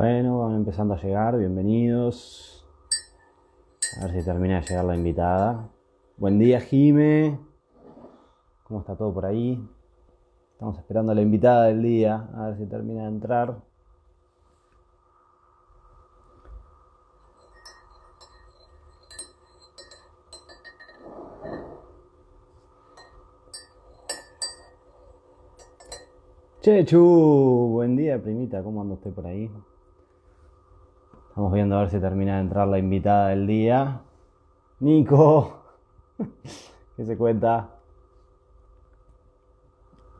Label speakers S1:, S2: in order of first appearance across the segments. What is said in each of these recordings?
S1: Bueno, van empezando a llegar, bienvenidos. A ver si termina de llegar la invitada. Buen día, Jime. ¿Cómo está todo por ahí? Estamos esperando a la invitada del día, a ver si termina de entrar. Chechu, buen día, primita, ¿cómo anda usted por ahí? Estamos viendo a ver si termina de entrar la invitada del día. Nico, ¿qué se cuenta?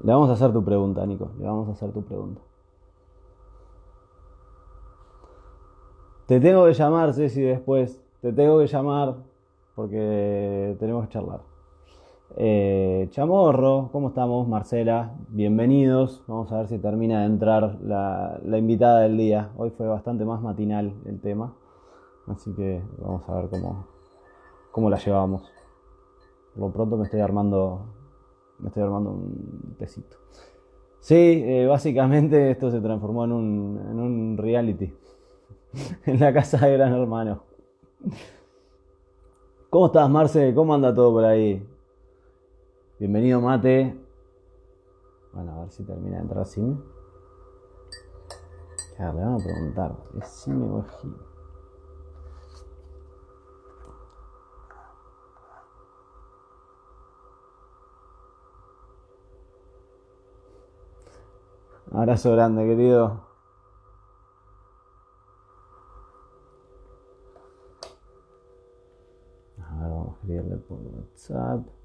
S1: Le vamos a hacer tu pregunta, Nico, le vamos a hacer tu pregunta. Te tengo que llamar, Ceci, después. Te tengo que llamar porque tenemos que charlar. Eh, Chamorro, ¿cómo estamos? Marcela, bienvenidos. Vamos a ver si termina de entrar la, invitada del día. Hoy fue bastante más matinal el tema, así que vamos a ver cómo, cómo la llevamos. Por lo pronto me estoy armando, me estoy armando un tecito. Sí, eh, básicamente esto se transformó en un, en un reality en la casa de Gran Hermano. ¿Cómo estás, Marce? ¿Cómo anda todo por ahí? Bienvenido, Mate. Bueno, a ver si termina de entrar Sime. Claro, le van a preguntar, ¿es Sime o es? Abrazo grande, querido. A ver, vamos a escribirle por WhatsApp.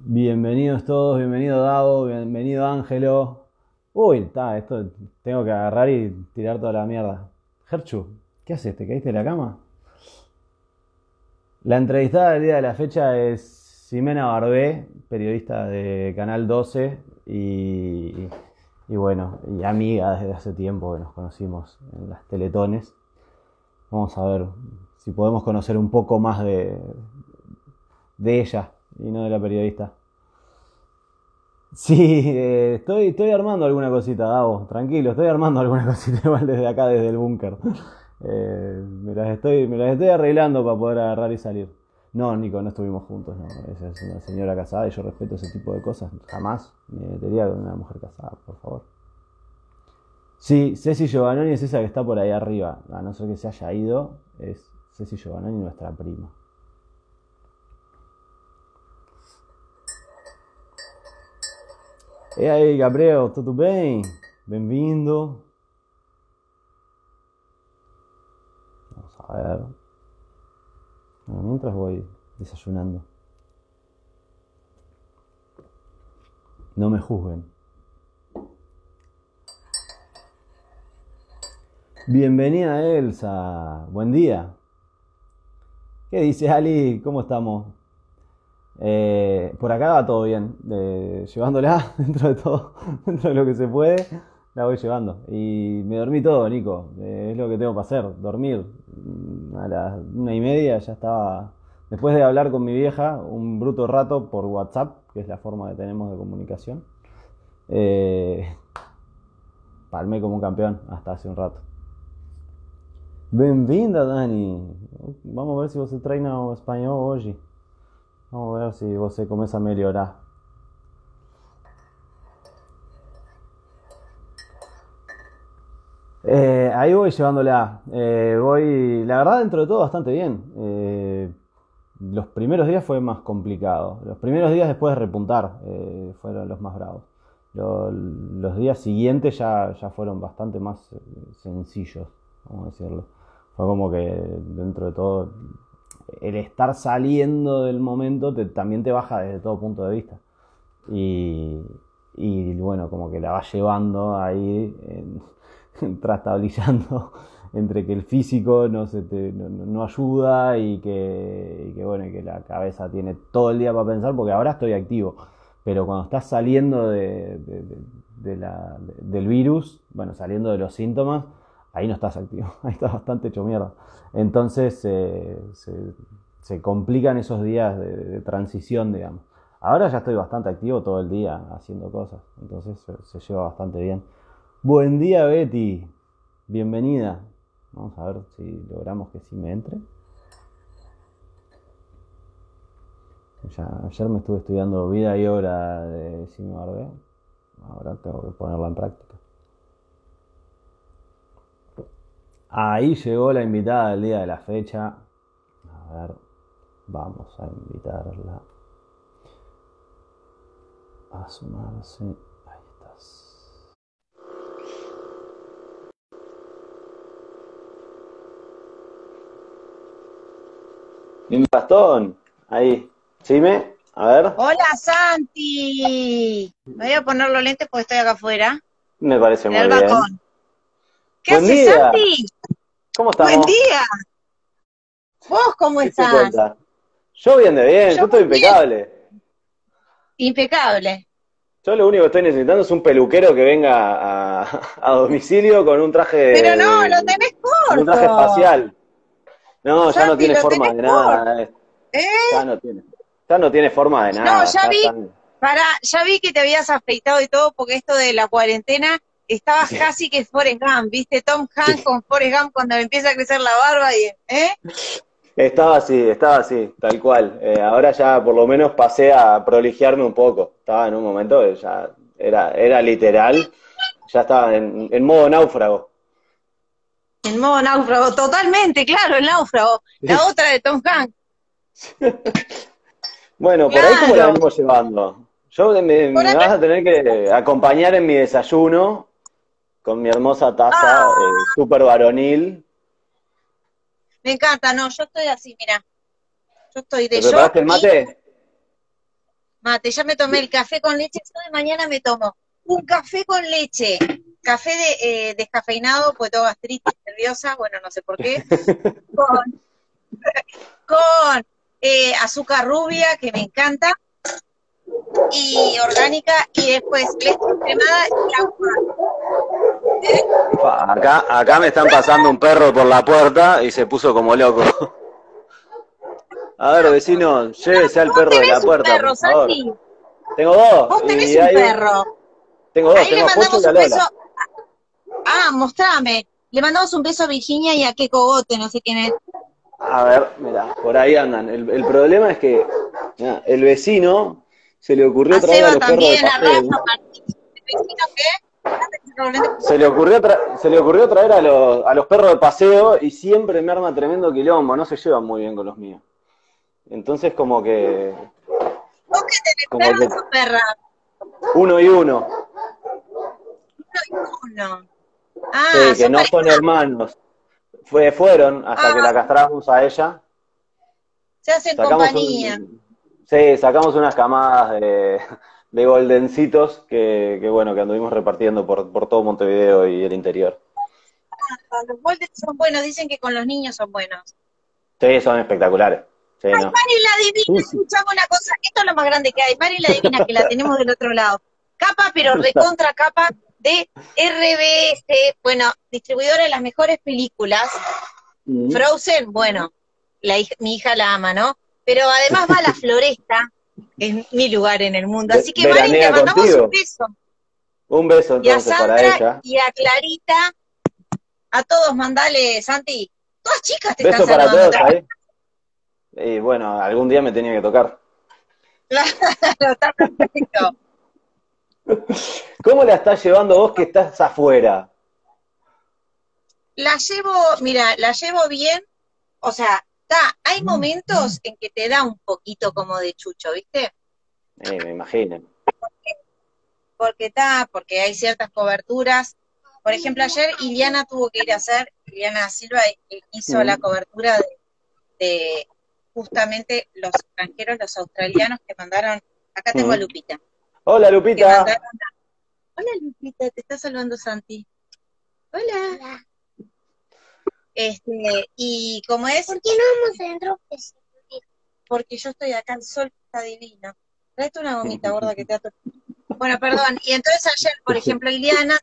S1: Bienvenidos todos, bienvenido Davo, bienvenido Ángelo. Uy, está, esto tengo que agarrar y tirar toda la mierda. Gerchu, ¿qué haces? ¿Te caíste de la cama? La entrevistada del día de la fecha es Ximena Barbé, periodista de Canal 12 y, y bueno, y amiga desde hace tiempo que nos conocimos en las teletones. Vamos a ver si podemos conocer un poco más de, de ella y no de la periodista. Sí, eh, estoy, estoy armando alguna cosita, Davo, tranquilo, estoy armando alguna cosita igual desde acá, desde el búnker. Eh, me, las estoy, me las estoy arreglando para poder agarrar y salir. No, Nico, no estuvimos juntos, no. Esa es una señora casada y yo respeto ese tipo de cosas. Jamás me metería con una mujer casada, por favor. Sí, Ceci Giovannoni es esa que está por ahí arriba. A no ser que se haya ido, es Ceci Giovannoni, nuestra prima. E aí, Gabriel, tudo bem? Bem-vindo. Vamos a ver. Bueno, mientras voy desayunando. No me juzguen. Bienvenida Elsa, buen día. ¿Qué dice Ali? ¿Cómo estamos? Eh, por acá va todo bien, eh, llevándola dentro de todo, dentro de lo que se puede, la voy llevando. Y me dormí todo, Nico, eh, es lo que tengo que hacer, dormir. A las una y media ya estaba, después de hablar con mi vieja un bruto rato por WhatsApp, que es la forma que tenemos de comunicación, palmé como un campeón hasta hace un rato. Bem-vinda, Dani. Vamos ver se você treina o espanhol hoje. Vamos ver se você começa a melhorar. Eh, ahí voy llevándola. Eh, voy, la verdad, dentro de todo, bastante bien. Eh, los primeros días fue más complicado. Los primeros días después de repuntar eh, fueron los más bravos. Lo- los días siguientes ya, ya fueron bastante más sencillos, vamos a decirlo. Fue como que dentro de todo, el estar saliendo del momento también te baja desde todo punto de vista. Y, bueno, como que la vas llevando ahí, en- trastabilizando entre que el físico no, se te, no, ayuda y que, bueno, y que la cabeza tiene todo el día para pensar, porque ahora estoy activo. Pero cuando estás saliendo de- del virus, bueno, saliendo de los síntomas, ahí no estás activo, ahí estás bastante hecho mierda. Entonces eh, se, complican esos días de, transición, digamos. Ahora ya estoy bastante activo todo el día haciendo cosas, entonces se, lleva bastante bien. Buen día Betty, bienvenida. Vamos a ver si logramos que sí me entre. ayer me estuve estudiando vida y obra de Barbé. Ahora tengo que ponerla en práctica. Ahí llegó la invitada del día de la fecha. A ver, vamos a invitarla a sumarse. Ahí estás. Mi bastón. Ahí. ¿Sime? A ver.
S2: Hola Santi. Me voy a poner los lentes porque estoy acá afuera.
S1: Me parece muy bien.
S2: ¿Qué haces, Santi?
S1: ¿Cómo estás?
S2: Buen día. ¿Vos cómo estás?
S1: Yo bien de bien, yo, estoy impecable.
S2: Impecable.
S1: Yo lo único que estoy necesitando es un peluquero que venga a, domicilio con un traje.
S2: Pero no, lo tenés corto.
S1: Un traje espacial. No, ya no tiene forma de nada. Eh.
S2: ¿Eh?
S1: Ya no tiene. Ya no tiene forma de nada.
S2: No, ya vi. Para, ya vi que te habías afeitado y todo porque esto de la cuarentena estabas casi que Forrest Gump, ¿viste? Tom Hanks con Forrest Gump cuando le empieza a crecer la barba y, ¿eh?
S1: Estaba así, estaba así, tal cual. Eh, ahora ya por lo menos pasé a proligiarme un poco. Estaba en un momento que ya era, era literal, ya estaba en, modo náufrago.
S2: En modo náufrago, totalmente, claro, el náufrago. La otra de Tom Hanks.
S1: bueno, por ahí como la venimos llevando. Yo me, vas a tener que acompañar en mi desayuno con mi hermosa taza ah. eh, súper varonil.
S2: Me encanta, no, yo estoy así, mira. Yo estoy de
S1: ¿Te preparaste el mate?
S2: Mate, ya me tomé el café con leche, de mañana me tomo un café con leche, café de, eh, descafeinado, pues todo gastritis, nerviosa, bueno, no sé por qué, con, con eh, azúcar rubia, que me encanta, y orgánica y después leche cremada y agua.
S1: Acá, acá me están pasando un perro por la puerta y se puso como loco. A ver, vecino, llévese al perro de la puerta. Perro, por favor. Tengo dos.
S2: Vos tenés un perro.
S1: Tengo dos, Ahí tengo le mandamos un beso.
S2: Ah, mostrame. Le mandamos un beso a Virginia y a qué cogote, no sé quién es.
S1: A ver, mira, por ahí andan. El, el problema es que el vecino se le ocurrió traer a los perros de paseo. Se le ocurrió se le ocurrió traer a los, a los perros de paseo y siempre me arma tremendo quilombo, no se llevan muy bien con los míos. Entonces como que
S2: ¿Vos qué tenés perros o perra?
S1: Uno y uno.
S2: Uno y uno. Ah,
S1: sí, que no son hermanos. Fue, fueron hasta que la ah. castramos a ella.
S2: Se hacen compañía.
S1: Sí, sacamos unas camadas de, de goldencitos que, bueno, que anduvimos repartiendo por, por todo Montevideo y el interior.
S2: Ah, los goldens son buenos, dicen que con los niños son buenos.
S1: Sí, son espectaculares.
S2: Ay, Mari la Divina, escuchamos una cosa, esto es lo más grande que hay, Mari la Divina, que la tenemos del otro lado. Capa, pero recontra capa de RBS, bueno, distribuidora de las mejores películas. Mm. Frozen, bueno, la mi hija la ama, ¿no? pero además va a la floresta, es mi lugar en el mundo. Así que, Mari, te mandamos un beso.
S1: Un beso entonces para ella.
S2: Y a Clarita, a todos mandale, Santi, todas chicas te
S1: beso
S2: están
S1: para todos ahí. Y bueno, algún día me tenía que tocar.
S2: Claro, está perfecto.
S1: ¿Cómo la estás llevando vos que estás afuera?
S2: La llevo, mira, la llevo bien, o sea, hay momentos en que te da un poquito como de chucho, ¿viste?
S1: Eh, me imagino.
S2: Porque está, porque hay ciertas coberturas. Por ejemplo, ayer Iliana tuvo que ir a hacer, Iliana Silva hizo la cobertura de, justamente los extranjeros, los australianos que mandaron, acá tengo a Lupita.
S1: Hola Lupita.
S2: Hola Lupita, te está saludando Santi. Hola. Este, y como es...
S3: ¿Por qué no vamos adentro?
S2: Porque yo estoy acá, el sol está divino. Traete una gomita gorda que te ha Bueno, perdón. Y entonces ayer, por ejemplo, Iliana,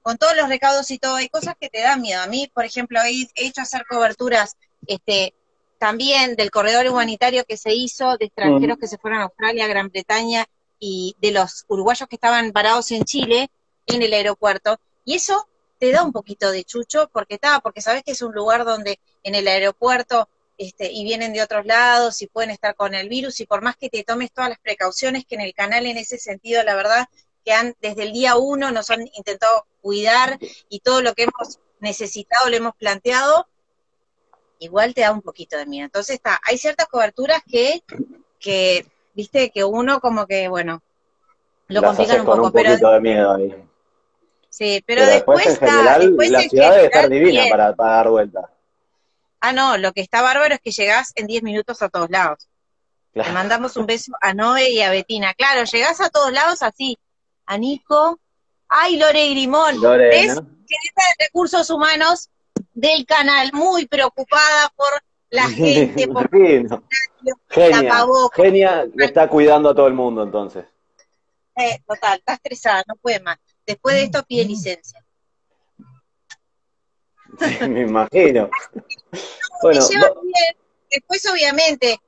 S2: con todos los recaudos y todo, hay cosas que te dan miedo. A mí, por ejemplo, he hecho hacer coberturas este, también del corredor humanitario que se hizo, de extranjeros que se fueron a Australia, Gran Bretaña y de los uruguayos que estaban parados en Chile, en el aeropuerto. Y eso te da un poquito de chucho porque está, porque sabes que es un lugar donde en el aeropuerto este, y vienen de otros lados y pueden estar con el virus y por más que te tomes todas las precauciones que en el canal en ese sentido, la verdad, que han desde el día uno nos han intentado cuidar y todo lo que hemos necesitado lo hemos planteado, igual te da un poquito de miedo. Entonces está, hay ciertas coberturas que, que viste, que uno como que, bueno, lo complican un poco,
S1: un pero... de miedo ahí.
S2: Sí, pero, después,
S1: en general, la ciudad debe estar divina para, para dar vuelta.
S2: Ah, no, lo que está bárbaro es que llegás en 10 minutos a todos lados. Le mandamos un beso a Noé y a Betina. Claro, llegás a todos lados así. A Nico. Ay, Lore Grimón. Lore, es de recursos humanos del canal, muy preocupada por la gente, por
S1: Genia, Genia que está cuidando a todo el mundo entonces.
S2: Eh, total, está estresada, no puede más. Después de esto pide licencia.
S1: me imagino.
S2: bueno, Después, obviamente,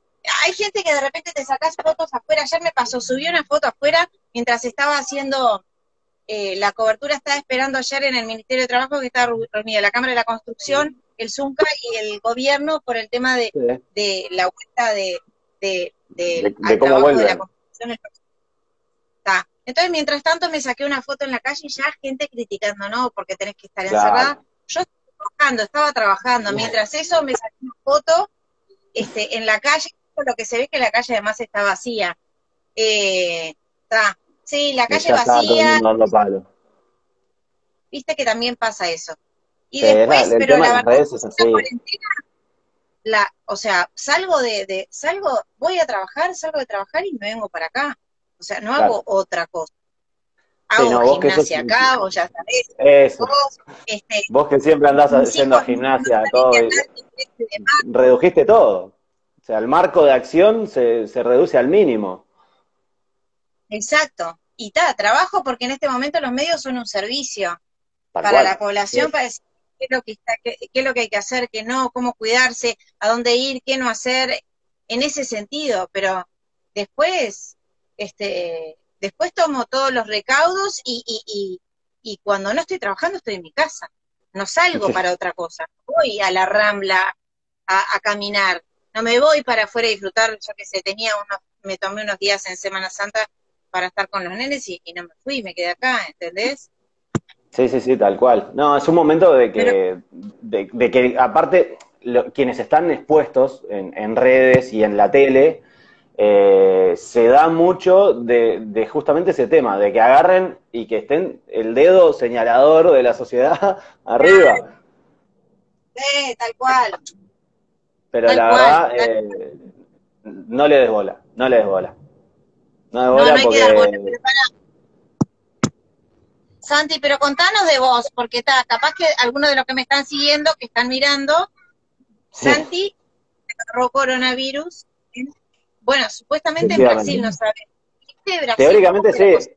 S2: hay gente que de repente te sacas fotos afuera. Ayer me pasó, subí una foto afuera mientras estaba haciendo eh, la cobertura, estaba esperando ayer en el Ministerio de Trabajo que estaba reunida la Cámara de la Construcción, el ZUNCA y el gobierno por el tema de, de la vuelta de, de, de, de la construcción. Entonces, mientras tanto, me saqué una foto en la calle y ya gente criticando, ¿no? Porque tenés que estar encerrada. Yo trabajando, estaba trabajando. Mientras eso me saqué una foto este, en la calle, lo que se ve que la calle además está vacía. Eh, está, sí, la calle vacía. Viste que también pasa eso. Y después, pero la verdad, la cuarentena, la, o sea, salgo de, de, salgo, voy a trabajar, salgo de trabajar y me vengo para acá. O sea, no hago otra cosa hago gimnasia acá, vos ya sabés.
S1: Vos, este, vos que siempre andás haciendo gimnasia, todo. redujiste todo. O sea, el marco de acción se, se reduce al mínimo.
S2: Exacto. Y está, trabajo porque en este momento los medios son un servicio para la población, para decir qué es, lo que está, qué, qué es lo que hay que hacer, qué no, cómo cuidarse, a dónde ir, qué no hacer, en ese sentido. Pero después, este, Después tomo todos los recaudos y, y, y, cuando no estoy trabajando estoy en mi casa. No salgo para otra cosa. Voy a la rambla a, caminar. No me voy para afuera a disfrutar. Yo que sé, tenía unos, me tomé unos días en Semana Santa para estar con los nenes y, no me fui, me quedé acá, ¿entendés?
S1: Sí, sí, sí, tal cual. No, es un momento de que, de, que aparte, quienes están expuestos en, en, redes y en la tele, eh, se da mucho de, justamente ese tema, de que agarren y que estén el dedo señalador de la sociedad arriba.
S2: Sí, tal cual.
S1: Pero la verdad, eh, no le des bola, no le des bola. No des bola porque...
S2: Santi, pero contanos de vos, porque está, capaz que algunos de los que me están siguiendo, que están mirando, Santi agarró coronavirus bueno, supuestamente en Brasil no sabe.
S1: Teóricamente sí.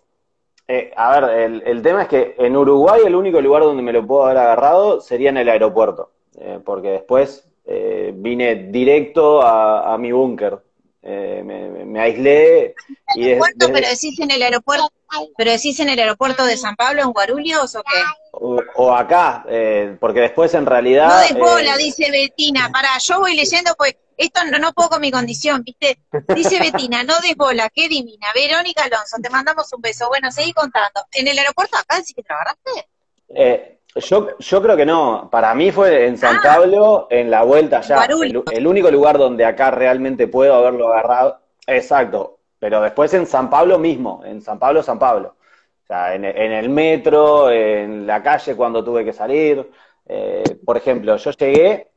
S1: Eh, a ver, el, el, tema es que en Uruguay el único lugar donde me lo puedo haber agarrado sería en el aeropuerto, eh, porque después eh, vine directo a, a mi búnker. Eh, me, me, aislé.
S2: y Pero decís en el aeropuerto, pero decís en el aeropuerto de San Pablo, en Guarulhos o qué?
S1: O, acá, eh, porque después en realidad.
S2: No de bola, dice Betina. Para, yo voy leyendo, pues esto no, no puedo con mi condición, ¿viste? Dice Betina, no des bola, qué divina. Verónica Alonso, te mandamos un beso. Bueno, seguí contando. ¿En el aeropuerto acá sí que trabajaste?
S1: Eh, yo, yo creo que no. Para mí fue en San ah. Pablo, en la vuelta allá. El, único lugar donde acá realmente puedo haberlo agarrado. Exacto. Pero después en San Pablo mismo, en San Pablo, San Pablo. O sea, en, el metro, en la calle cuando tuve que salir. Eh, por ejemplo, yo llegué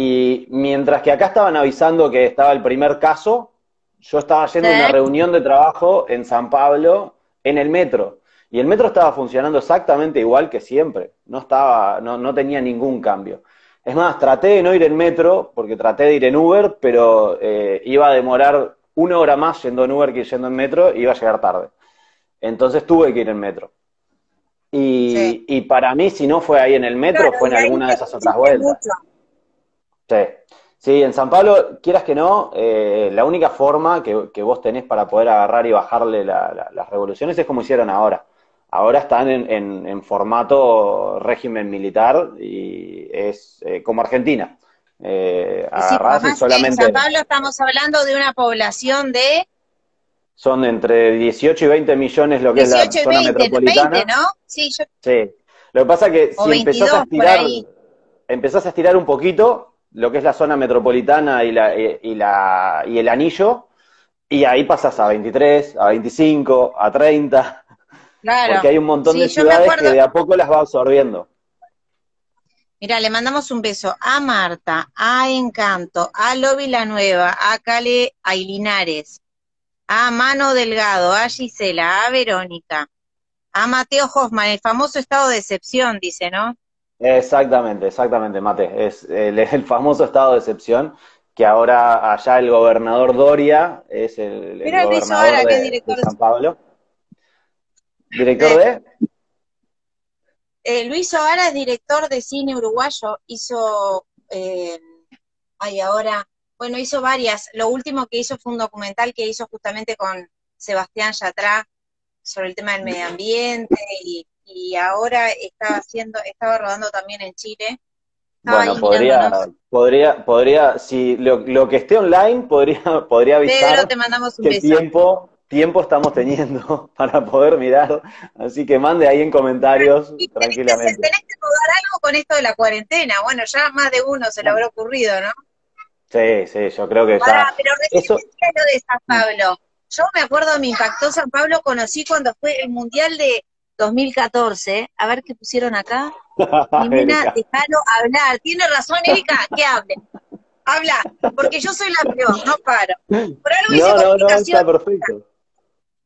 S1: y mientras que acá estaban avisando que estaba el primer caso, yo estaba yendo a una reunión de trabajo en San Pablo en el metro. Y el metro estaba funcionando exactamente igual que siempre. No estaba, no, no tenía ningún cambio. Es más, traté de no ir en metro, porque traté de ir en Uber, pero eh, iba a demorar una hora más yendo en Uber que yendo en metro y iba a llegar tarde. Entonces tuve que ir en metro. Y, y para mí, si no fue ahí en el metro, fue en alguna de esas otras vueltas. Sí. Sí, en San Pablo, quieras que no, eh, la única forma que, que, vos tenés para poder agarrar y bajarle las revoluciones es como hicieron ahora. Ahora están en, en, formato régimen militar y es eh, como Argentina.
S2: Eh, y solamente... En San Pablo estamos hablando de una población de...
S1: Son entre 18 y 20 millones lo que es la zona metropolitana. 20, ¿no? Sí, yo... sí. Lo que pasa es que si empezás a estirar, empezás a estirar un poquito, lo que es la zona metropolitana y, la, y, la, y el anillo, y ahí pasas a 23, a 25, a 30. Claro. Porque hay un montón de ciudades que de a poco las va absorbiendo.
S2: Mira, le mandamos un beso a Marta, a Encanto, a Lobi La Nueva, a Cale Ailinares, a Mano Delgado, a Gisela, a Verónica, a Mateo Hoffman, el famoso estado de excepción, dice, ¿no?
S1: Exactamente, exactamente, Mate. Es el, famoso estado de excepción que ahora allá el gobernador Doria es el, gobernador de, San Pablo. ¿Director de?
S2: Eh, Luis Oara es director de cine uruguayo, hizo, eh, ay, ahora, bueno, hizo varias. Lo último que hizo fue un documental que hizo justamente con Sebastián Yatra sobre el tema del medio ambiente y y ahora estaba haciendo, estaba rodando también en Chile.
S1: bueno, podría, podría, podría, si lo, que esté online podría, podría avisar Pedro,
S2: te mandamos un
S1: qué tiempo, tiempo estamos teniendo para poder mirar, así que mande ahí en comentarios tranquilamente.
S2: Tenés que, tenés algo con esto de la cuarentena, bueno, ya más de uno se le habrá ocurrido, ¿no?
S1: Sí, sí, yo creo que ya.
S2: pero recién lo de San Pablo. Yo me acuerdo, me impactó San Pablo, conocí cuando fue el Mundial de, 2014, a ver qué pusieron acá. Jimena, déjalo hablar. Tiene razón, Erika, que hable. Habla, porque yo soy la peor, no paro. Por algo
S1: no, no, no, está perfecto.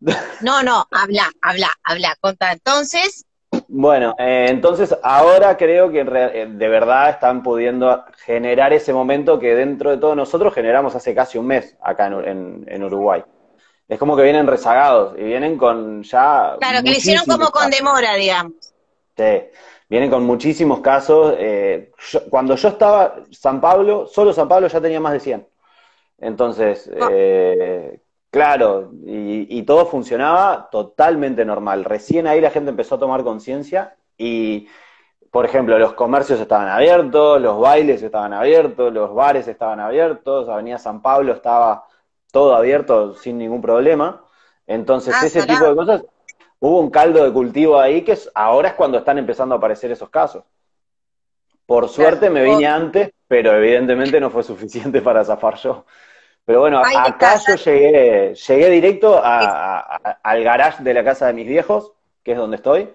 S2: No, no, habla, habla, habla, conta. Entonces.
S1: Bueno, eh, entonces ahora creo que eh, de verdad están pudiendo generar ese momento que dentro de todos nosotros generamos hace casi un mes acá en Uruguay es como que vienen rezagados y vienen con ya...
S2: Claro, que lo hicieron como con demora, digamos.
S1: Sí, vienen con muchísimos casos. Eh, cuando yo estaba, San Pablo, solo San Pablo ya tenía más de 100. Entonces, ah. eh, claro, y, y, todo funcionaba totalmente normal. Recién ahí la gente empezó a tomar conciencia y, por ejemplo, los comercios estaban abiertos, los bailes estaban abiertos, los bares estaban abiertos, Avenida San Pablo estaba todo abierto sin ningún problema. Entonces, ah, ese tipo de cosas, hubo un caldo de cultivo ahí que ahora es cuando están empezando a aparecer esos casos. Por suerte me vine antes, pero evidentemente no fue suficiente para zafar yo. Pero bueno, acá yo llegué, llegué directo al garage de la casa de mis viejos, que es donde estoy,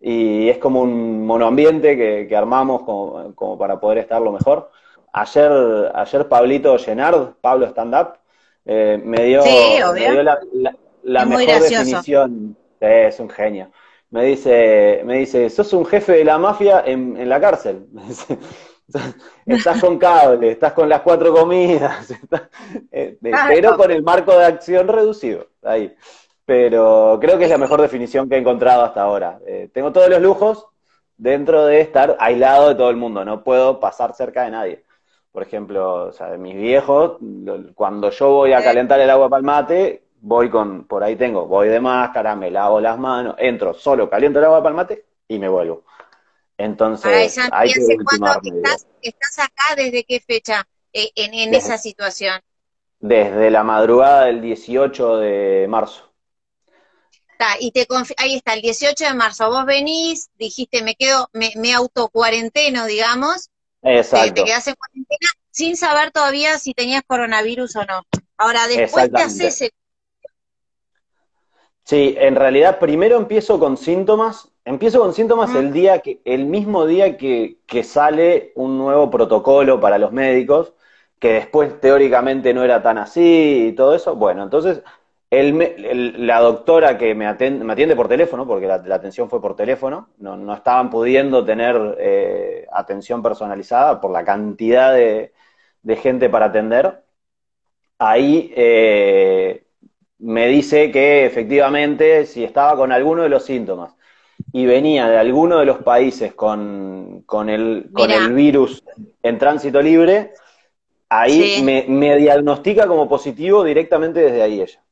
S1: y es como un monoambiente que, que armamos como, como, para poder estar lo mejor. Ayer, ayer Pablito Llenard, Pablo Stand Up, eh, me, dio, la, mejor definición. es un genio. Me dice, me dice, sos un jefe de la mafia en, la cárcel. estás con cable, estás con las cuatro comidas, eh, pero con el marco de acción reducido. Ahí. Pero creo que es la mejor definición que he encontrado hasta ahora. Eh, tengo todos los lujos dentro de estar aislado de todo el mundo. No puedo pasar cerca de nadie por ejemplo, o sea, mis viejos, cuando yo voy a calentar el agua para el mate, voy con, por ahí tengo, voy de máscara, me lavo las manos, entro, solo caliento el agua para el mate y me vuelvo. Entonces, hay que
S2: estás, estás, acá desde qué fecha eh, en, esa situación?
S1: Desde la madrugada del 18 de marzo.
S2: y te ahí está, el 18 de marzo, vos venís, dijiste, me quedo, me, me autocuarenteno, digamos,
S1: Exacto.
S2: Te, quedas en cuarentena sin saber todavía si tenías coronavirus o no. Ahora, después te haces el...
S1: Sí, en realidad primero empiezo con síntomas. Empiezo con síntomas el día que, el mismo día que, que sale un nuevo protocolo para los médicos, que después teóricamente no era tan así y todo eso. Bueno, entonces el, la doctora que me, me, atiende por teléfono, porque la, atención fue por teléfono, no, no estaban pudiendo tener eh, atención personalizada por la cantidad de, gente para atender. Ahí eh, me dice que efectivamente si estaba con alguno de los síntomas y venía de alguno de los países con, con, el, con el virus en tránsito libre, ahí me, me, diagnostica como positivo directamente desde ahí ella.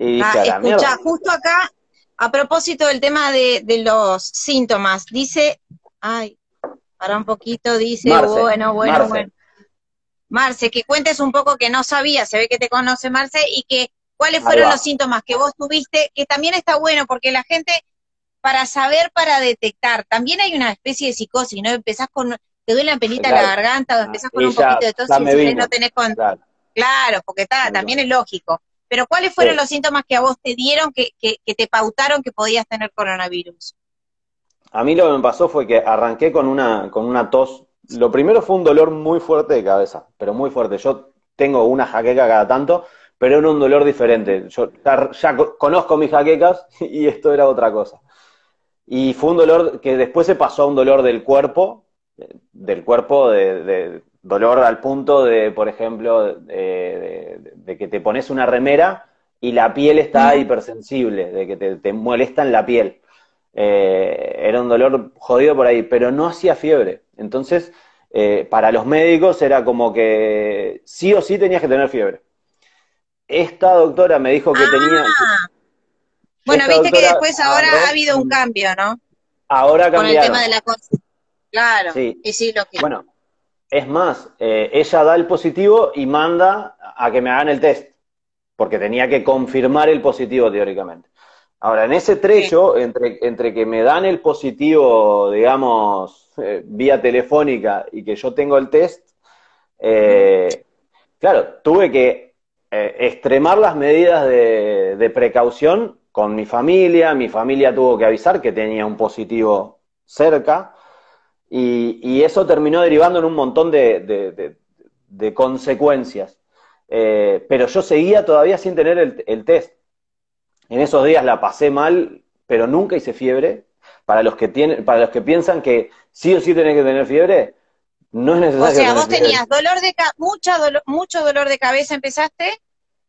S2: Y ah, escucha, justo acá, a propósito del tema de, de, los síntomas, dice, ay, para un poquito, dice, bueno, bueno, bueno. Marce, que cuentes un poco que no sabía, se ve que te conoce Marce, y que cuáles fueron los síntomas que vos tuviste, que también está bueno, porque la gente, para saber, para detectar, también hay una especie de psicosis, ¿no? Empezás con, te duele la pelita la garganta, o empezás con un poquito de tos y no tenés con... Claro, porque está, también es lógico. Pero ¿cuáles fueron los síntomas que a vos te dieron, que, que, que te pautaron que podías tener coronavirus?
S1: A mí lo que me pasó fue que arranqué con una, con una tos lo primero fue un dolor muy fuerte de cabeza, pero muy fuerte. Yo tengo una jaqueca cada tanto, pero era un dolor diferente. Yo ya conozco mis jaquecas y esto era otra cosa. Y fue un dolor que después se pasó a un dolor del cuerpo, del cuerpo de, dolor al punto de, por ejemplo, de, que te pones una remera y la piel está hipersensible, de que te, te molesta en la piel. Eh, era un dolor jodido por ahí, pero no hacía fiebre. Entonces, eh, para los médicos era como que sí o sí tenías que tener fiebre. Esta doctora me dijo que ah. tenía...
S2: Bueno, viste que después ahora ha habido un cambio, ¿no?
S1: Ahora cambiaron. Con el
S2: tema de la cosa. Claro, sí. y sí, lo que...
S1: Bueno, es más, eh, ella da el positivo y manda a que me hagan el test, porque tenía que confirmar el positivo teóricamente. Ahora, en ese trecho, entre, entre que me dan el positivo, digamos, eh, vía telefónica y que yo tengo el test, eh, claro, tuve que extremar las medidas de, precaución con mi familia, mi familia tuvo que avisar que tenía un positivo cerca, y, eso terminó derivando en un montón de, consecuencias. pero yo seguía todavía sin tener el test. En esos días la pasé mal, pero nunca hice fiebre. Para los que tienen, para los que piensan que sí o sí tenés que tener fiebre, no es necesario. O
S2: sea, vos tenías dolor de mucho dolor, mucho dolor de cabeza empezaste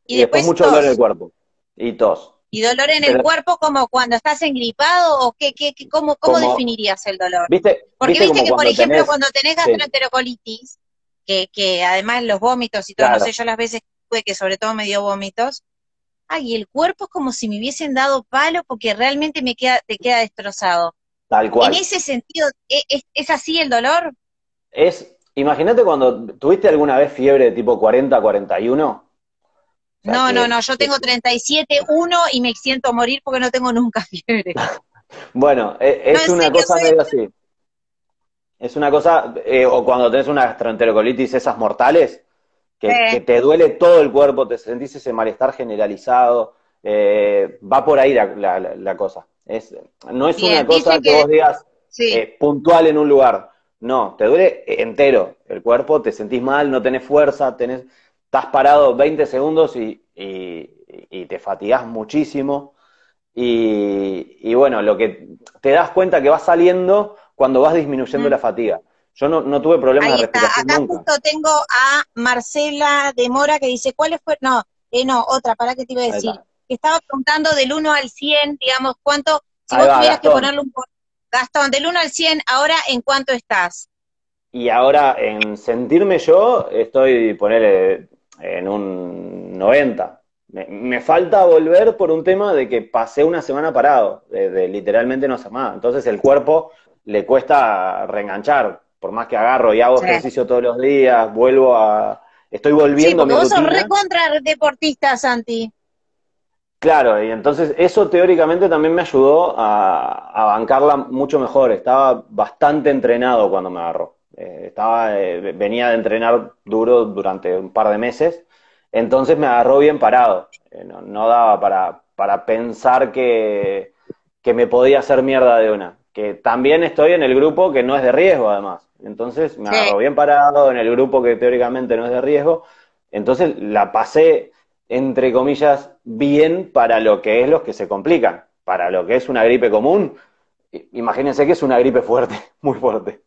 S2: y, después,
S1: mucho dolor en el cuerpo y tos.
S2: ¿Y dolor en el cuerpo como cuando estás engripado o qué, qué, cómo, cómo definirías el dolor?
S1: ¿Viste,
S2: Porque viste, que, por ejemplo, cuando tenés gastroenterocolitis, que, que además los vómitos y todo, no sé, yo las veces tuve que sobre todo me dio vómitos, ay, el cuerpo es como si me hubiesen dado palo porque realmente me queda, te queda destrozado.
S1: Tal cual.
S2: En ese sentido, ¿e, ¿es, así el dolor?
S1: Es, imagínate cuando tuviste alguna vez fiebre de tipo 40, 41.
S2: No, no, no, yo tengo 37, 1 y me siento morir porque no tengo nunca fiebre.
S1: bueno, e, es, una cosa medio así. Es una cosa, eh, o cuando tenés una gastroenterocolitis esas mortales, que, te duele todo el cuerpo, te sentís ese malestar generalizado, eh, va por ahí la, cosa. Es, no es una cosa que, vos digas eh, puntual en un lugar, no, te duele entero el cuerpo, te sentís mal, no tenés fuerza, tenés, estás parado 20 segundos y, te fatigás muchísimo. Y, y, bueno, lo que te das cuenta que va saliendo cuando vas disminuyendo mm. la fatiga. Yo no, no tuve problemas de respiración
S2: Acá justo tengo a Marcela de Mora que dice, ¿cuáles fueron? No, eh, no, otra, ¿para qué te iba a decir? Estaba preguntando del 1 al 100, digamos, ¿cuánto, si vos tuvieras que ponerle un... Gastón, del 1 al 100, ahora, ¿en cuánto estás?
S1: Y ahora, en sentirme yo, estoy, poner en un 90. Me, falta volver por un tema de que pasé una semana parado, de, literalmente no hacer nada. Entonces el cuerpo le cuesta reenganchar por más que agarro y hago ejercicio todos los días, vuelvo a... Estoy volviendo
S2: sí, a mi vos sos re contra deportista, Santi.
S1: Claro, y entonces eso teóricamente también me ayudó a, bancarla mucho mejor. Estaba bastante entrenado cuando me agarró. Eh, estaba, eh, venía de entrenar duro durante un par de meses, entonces me agarró bien parado. Eh, no, daba para, para pensar que, que me podía hacer mierda de una. Que también estoy en el grupo que no es de riesgo, además. Entonces me agarro bien parado en el grupo que teóricamente no es de riesgo. Entonces la pasé, entre comillas, bien para lo que es los que se complican. Para lo que es una gripe común, imagínense que es una gripe fuerte, muy fuerte.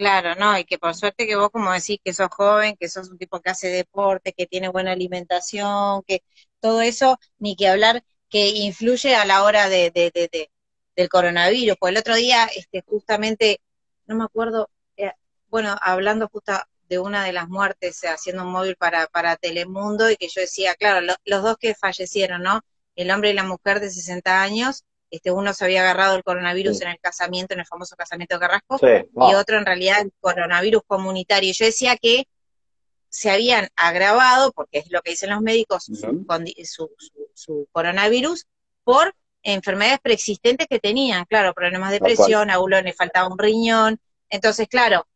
S2: Claro, no, y que por suerte que vos, como decís, que sos joven, que sos un tipo que hace deporte, que tiene buena alimentación, que todo eso, ni que hablar, que influye a la hora de, de, de, del coronavirus. Pues el otro día, este, justamente no me acuerdo, eh, bueno, hablando justo de una de las muertes haciendo un móvil para, para Telemundo y que yo decía, claro, los dos que fallecieron, ¿no? El hombre y la mujer de 60 años, este uno se había agarrado el coronavirus en el casamiento, en el famoso casamiento de Carrasco, y otro en realidad el coronavirus comunitario. Yo decía que se habían agravado, porque es lo que dicen los médicos, su, su, coronavirus, por enfermedades preexistentes que tenían, claro, problemas de presión, a uno le faltaba un riñón. Entonces, claro,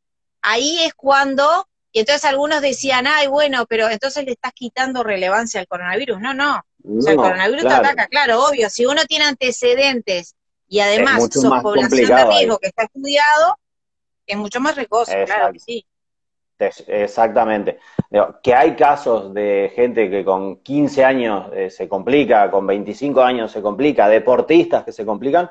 S2: ahí es cuando, y entonces algunos decían, ay, bueno, pero entonces le estás quitando relevancia al coronavirus. No, no. o sea, el coronavirus te ataca, claro, obvio. Si uno tiene antecedentes y además son población de riesgo que está estudiado, es mucho más riesgoso, claro que sí.
S1: Exactamente. Que hay casos de gente que con 15 años eh, se complica, con 25 años se complica, deportistas que se complican,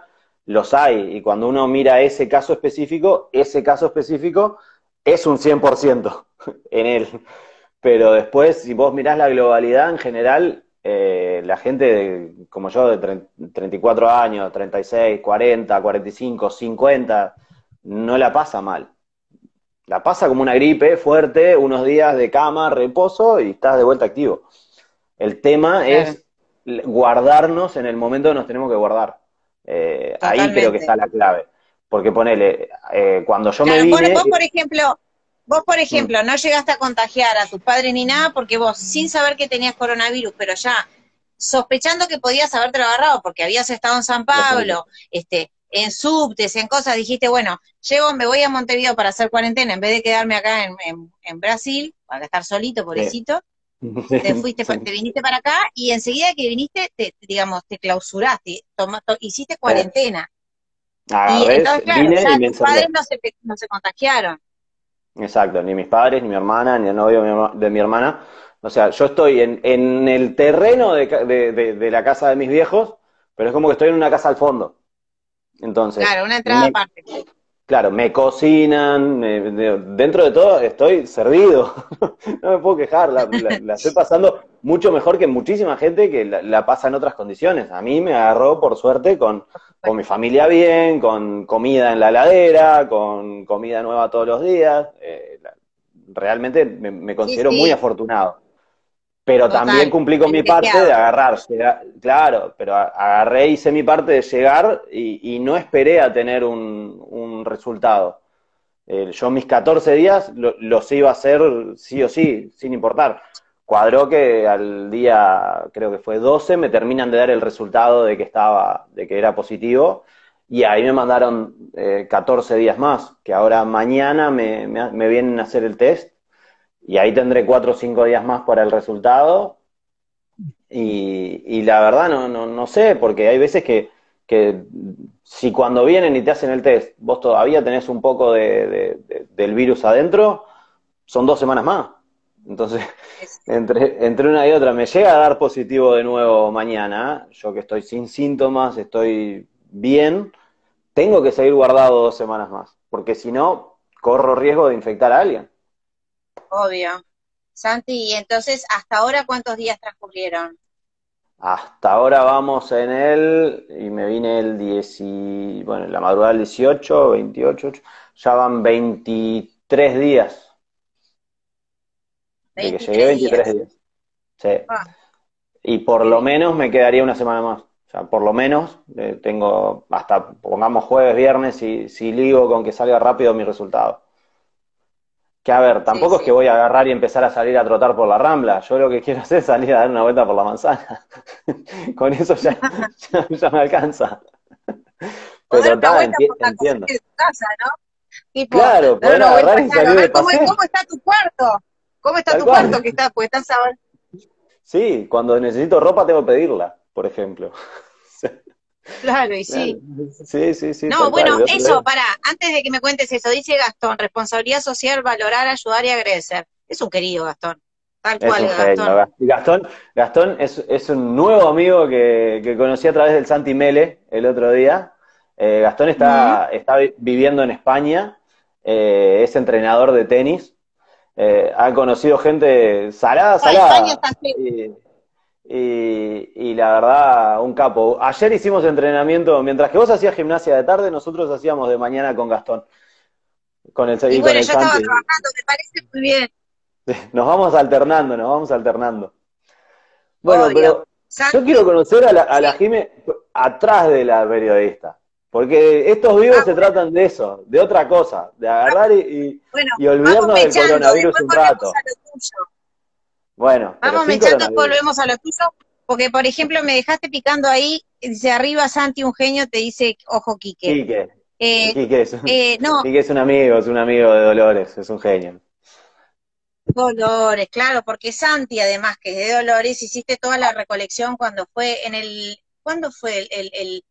S1: los hay. Y cuando uno mira ese caso específico, ese caso específico es un 100% en él. Pero después, si vos mirás la globalidad en general, eh, la gente como yo de 34 años, 36, 40, 45, 50, no la pasa mal. La pasa como una gripe fuerte, unos días de cama, reposo y estás de vuelta activo. El tema es guardarnos en el momento que nos tenemos que guardar. Eh, ahí creo que está la clave. Porque ponele, eh, cuando yo me vine...
S2: Vos, por ejemplo, vos, por ejemplo, no llegaste a contagiar a tus padres ni nada porque vos, sin saber que tenías coronavirus, pero ya sospechando que podías haberte agarrado porque habías estado en San Pablo, este, en subtes, en cosas, dijiste, bueno, llego, me voy a Montevideo para hacer cuarentena en vez de quedarme acá en, en, Brasil, para estar solito, pobrecito. Te fuiste, te viniste para acá y enseguida que viniste, te, digamos, te clausuraste, hiciste cuarentena. Y entonces, claro, tus padres no se, no se contagiaron.
S1: Exacto, ni mis padres, ni mi hermana, ni el novio de mi hermana. O sea, yo estoy en, en el terreno de, de, de, la casa de mis viejos, pero es como que estoy en una casa al fondo. Entonces.
S2: Claro, una entrada aparte.
S1: Claro, me cocinan, dentro de todo estoy servido, no me puedo quejar, la, estoy pasando mucho mejor que muchísima gente que la, pasa en otras condiciones. A mí me agarró, por suerte, con, con mi familia bien, con comida en la heladera, con comida nueva todos los días. Eh, realmente me, considero muy afortunado. Pero también cumplí con mi parte de agarrar, claro, pero agarré, hice mi parte de llegar y, no esperé a tener un, resultado. Eh, yo mis 14 días los iba a hacer sí o sí, sin importar. Cuadró que al día, creo que fue 12, me terminan de dar el resultado de que estaba, de que era positivo, y ahí me mandaron 14 eh, días más, que ahora mañana me, me vienen a hacer el test y ahí tendré cuatro o cinco días más para el resultado. Y, la verdad no, no, sé, porque hay veces que, que, si cuando vienen y te hacen el test, vos todavía tenés un poco de, del virus adentro, son dos semanas más. Entonces, entre, entre una y otra, me llega a dar positivo de nuevo mañana, yo que estoy sin síntomas, estoy bien, tengo que seguir guardado dos semanas más, porque si no, corro riesgo de infectar a alguien.
S2: Obvio. Santi, y entonces, ¿hasta ahora cuántos días transcurrieron?
S1: Hasta ahora vamos en el, y me vine el 10, y, bueno, la madrugada del 18, 28, ya van 23 días. de que llegué 23 días. Sí. Ah. Y por lo menos me quedaría una semana más. O sea, por lo menos eh, tengo hasta, pongamos jueves, viernes, si, si ligo con que salga rápido mi resultado. Que a ver, tampoco es que voy a agarrar y empezar a salir a trotar por la rambla. Yo lo que quiero hacer es salir a dar una vuelta por la manzana. Con eso ya, ya, me alcanza.
S2: Pero está, entiendo. Casa, ¿no?
S1: claro, poder agarrar y salir de
S2: ¿cómo, ¿Cómo está tu cuarto? ¿Cómo está tu cuarto que está? Pues estás
S1: Sí, cuando necesito ropa tengo que pedirla, por ejemplo.
S2: Claro, y sí.
S1: Sí, sí, sí.
S2: No, bueno, eso, para, antes de que me cuentes eso, dice Gastón, responsabilidad social, valorar, ayudar y agradecer. Es un querido Gastón. Tal cual, Gastón.
S1: Gastón. Gastón es, es un nuevo amigo que, que, conocí a través del Santi Mele el otro día. Eh, Gastón está, está viviendo en España, eh, es entrenador de tenis. Eh, ha conocido gente salada, salada. España está y, la verdad, un capo. Ayer hicimos entrenamiento, mientras que vos hacías gimnasia de tarde, nosotros hacíamos de mañana con Gastón. Con el,
S2: y,
S1: y
S2: bueno,
S1: con el
S2: yo estaba trabajando, me parece muy bien.
S1: Nos vamos alternando, nos vamos alternando. Bueno,
S2: Obvio.
S1: pero
S2: Santi,
S1: yo quiero conocer a la, a la Jime atrás de la periodista. Porque estos vivos
S2: Ah,
S1: se tratan de eso, de otra cosa, de agarrar y, y-
S2: bueno,
S1: y olvidarnos del coronavirus un rato.
S2: a lo tuyo.
S1: Bueno,
S2: Vamos y
S1: coronavirus.
S2: volvemos a lo tuyo. Porque, por ejemplo, me dejaste picando ahí, dice arriba Santi, un genio, te dice, ojo, Quique.
S1: Quique,
S2: Eh,
S1: Quique es,
S2: eh, no,
S1: Quique es un amigo, es un amigo de Dolores, es un genio.
S2: Dolores, claro, porque Santi, además que es de Dolores, hiciste toda la recolección cuando fue en el, ¿cuándo fue el, el, el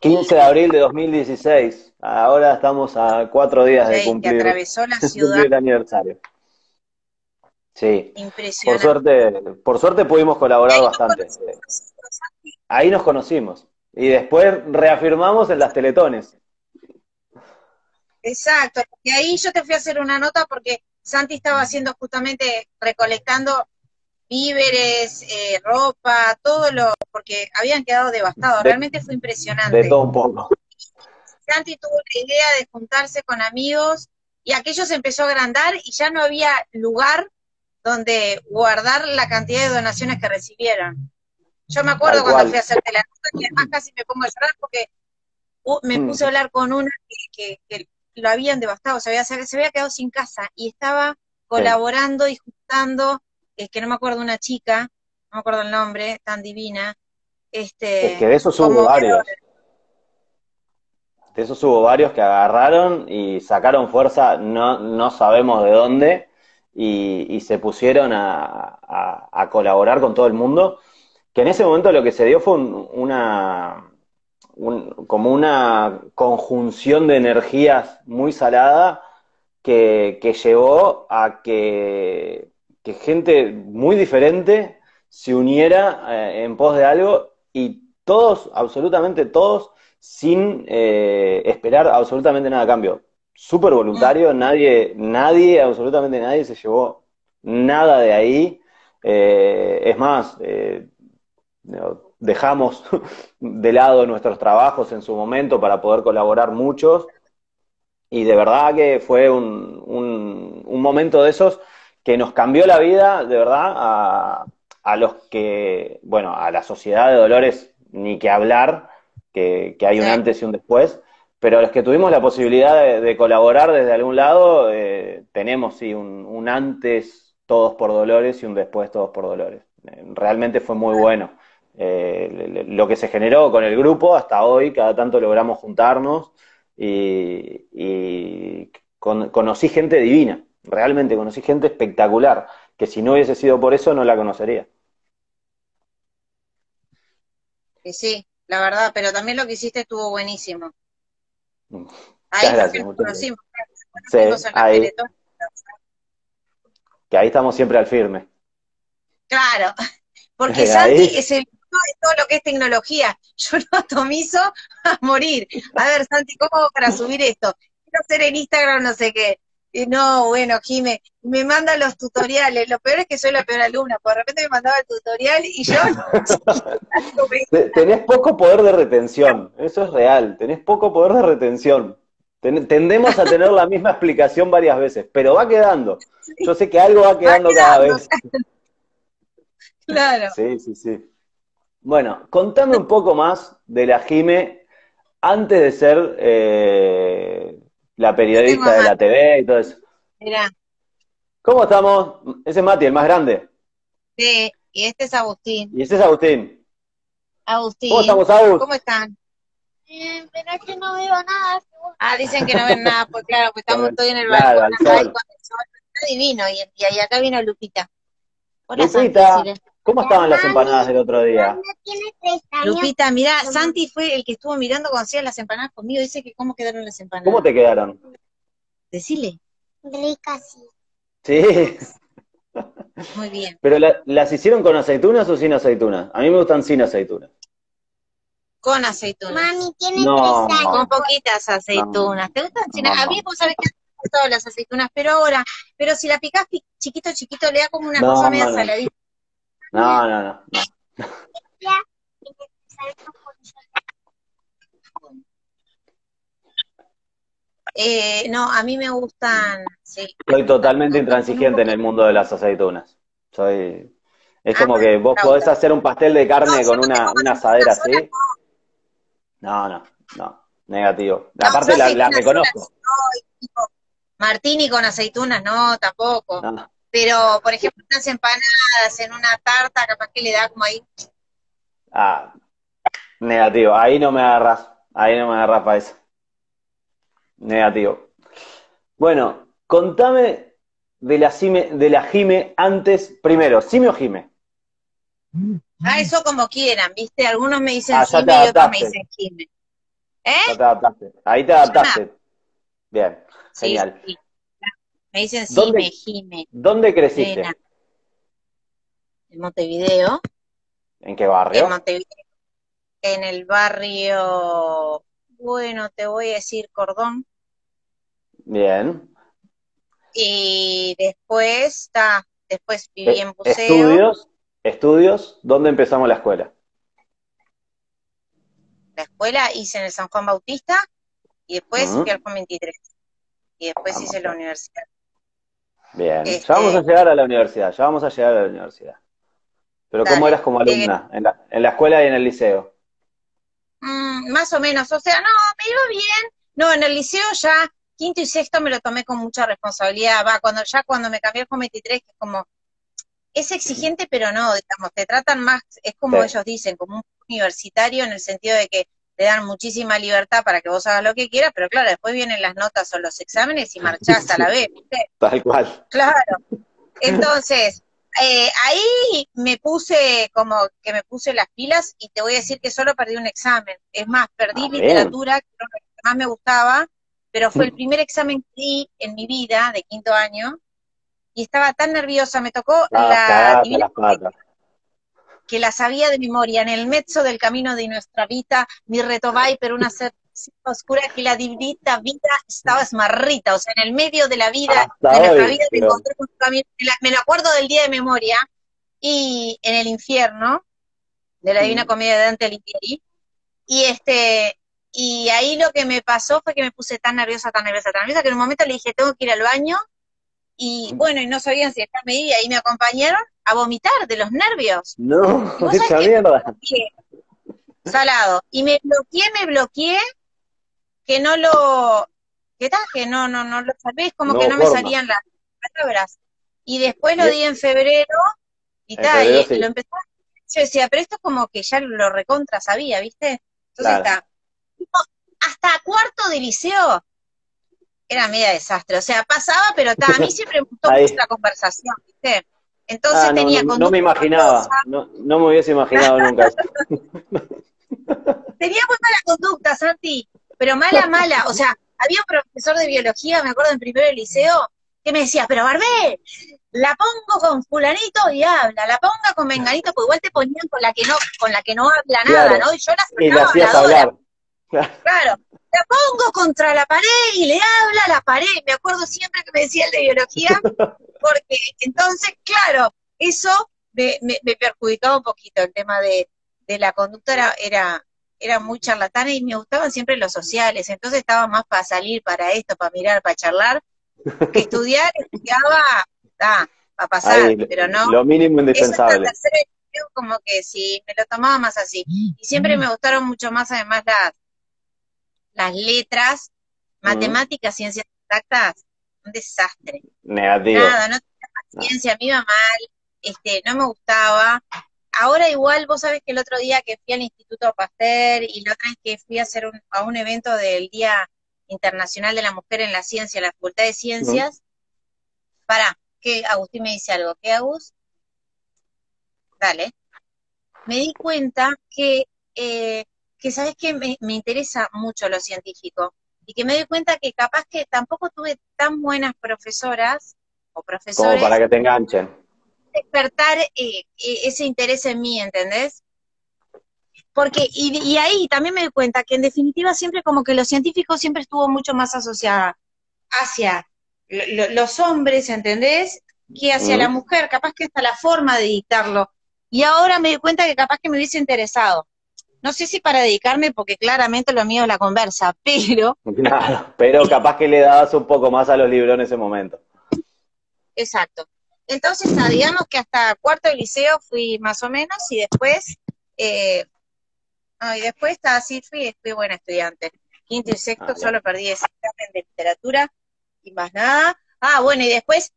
S1: 15 de abril de 2016. Ahora estamos a cuatro días de
S2: rey que
S1: cumplir,
S2: atravesó la ciudad?
S1: cumplir el aniversario. Sí, por
S2: Impresionante.
S1: suerte, por suerte pudimos
S2: Y
S1: colaborar
S2: ahí
S1: bastante. Ahí nos conocimos. Y después reafirmamos en las teletones.
S2: Exacto, porque ahí yo te fui a hacer una nota porque Santi estaba haciendo justamente, recolectando víveres, eh, ropa, todo lo, porque habían quedado devastados,
S1: De-
S2: realmente fue
S1: De
S2: impresionante.
S1: todo un poco.
S2: Santi tuvo la idea de juntarse con amigos y aquello se empezó a agrandar y ya no había lugar donde guardar la cantidad de donaciones que recibieron. Yo me acuerdo
S1: Tal
S2: cuando
S1: cual.
S2: fui a hacerte la nota, que además casi me pongo a llorar porque uh, me
S1: Mm.
S2: puse a hablar con una que, que- que lo habían devastado, se había, se había quedado sin casa y estaba colaborando y juntando, es que no me acuerdo una chica, no me acuerdo el nombre, tan divina, este,
S1: Es que de esos hubo varios. De esos hubo varios que agarraron y sacaron fuerza, no, no sabemos de dónde, y, se pusieron a, colaborar con todo el mundo. Que en ese momento lo que se dio fue un- una, un- como una conjunción de energías muy salada que, que llevó a que, que gente muy diferente se uniera eh, en pos de algo y todos, absolutamente todos, sin eh, esperar absolutamente nada a cambio. Súper voluntario, nadie, nadie, absolutamente nadie se llevó nada de ahí. Eh, es más, eh, dejamos de lado nuestros trabajos en su momento para poder colaborar muchos. Y de verdad que fue un, un, un momento de esos que nos cambió la vida, de verdad, a, a los que, bueno, a la sociedad de Dolores ni que hablar, que, que hay un antes y un después, pero los que tuvimos la posibilidad de, de colaborar desde algún lado, eh, tenemos sí un, un antes todos por Dolores y un después todos por Dolores. Eh, realmente fue muy bueno. Eh, lo que se generó con el grupo hasta hoy, cada tanto logramos juntarnos y, y con- conocí gente divina, realmente conocí gente espectacular, que si no hubiese sido por eso no la conocería.
S2: Y sí, la verdad, pero también lo que hiciste estuvo buenísimo. Ahí
S1: Muchas
S2: que
S1: gracias, muchas
S2: conocimos, nos
S1: Sí, ahí. Que ahí estamos siempre al firme.
S2: Claro, porque
S1: Ahí.
S2: Santi es el de todo lo que es tecnología. Yo lo atomizo a morir. A ver, Santi, ¿cómo hago para subir esto? Quiero hacer en Instagram no sé qué. Y no, bueno, Jime, me manda los tutoriales. Lo peor es que soy la peor alumna, porque de repente me mandaba el tutorial y yo
S1: Tenés poco poder de retención, eso es real, tenés poco poder de retención. Ten- Tendemos a tener la misma explicación varias veces, pero va quedando. Yo sé que algo va quedando cada
S2: quedando.
S1: vez.
S2: Claro.
S1: Sí, sí, sí. Bueno, contame un poco más de la Jime antes de ser eh, la periodista de la TV y todo eso.
S2: Mirá,
S1: ¿Cómo estamos? Ese es Mati, el más grande.
S2: sí, y este es Agustín.
S1: Y ese es Agustín.
S2: Agustín,
S1: ¿Cómo estamos, Agus?
S2: ¿cómo están?
S3: Bien, pero es que no veo nada.
S2: Ah, dicen que no ven nada, pues claro, pues estamos todos en el
S1: Claro,
S2: balcón,
S1: al
S2: acá, y
S1: sol.
S2: con el sol. Está divino, y, y acá vino Lupita. Hola,
S1: Lupita. ¿Cómo estaban las empanadas del otro día?
S2: Lupita, mirá, Santi fue el que estuvo mirando cuando hacían las empanadas conmigo, dice que cómo quedaron las empanadas.
S1: ¿Cómo te quedaron?
S2: Decile.
S3: Ricas, sí.
S1: Sí,
S2: Muy bien.
S1: pero la- ¿las hicieron con aceitunas o sin aceitunas? A mí me gustan sin aceitunas.
S2: Con aceitunas.
S3: Mami tiene
S1: No.
S3: tres años.
S2: Con poquitas aceitunas. ¿Te gustan? sin-
S1: No.
S2: A mí, vos sabés que gustado las aceitunas, pero ahora, pero si la picás pi- chiquito, chiquito, le da como una
S1: No,
S2: cosa media
S1: no.
S2: saladita.
S1: No, no, no. no.
S2: Eh, no, a mí me gustan, sí.
S1: Soy totalmente intransigente en el mundo de las aceitunas. Soy, es como que vos podés hacer un pastel de carne con una, una asadera así. No, no, no, negativo.
S2: No,
S1: Aparte la, la reconozco.
S2: martini con aceitunas, no, tampoco.
S1: No,
S2: Pero, por ejemplo, unas empanadas en una tarta, capaz que le da como ahí.
S1: ah, negativo. Ahí no me agarras. Ahí no me agarras para eso. Negativo. Bueno, contame de la Cime, de la Jime antes, primero, ¿Cime o Jime?
S2: Ah, eso como quieran, ¿viste? Algunos me dicen
S1: Ah, ya
S2: Jime y otros me dicen Jime.
S1: Ya
S2: ¿Eh?
S1: te adaptaste. Ahí te adaptaste. Bien,
S2: Sí,
S1: genial.
S2: sí. Me dicen
S1: ¿Dónde-
S2: Jime, Jime.
S1: ¿Dónde creciste?
S2: En Montevideo.
S1: ¿En qué
S2: En
S1: barrio?
S2: Montevideo. En el barrio, bueno, te voy a decir Cordón.
S1: Bien.
S2: Y después, está, después viví
S1: Eh,
S2: en Buceo.
S1: Estudios, estudios, ¿dónde empezamos la escuela?
S2: La escuela hice en el San Juan Bautista y después
S1: Ujú.
S2: fui al Juan 23. Y después
S1: Vamos,
S2: hice la universidad.
S1: Bien,
S2: Este-
S1: ya vamos a llegar a la universidad, ya vamos a llegar a la universidad. Pero ¿cómo eras como alumna en la, en la escuela y en el liceo?
S2: Mm, más o menos, o sea, no, me iba bien. No, en el liceo ya quinto y sexto me lo tomé con mucha responsabilidad. Va, cuando ya cuando me cambié Juan 23, que es como, es exigente, pero no, digamos, te tratan más, es como
S1: Sí.
S2: ellos dicen, como un universitario en el sentido de que te dan muchísima libertad para que vos hagas lo que quieras, pero claro, después vienen las notas o los exámenes y marchás a la vez, ¿viste?
S1: Tal cual.
S2: Claro. Entonces, eh, ahí me puse como que me puse las pilas y te voy a decir que solo perdí un examen. Es más, perdí
S1: Ah,
S2: literatura, que era lo que más me gustaba, pero fue el primer examen que di en mi vida de quinto año y estaba tan nerviosa, me tocó
S1: Ah,
S2: la Divina
S1: patas.
S2: Que la sabía de memoria, en el mezzo del camino de nuestra vida, mi retovai per una ser oscura que la divinita vida estaba esmarrita, o sea, en el medio de la vida,
S1: Hasta
S2: de nuestra
S1: hoy,
S2: vida, me
S1: pero-
S2: encontré un camino, me lo acuerdo del día de memoria, y en el infierno, de la Divina
S1: Mm.
S2: Comedia de Dante Alighieri, y este, y ahí lo que me pasó fue que me puse tan nerviosa, tan nerviosa, tan nerviosa, que en un momento le dije, tengo que ir al baño, y bueno, y no sabían si dejarme ir, y ahí me acompañaron a vomitar de los nervios.
S1: No,
S2: ¿Vos sabés
S1: esa mierda.
S2: salado. Y me bloqueé, me bloqueé, que no lo, ¿qué tal? Que no, no, no lo sabés, como
S1: No
S2: que no me salían las palabras. Y después lo di en febrero, y tal, y
S1: sí.
S2: lo empecé yo decía, pero esto es como que ya lo recontra sabía, ¿viste? Entonces
S1: Claro.
S2: está. Hasta cuarto de liceo era media desastre. O sea, pasaba, pero ta, a mí siempre me gustó mucho la conversación, ¿viste? Entonces
S1: Ah, no,
S2: tenía
S1: no, me imaginaba, no, no me hubiese imaginado nunca.
S2: Tenía muy mala conducta, Santi, pero mala, mala. O sea, había un profesor de biología, me acuerdo en primero del liceo, que me decía, pero Barbé, la pongo con fulanito y habla, la ponga con menganito, pues igual te ponían con la que no, con la que no habla nada,
S1: Claro.
S2: ¿no? Y yo la
S1: Y
S2: sacaba
S1: hacías hablar. Claro.
S2: Claro, la pongo contra la pared y le habla a la pared. Me acuerdo siempre que me decía el de biología, porque entonces, claro, eso me, me- me perjudicaba un poquito. El tema de, de la conducta era, era, era muy charlatana y me gustaban siempre los sociales. Entonces estaba más para salir, para esto, para mirar, para charlar, que estudiar, estudiaba, da, para pasar, pero no.
S1: Lo mínimo indispensable.
S2: como que sí, me lo tomaba más así. Y siempre me gustaron mucho más además las, las letras, matemáticas, ciencias exactas, un desastre.
S1: Negativo.
S2: Nada, no tenía paciencia, me iba mal, este, no me gustaba. Ahora igual, vos sabés que el otro día que fui al Instituto Pasteur y la otra vez que fui a hacer un, a un evento del Día Internacional de la Mujer en la Ciencia, la Facultad de Ciencias, para que Agustín me dice algo, ¿qué Agus? Dale. Me di cuenta que, eh, que sabes que me, me interesa mucho lo científico y que me doy cuenta que capaz que tampoco tuve tan buenas profesoras o
S1: Como
S2: profesores
S1: para que te enganchen.
S2: despertar eh, eh, ese interés en mí, ¿entendés? Porque, y, y ahí también me doy cuenta que en definitiva siempre como que lo científico siempre estuvo mucho más asociada hacia lo- lo- los hombres, ¿entendés? Que hacia
S1: Mm.
S2: la mujer, capaz que hasta la forma de dictarlo. Y ahora me doy cuenta que capaz que me hubiese interesado. No sé si para dedicarme, porque claramente lo mío es la conversa, pero,
S1: Claro, pero capaz que le dabas un poco más a los libros en ese momento.
S2: exacto. Entonces, ah, digamos que hasta cuarto de liceo fui más o menos, y después, eh, no, y después así fui, fui buena estudiante. Quinto y sexto
S1: Ah,
S2: solo perdí ese examen de literatura y más nada. Ah, bueno, y después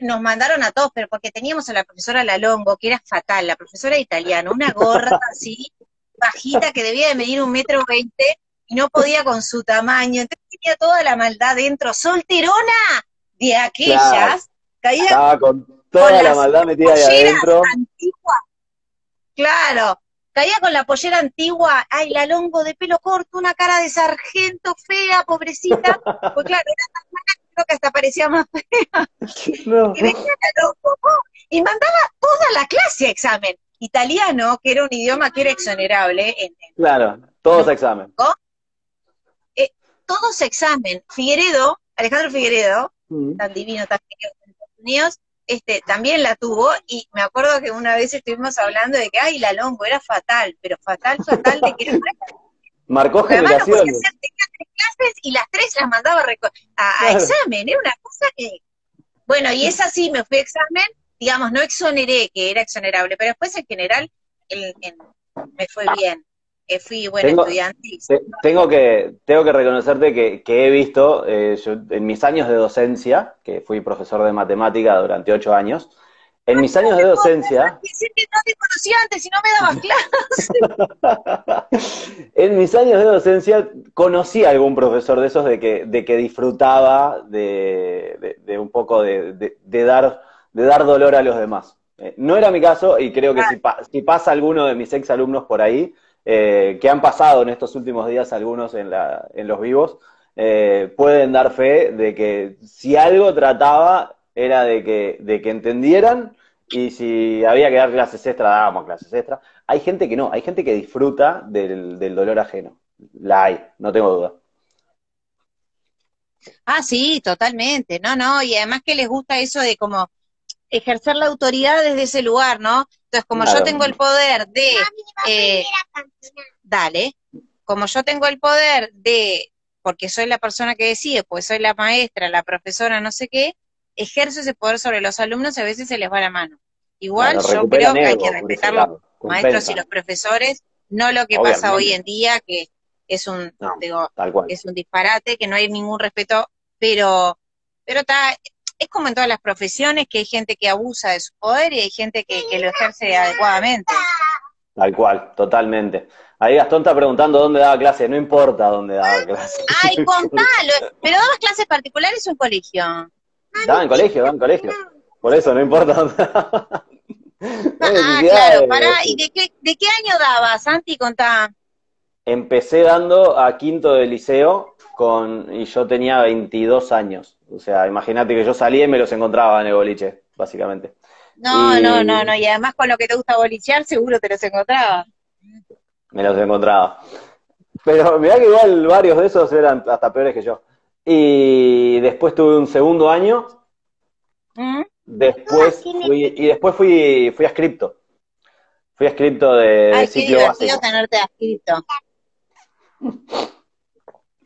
S2: nos mandaron a todos, pero porque teníamos a la profesora Lalongo, que era fatal, la profesora de italiano, una gorra así, bajita, que debía de medir un metro veinte, y no podía con su tamaño, entonces tenía toda la maldad dentro, solterona de aquellas, caía
S1: Estaba con toda
S2: Con
S1: la maldad metida ahí adentro.
S2: antigua. Claro, caía con la pollera antigua, ay, la longo de pelo corto, una cara de sargento fea, pobrecita. Pues claro, era tan mala que creo que hasta parecía más fea.
S1: No.
S2: Y venía la longo, ¡oh! y mandaba toda la clase a examen. Italiano, que era un idioma que era exonerable, en, en
S1: Claro, todos a examen.
S2: todos examen. Figueredo, Alejandro Figueredo,
S1: Mm.
S2: tan divino, tan querido en Estados Unidos, este, también la tuvo, y me acuerdo que una vez estuvimos hablando de que, ay, la longo era fatal, pero fatal, fatal, de que era
S1: Marcó
S2: no
S1: generaciones.
S2: hacer, tenía tres clases y las tres las mandaba a, examen, era una cosa que... Bueno, y esa sí me fui a examen, digamos, no exoneré, que era exonerable, pero después en general el- me fue bien. Eh, fui buen
S1: Tengo-
S2: estudiante. y-
S1: Te- Tengo que, tengo que reconocerte que, que he visto, eh, yo, en mis años de docencia, que fui profesor de matemática durante ocho años, en mis años de docencia,
S2: Decir que no te conocía antes y no me dabas clases.
S1: en mis años de docencia conocí a algún profesor de esos de que, de que disfrutaba de, de- de un poco de dar, de dar dolor a los demás. Eh, no era mi caso y creo que si, pa- si pasa alguno de mis ex alumnos por ahí, eh, que han pasado en estos últimos días algunos en, la, en los vivos, eh, pueden dar fe de que si algo trataba era de que, de que entendieran y si había que dar clases extra, dábamos clases extra. Hay gente que no, hay gente que disfruta del, del dolor ajeno. La hay, no tengo duda.
S2: Ah, sí, totalmente. No, no, y además que les gusta eso de como ejercer la autoridad desde ese lugar, ¿no? Entonces, como yo tengo el poder de, eh, dale, como yo tengo el poder de, porque soy la persona que decide, pues soy la maestra, la profesora, no sé qué, ejerzo ese poder sobre los alumnos y a veces se les va la mano. Igual
S1: Claro,
S2: yo creo que hay que respetar los maestros y los profesores, no lo que pasa hoy en día, que es un,
S1: No.
S2: digo,
S1: Tal cual.
S2: es un disparate, que no hay ningún respeto, pero, pero está, es como en todas las profesiones que hay gente que abusa de su poder y hay gente que, que lo ejerce adecuadamente.
S1: Tal cual, totalmente. Ahí Gastón está preguntando dónde daba clase, no importa dónde daba clase.
S2: Ay, contalo, pero dabas clases particulares o en colegio.
S1: Daba en colegio, daba en colegio. Por eso, no importa dónde daba.
S2: Ah, claro, pará, ¿y de qué, de qué año dabas, Santi? Contá.
S1: Empecé dando a quinto de liceo con, y yo tenía 22 años. O sea, imagínate que yo salía y me los encontraba en el boliche, básicamente.
S2: No,
S1: Y-
S2: no, no, no, y además con lo que te gusta bolichear, seguro te los encontrabas.
S1: Me los encontraba. Pero mirá que igual varios de esos eran hasta peores que yo. Y después tuve un segundo año,
S2: ¿Mm?
S1: después fui, y después fui, fui a Scripto. Fui a Scripto de, de
S2: Ay, qué
S1: ciclo
S2: divertido
S1: básico.
S2: tenerte adscrito.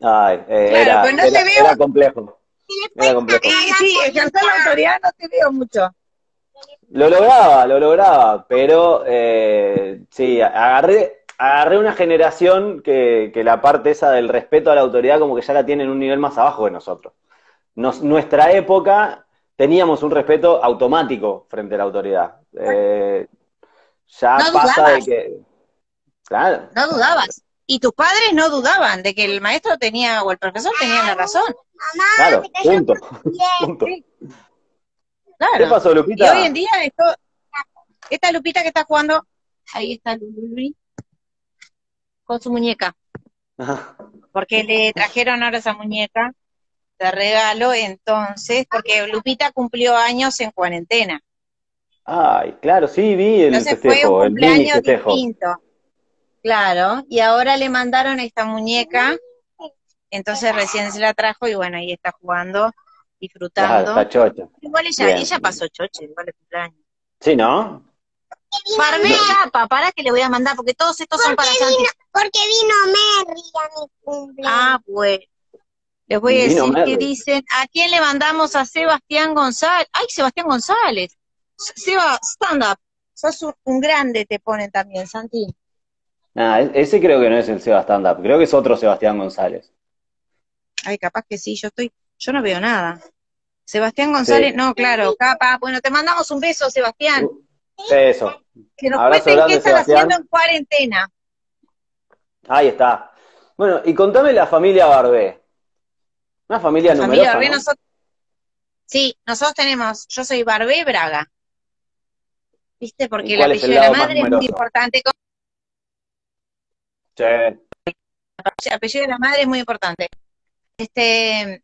S1: Ay, eh,
S2: Claro,
S1: era,
S2: pero no te veo-
S1: era complejo. Era complejo.
S2: Y sí, ejercer la autoridad no te veo mucho.
S1: Lo lograba, lo lograba, pero eh, sí, agarré, agarré una generación que, que la parte esa del respeto a la autoridad como que ya la tiene en un nivel más abajo de nosotros. Nos- nuestra época teníamos un respeto automático frente a la autoridad. Eh, ya
S2: No
S1: pasa
S2: dudabas.
S1: de que... Claro,
S2: No dudabas. Y tus padres no dudaban de que el maestro tenía o el profesor tenía la razón.
S3: Mamá,
S1: claro, punto, punto. ¿Qué
S2: Claro.
S1: pasó,
S2: Y
S1: Lupita?
S2: hoy en día esto, esta Lupita que está jugando, ahí está Luli, con su muñeca, porque le trajeron ahora esa muñeca de regalo, entonces, porque Lupita cumplió años en cuarentena.
S1: Ay, claro, sí, vi el
S2: Entonces fue
S1: festejo,
S2: un
S1: el mini
S2: cumpleaños
S1: festejo.
S2: distinto. Claro, y ahora le mandaron esta muñeca, entonces recién se la trajo y bueno, ahí está jugando,
S1: Claro,
S2: disfrutando.
S1: está chocha.
S2: Igual ella,
S1: Bien.
S2: ella pasó choche, igual el cumpleaños.
S1: Sí, ¿no?
S2: Barbé capa, para que le voy a mandar, porque todos estos son para Santi.
S3: porque vino Merry a mi cumpleaños.
S2: Ah, bueno. Les voy a
S1: Vino
S2: decir que dicen, ¿a quién le mandamos a Sebastián González? ¡Ay, Sebastián González! Seba, stand up. Sos un, un grande, te ponen también, Santi.
S1: Nah, e- ese creo que no es el Seba Stand Up, creo que es otro Sebastián González.
S2: Ay, capaz que sí, yo estoy, yo no veo nada. Sebastián González,
S1: Sí.
S2: no, claro, capaz. Bueno, te mandamos un beso, Sebastián.
S1: Eso,
S2: Que nos
S1: abrazo
S2: cuenten
S1: grande,
S2: qué están
S1: Sebastián.
S2: haciendo en cuarentena.
S1: ahí está. Bueno, y contame la familia Barbé. Una familia
S2: Familia
S1: numerosa,
S2: Barbé,
S1: ¿no?
S2: nosotros, sí, nosotros tenemos, yo soy Barbé Braga. ¿Viste? Porque
S1: ¿Y
S2: el apellido de la madre es muy importante.
S1: Sí.
S2: El apellido de la madre es muy importante. Este,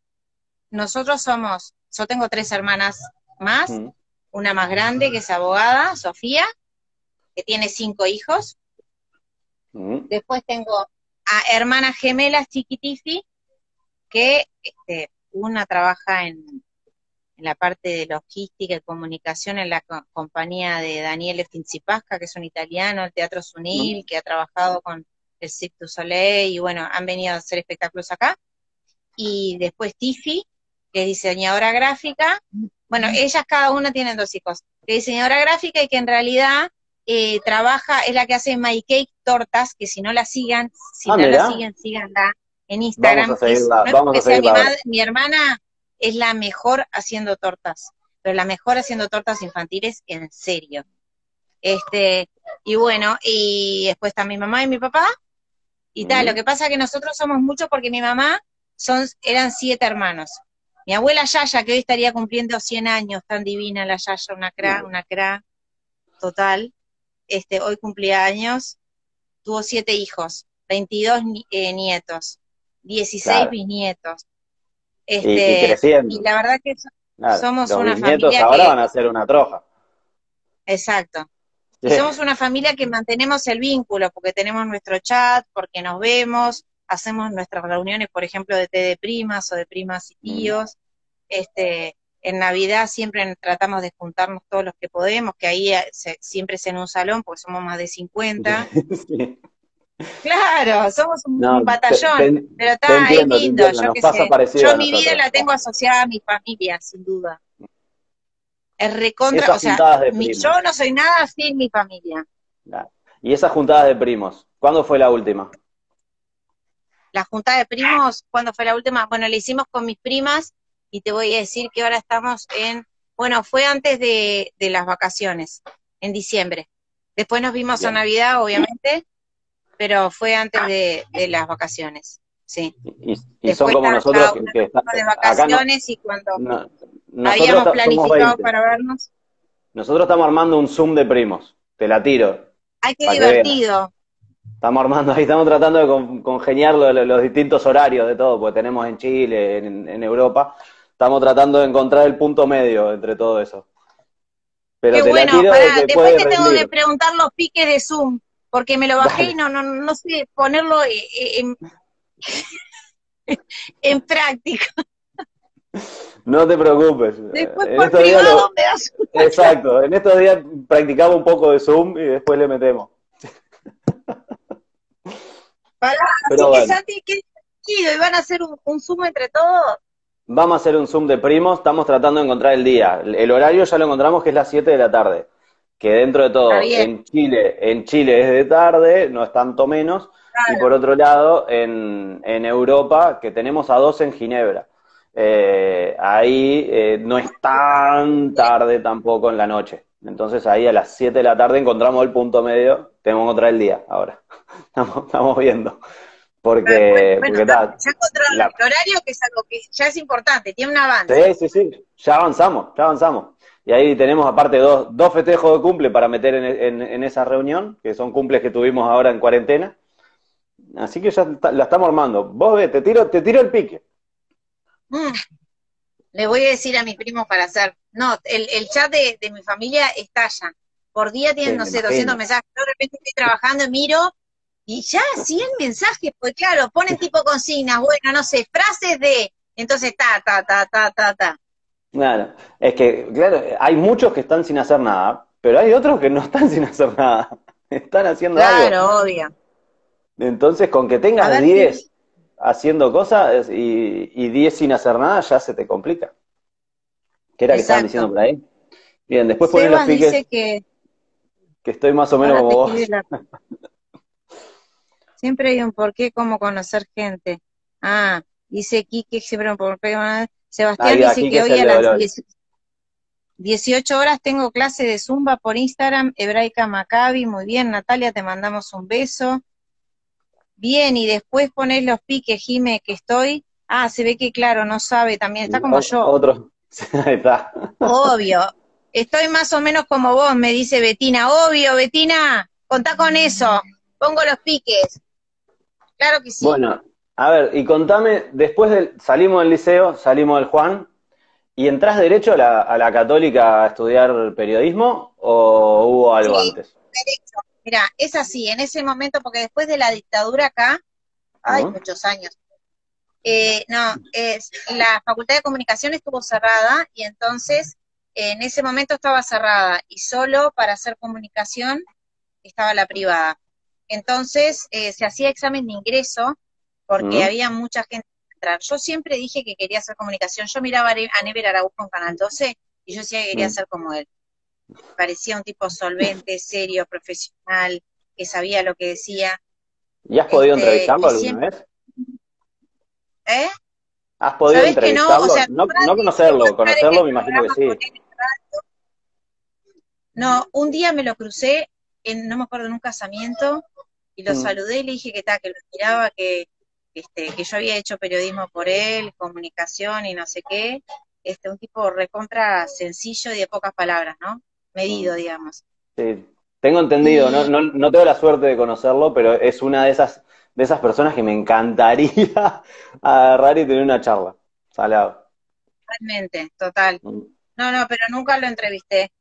S2: nosotros somos, yo tengo tres hermanas más,
S1: Mm.
S2: una más grande que es abogada, Sofía, que tiene cinco hijos.
S1: Mm.
S2: Después tengo a hermanas gemelas chiquitifi, que este, una trabaja en, en la parte de logística y comunicación en la co- compañía de Daniele Finzipasca, que es un italiano, el Teatro Sunil, que ha trabajado con el Cirque du Soleil, y bueno, han venido a hacer espectáculos acá. Y después Tiffy, que es diseñadora gráfica. Bueno, ellas cada una tienen dos hijos. Que es diseñadora gráfica y que en realidad eh, trabaja, es la que hace My Cake Tortas, que si no la sigan, si
S1: Ah,
S2: no la siguen, síganla en Instagram.
S1: Vamos a seguirla,
S2: Es- no es
S1: vamos
S2: porque
S1: a
S2: sea mi, madre- mi hermana es la mejor haciendo tortas, pero la mejor haciendo tortas infantiles en serio. Este, y bueno, y después está mi mamá y mi papá, y tal, lo que pasa es que nosotros somos muchos porque mi mamá son, eran siete hermanos. Mi abuela Yaya, que hoy estaría cumpliendo 100 años, tan divina la Yaya, una cra, una cra, total, este, hoy cumplía años, tuvo siete hijos, 22 ni- eh, nietos, 16
S1: Claro.
S2: bisnietos.
S1: Y, y
S2: Este,
S1: creciendo.
S2: y la verdad que so-
S1: Claro,
S2: somos
S1: los
S2: una
S1: bisnietos
S2: familia
S1: ahora
S2: que-
S1: van a ser una troja.
S2: exacto. Y somos una familia que mantenemos el vínculo, porque tenemos nuestro chat, porque nos vemos, hacemos nuestras reuniones, por ejemplo, de té de primas o de primas y tíos. Este, en Navidad siempre tratamos de juntarnos todos los que podemos, que ahí eh, se- siempre es en un salón, porque somos más de 50.
S1: Sí.
S2: Claro, somos un,
S1: No,
S2: batallón,
S1: te- te-
S2: pero está,
S1: entiendo,
S2: es
S1: te
S2: lindo, yo
S1: pasa
S2: sé. Yo mi vida la tengo asociada a mi familia, sin duda. Es recontra, o sea, yo no soy nada sin mi familia.
S1: Y esas juntadas de primos, ¿cuándo fue la última?
S2: La junta de primos, ¿cuándo fue la última? Bueno, la hicimos con mis primas y te voy a decir que ahora estamos en, bueno, fue antes de, de las vacaciones, en diciembre. Después nos vimos a. Navidad, obviamente, pero fue antes de, de las vacaciones, sí.
S1: Y, son como nosotros que, que está-
S2: de
S1: acá no-
S2: vacaciones y cuando
S1: no- nosotros
S2: habíamos planificado
S1: 20.
S2: para vernos.
S1: Nosotros estamos armando un Zoom de primos. Te la tiro.
S2: Ay, qué divertido.
S1: Estamos armando ahí, estamos tratando de con- congeniar lo- lo- los distintos horarios de todo, porque tenemos en Chile, en, en Europa. Estamos tratando de encontrar el punto medio entre todo eso. Pero
S2: Qué
S1: te
S2: bueno,
S1: la tiro
S2: pará,
S1: de que
S2: después te tengo que preguntar los piques de Zoom, porque me lo bajé
S1: Dale.
S2: y no, no, no sé ponerlo eh, eh, en, en práctica.
S1: No te preocupes.
S2: Después
S1: En
S2: por privado
S1: lo-
S2: me das un-
S1: Exacto, en estos días practicamos un poco de Zoom y después le metemos.
S2: Pará,
S1: Pero
S2: así que. Santi, qué y van a hacer un, un Zoom entre todos.
S1: Vamos a hacer un Zoom de primos, estamos tratando de encontrar el día. El horario ya lo encontramos que es las 7 de la tarde. Que dentro de todo, en Chile, en Chile es de tarde, no es tanto menos. Y por otro lado, en, en Europa, que tenemos a dos en Ginebra. Eh, ahí eh, no es tan tarde tampoco en la noche. Entonces ahí a las 7 de la tarde encontramos el punto medio. Tenemos que encontrar el día ahora. Estamos, estamos viendo. Porque,
S2: Bueno,
S1: porque ta,
S2: ya encontraron
S1: la-
S2: el horario, que es algo que ya es importante, tiene un avance.
S1: Sí, sí, sí, ya avanzamos, ya avanzamos. Y ahí tenemos aparte dos, dos festejos de cumple para meter en, en- en esa reunión, que son cumples que tuvimos ahora en cuarentena. Así que ya la estamos armando. Vos ves, te tiro, te tiro el pique.
S2: Mm. Le voy a decir a mis primos para hacer. No, el, el chat de, de mi familia estalla. Por día tienen,
S1: Sí,
S2: no
S1: me
S2: sé,
S1: imagino.
S2: 200 mensajes. Yo de repente estoy trabajando y miro y ya 100 mensajes, pues claro, ponen tipo consignas, bueno, no sé, frases de. Entonces, ta, ta, ta, ta, ta, ta.
S1: Claro, es que, claro, hay muchos que están sin hacer nada pero hay otros que no están sin hacer nada. Están haciendo algo.
S2: Claro, obvio.
S1: Entonces, con que tengas
S2: ver,
S1: 10 haciendo cosas y, y 10 sin hacer nada, ya se te complica. ¿Qué era que estaban diciendo por ahí? Bien, después ponen los piques,
S2: dice que
S1: que estoy más o menos como vos.
S2: Siempre hay un porqué como conocer gente. Ah, dice Quique, siempre un porqué. Sebastián
S1: Ahí
S2: dice que hoy a las
S1: Oloy.
S2: 10 18 horas tengo clase de Zumba por Instagram, Hebraica Maccabi, muy bien, Natalia, te mandamos un beso. Bien, y después ponés los piques, Jime, que estoy. Ah, se ve que claro, no sabe también, está como
S1: O-
S2: yo.
S1: Otro. Ahí está.
S2: Obvio. Estoy más o menos como vos, me dice Betina. Obvio, Betina, contá con eso. Pongo los piques. Claro que sí.
S1: Bueno, a ver, y contame, después del, salimos del liceo, salimos del Juan, ¿y entras derecho a la, a la católica a estudiar periodismo o hubo algo
S2: Sí.
S1: antes?
S2: Mira, es así, en ese momento, porque después de la dictadura acá, hay
S1: Ujú.
S2: muchos años. eh, no, es, la Facultad de Comunicación estuvo cerrada y entonces en ese momento estaba cerrada y solo para hacer comunicación estaba la privada. Entonces eh, se hacía examen de ingreso porque había mucha gente que entrar. Yo siempre dije que quería hacer comunicación. Yo miraba a Never Araújo en Canal 12 y yo decía que quería
S1: Mm.
S2: ser como él. Parecía un tipo solvente, serio, profesional, que sabía lo que decía.
S1: ¿Y has podido
S2: Este,
S1: entrevistarlo alguna
S2: siempre-
S1: vez?
S2: ¿Eh?
S1: ¿Has podido
S2: ¿Sabés que no?
S1: entrevistarlo?
S2: O sea,
S1: no, conocerlo, conocerlo me imagino que sí.
S2: No, un día me lo crucé, en, no me acuerdo, en un casamiento, y lo
S1: Mm.
S2: saludé y le dije que tal, que lo miraba, que, este, que yo había hecho periodismo por él, comunicación y no sé qué. Este, un tipo recontra sencillo y de pocas palabras, ¿no? Medido,
S1: Mm.
S2: digamos.
S1: Sí, tengo entendido,
S2: Y-
S1: no, no, no tengo la suerte de conocerlo, pero es una de esas, de esas personas que me encantaría agarrar y tener una charla. Salado.
S2: Realmente, total.
S1: Mm.
S2: No, no, pero nunca lo entrevisté.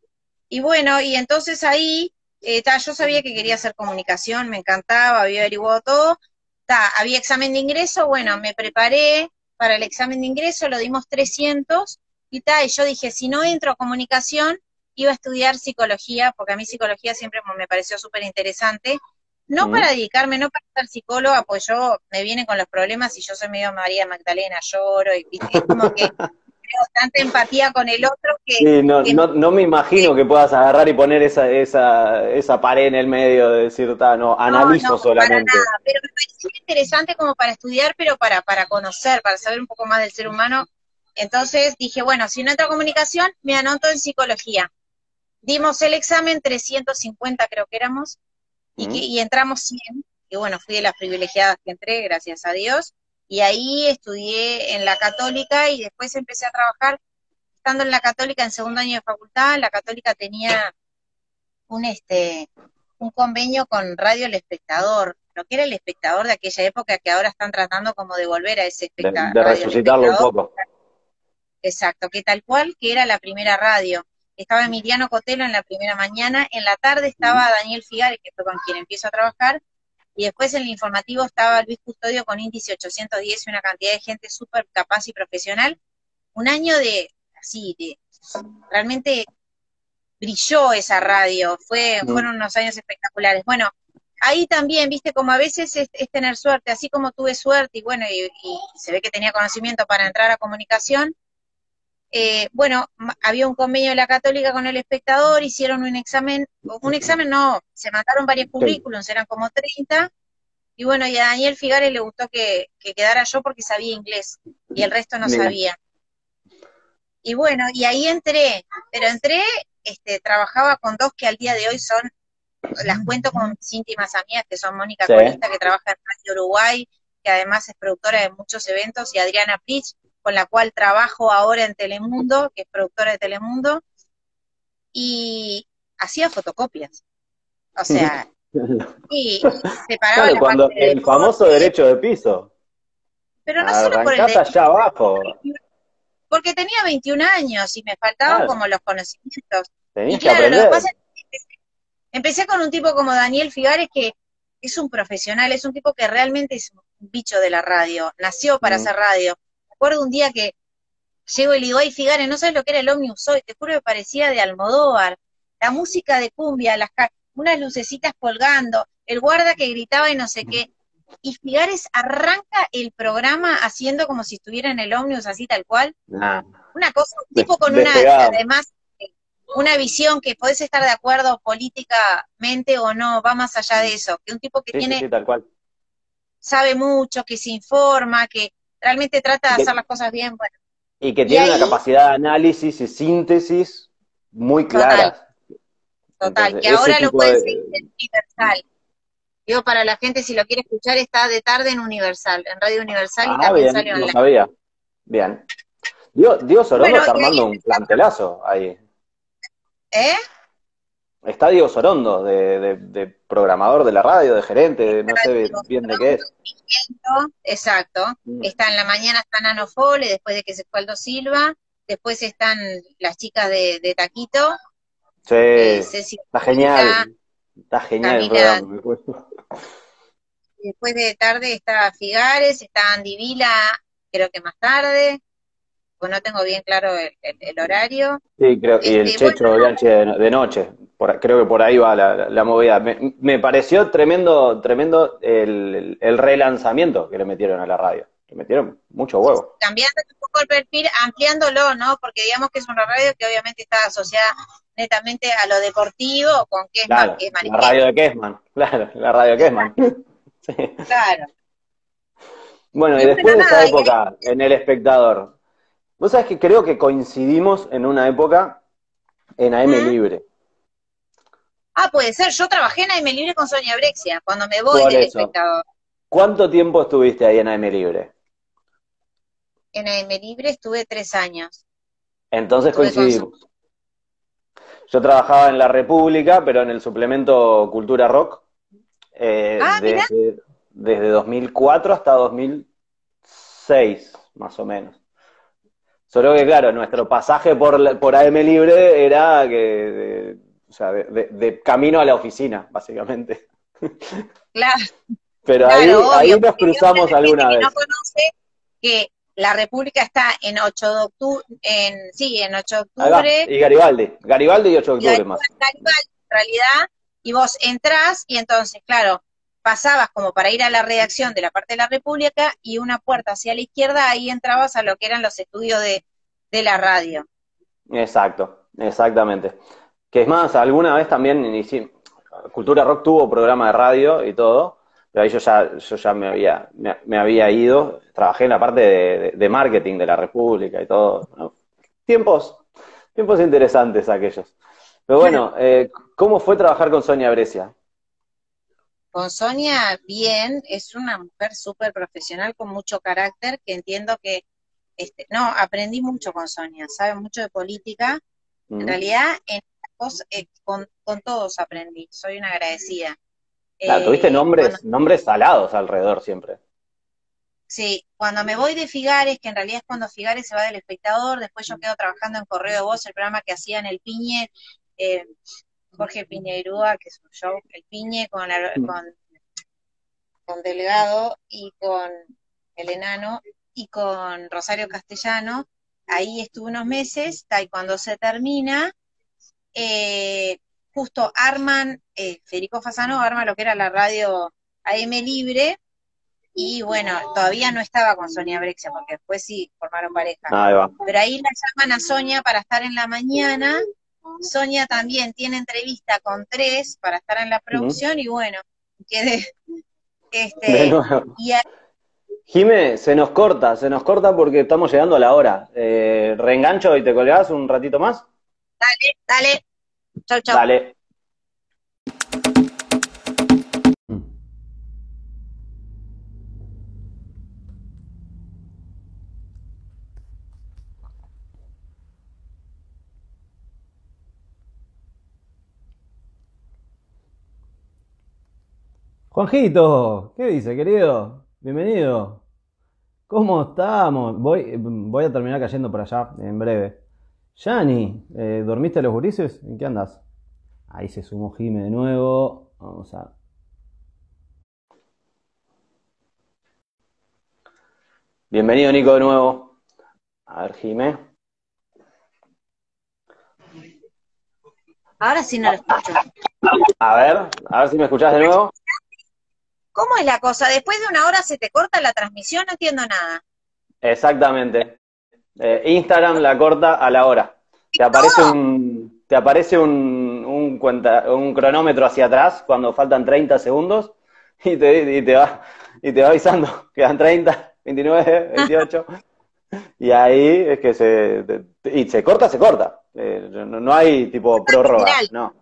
S2: Y bueno, y entonces ahí, eh, ta, yo sabía que quería hacer comunicación, me encantaba, había averiguado todo. Ta, había examen de ingreso, bueno, me preparé para el examen de ingreso, lo dimos 300 y ta, y yo dije, si no entro a comunicación, iba a estudiar psicología, porque a mí psicología siempre me pareció súper interesante. No
S1: Mm.
S2: para dedicarme, no para ser psicóloga, pues yo me vienen con los problemas y yo soy medio María Magdalena, lloro, y como que tengo tanta empatía con el otro que
S1: Sí, no,
S2: que-
S1: no, no me imagino que puedas agarrar y poner esa, esa, esa pared en el medio de decir, no, analizo
S2: no,
S1: solamente.
S2: Para nada, pero me pareció interesante como para estudiar, pero para, para conocer, para saber un poco más del ser humano. Entonces dije, bueno, si no entro a comunicación, me anoto en psicología. Dimos el examen, 350 creo que éramos, y, que, y entramos 100, y bueno, fui de las privilegiadas que entré, gracias a Dios, y ahí estudié en la católica y después empecé a trabajar, estando en la católica en segundo año de facultad, la católica tenía un este un convenio con Radio El Espectador, lo que era el espectador de aquella época que ahora están tratando como de volver a ese
S1: De,
S2: espectador.
S1: de resucitarlo un poco.
S2: Exacto, que tal cual que era la primera radio. Estaba Emiliano Cotelo en la primera mañana, en la tarde estaba Daniel Figares, que fue con quien empiezo a trabajar, y después en el informativo estaba Luis Custodio con índice 810 y una cantidad de gente súper capaz y profesional. Un año de, así, de, realmente brilló esa radio, fue, fueron unos años espectaculares. Bueno, ahí también, viste, como a veces es, es tener suerte, así como tuve suerte y bueno, y, y se ve que tenía conocimiento para entrar a comunicación, eh, bueno, había un convenio de la Católica con el espectador, hicieron un examen, un examen no, se mandaron varios currículums, eran como 30, y bueno, y a Daniel Figares le gustó que, que quedara yo porque sabía inglés, y el resto no
S1: Mira.
S2: sabía. Y bueno, y ahí entré, pero entré, este, trabajaba con dos que al día de hoy son, las cuento con mis íntimas amigas, que son Mónica
S1: Sí.
S2: Colista, que trabaja en Radio Uruguay, que además es productora de muchos eventos, y Adriana Prich, con la cual trabajo ahora en Telemundo, que es productora de Telemundo, y hacía fotocopias. O sea, y separaba
S1: Claro,
S2: la
S1: cuando
S2: parte de
S1: el famoso derecho de piso.
S2: pero no solo por el derecho,
S1: allá abajo.
S2: porque tenía 21 años y me faltaban
S1: Claro.
S2: como los conocimientos.
S1: Tenés
S2: Y
S1: que
S2: claro, lo que pasa es que empecé, empecé con un tipo como Daniel Figares que es un profesional, es un tipo que realmente es un bicho de la radio, nació para
S1: Mm.
S2: hacer radio. Me acuerdo un día que llego y le digo, ay Figares, no sabes lo que era el Omnibus hoy, te juro que parecía de Almodóvar. la música de cumbia, las unas lucecitas colgando, el guarda que gritaba y no sé qué. Y Figares arranca el programa haciendo como si estuviera en el ómnibus así tal cual.
S1: Ah.
S2: Una cosa, un tipo con una, además, una visión que podés estar de acuerdo políticamente o no, va más allá de eso, que un tipo que tiene,
S1: tal cual.
S2: sabe mucho, que se informa, que realmente trata de hacer las cosas bien, bueno.
S1: Y que tiene una capacidad de análisis y síntesis muy clara.
S2: Total, que ahora lo puede seguir en Universal. Digo, para la gente, si lo quiere escuchar, está de tarde en Universal, en Radio Universal y ah, también salió online.
S1: sabía. Bien. Dios Sorondo está armando un plantelazo ahí.
S2: ¿Eh?
S1: Está Diego Sorondo, de, programador de la radio, de gerente, no sé bien de qué es.
S2: Exacto. Mm. Está en la mañana está Nano Fole, después de que se fue Aldo Silva. Después están las chicas de, Taquito.
S1: Sí, eh, está genial. Está genial el programa.
S2: Después de tarde está Figares, está Andy Vila, creo que más tarde pues no tengo bien claro el, horario.
S1: Sí, creo, y el este, Checho de, noche, creo que por ahí va la, movida. Me, pareció tremendo, tremendo el, relanzamiento que le metieron a la radio. Le metieron mucho huevo.
S2: Cambiando un poco el perfil, ampliándolo, ¿no? Porque digamos que es una radio que obviamente está asociada netamente a lo deportivo con Kesman,
S1: claro, La radio de Kesman, claro, la radio de Kesman.
S2: Claro.
S1: Bueno, y después de esa época, en El Espectador, Vos sabés que creo que coincidimos en una época en AM Libre.
S2: Ah, puede ser. Yo trabajé en AM Libre con Sonia Brexia, cuando me voy del espectador.
S1: ¿Cuánto tiempo estuviste ahí en AM Libre?
S2: En AM Libre estuve tres años.
S1: Entonces coincidimos. Yo trabajaba en La República, pero en el suplemento Cultura Rock. Eh, ah, desde, desde 2004 hasta 2006, más o menos. Solo que, claro, nuestro pasaje por, por AM Libre era que, de, o sea, de, camino a la oficina, básicamente.
S2: Claro.
S1: Pero ahí, ahí nos cruzamos alguna vez.
S2: no conoce que la República está en 8 de octubre, en, sí, en 8 de octubre.
S1: Y Garibaldi, Garibaldi y 8 de octubre más.
S2: Garibaldi, en realidad, y vos entrás y entonces, claro, pasabas como para ir a la redacción de la parte de la República y una puerta hacia la izquierda, ahí entrabas a lo que eran los estudios de, la radio.
S1: Exacto, exactamente. Que es más, alguna vez también, Cultura Rock tuvo programa de radio y todo, pero ahí yo ya, yo ya me, había, me, había ido, trabajé en la parte de, marketing de la República y todo. Tiempos, tiempos interesantes aquellos. Pero bueno, eh, ¿cómo fue trabajar con Sonia Brescia?
S2: Con Sonia, bien, es una mujer súper profesional con mucho carácter, que entiendo que, este, no, aprendí mucho con Sonia, sabe mucho de política. En mm. realidad, en eh, con, todos aprendí, soy una agradecida.
S1: Claro, tuviste eh, nombres, nombres salados alrededor siempre.
S2: Sí, cuando me voy de Figares, que en realidad es cuando Figares se va del espectador, después yo quedo trabajando en Correo de Voz, el programa que hacía en el Piñe, eh, Jorge Piñeirúa, que es un show, el Piñe, con, mm. con, con Delgado y con el enano y con Rosario Castellano. Ahí estuve unos meses, y cuando se termina, eh, justo arman, eh, Federico Fasano arma lo que era la radio AM Libre, y bueno, todavía no estaba con Sonia Brexia, porque después sí formaron pareja. Pero ahí la llaman a Sonia para estar en la mañana Sonia también tiene entrevista con tres para estar en la producción y bueno, quedé. Este,
S1: Jime, se nos corta, se nos corta porque estamos llegando a la hora. Eh, reengancho y te colgás un ratito más.
S2: Dale, dale. Chau, chau.
S1: Dale.
S4: Juanjito, ¿qué dice, querido? Bienvenido. ¿Cómo estamos? Voy, voy a terminar cayendo por allá en breve. Yani, eh, ¿dormiste los gurises? ¿En qué andas? Ahí se sumó Jime de nuevo. Vamos a.
S1: Bienvenido, Nico, de nuevo. A ver, Jime.
S2: Ahora sí no lo escucho.
S1: A ver, a ver si me escuchás de nuevo.
S2: ¿Cómo es la cosa? Después de una hora se te corta la transmisión, no entiendo nada.
S1: Exactamente. Eh, Instagram la corta a la hora. Te aparece un, te aparece un, un, cuenta, un cronómetro hacia atrás cuando faltan 30 segundos y te, y te, va, y te va avisando. Quedan 30, 29, 28. y ahí es que se. Y se corta, se corta. Eh, no, hay tipo prórroga, no.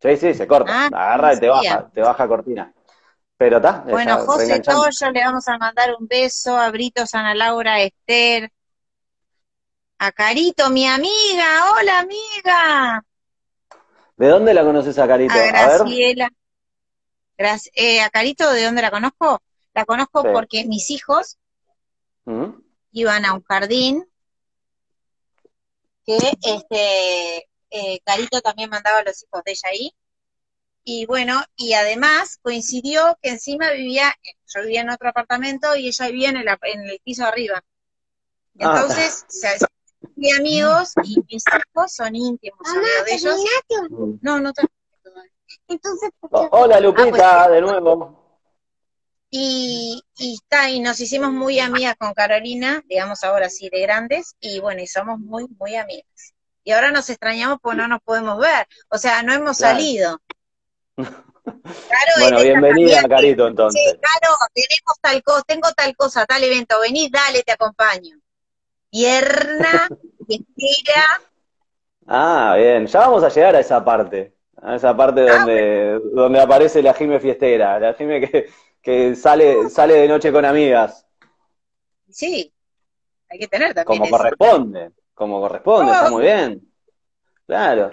S1: Sí, sí, se corta. Ah, Agarra y te baja, te baja cortina. Pero está.
S2: Bueno, José Toyo, le vamos a mandar un beso a Brito, Ana Laura, Esther, a Carito, mi amiga. Hola, amiga.
S1: ¿De dónde la conoces a Carito?
S2: A Graciela. Eh, a Carito, ¿de dónde la conozco? La conozco porque mis hijos ¿Mm? iban a un jardín que este eh, Carito también mandaba a los hijos de ella ahí. Y bueno, y además coincidió que encima vivía, yo vivía en otro apartamento y ella vivía en el, en el piso arriba. Ah. Entonces, mi amigos y mis hijos son íntimos amigos de ellos. No, no te...
S1: Entonces, Hola Lupita, ah, pues, de nuevo.
S2: Y, y, está, y nos hicimos muy amigas con Carolina, digamos ahora sí de grandes, y bueno, y somos muy, muy amigas. Y ahora nos extrañamos porque no nos podemos ver, o sea, no hemos salido.
S1: bueno, bienvenida, Carito, entonces. Sí,
S2: claro, tenemos tal cosa, tengo tal cosa, tal evento, venís, dale, te acompaño. Pierna, estira.
S1: Ah, bien, ya vamos a llegar a esa parte, a esa parte ah, donde, donde aparece la Jime fiestera, la Jime que, que sale, sale de noche con amigas.
S2: Sí, hay que tener también.
S1: Como corresponde, como corresponde, está muy bien. Claro.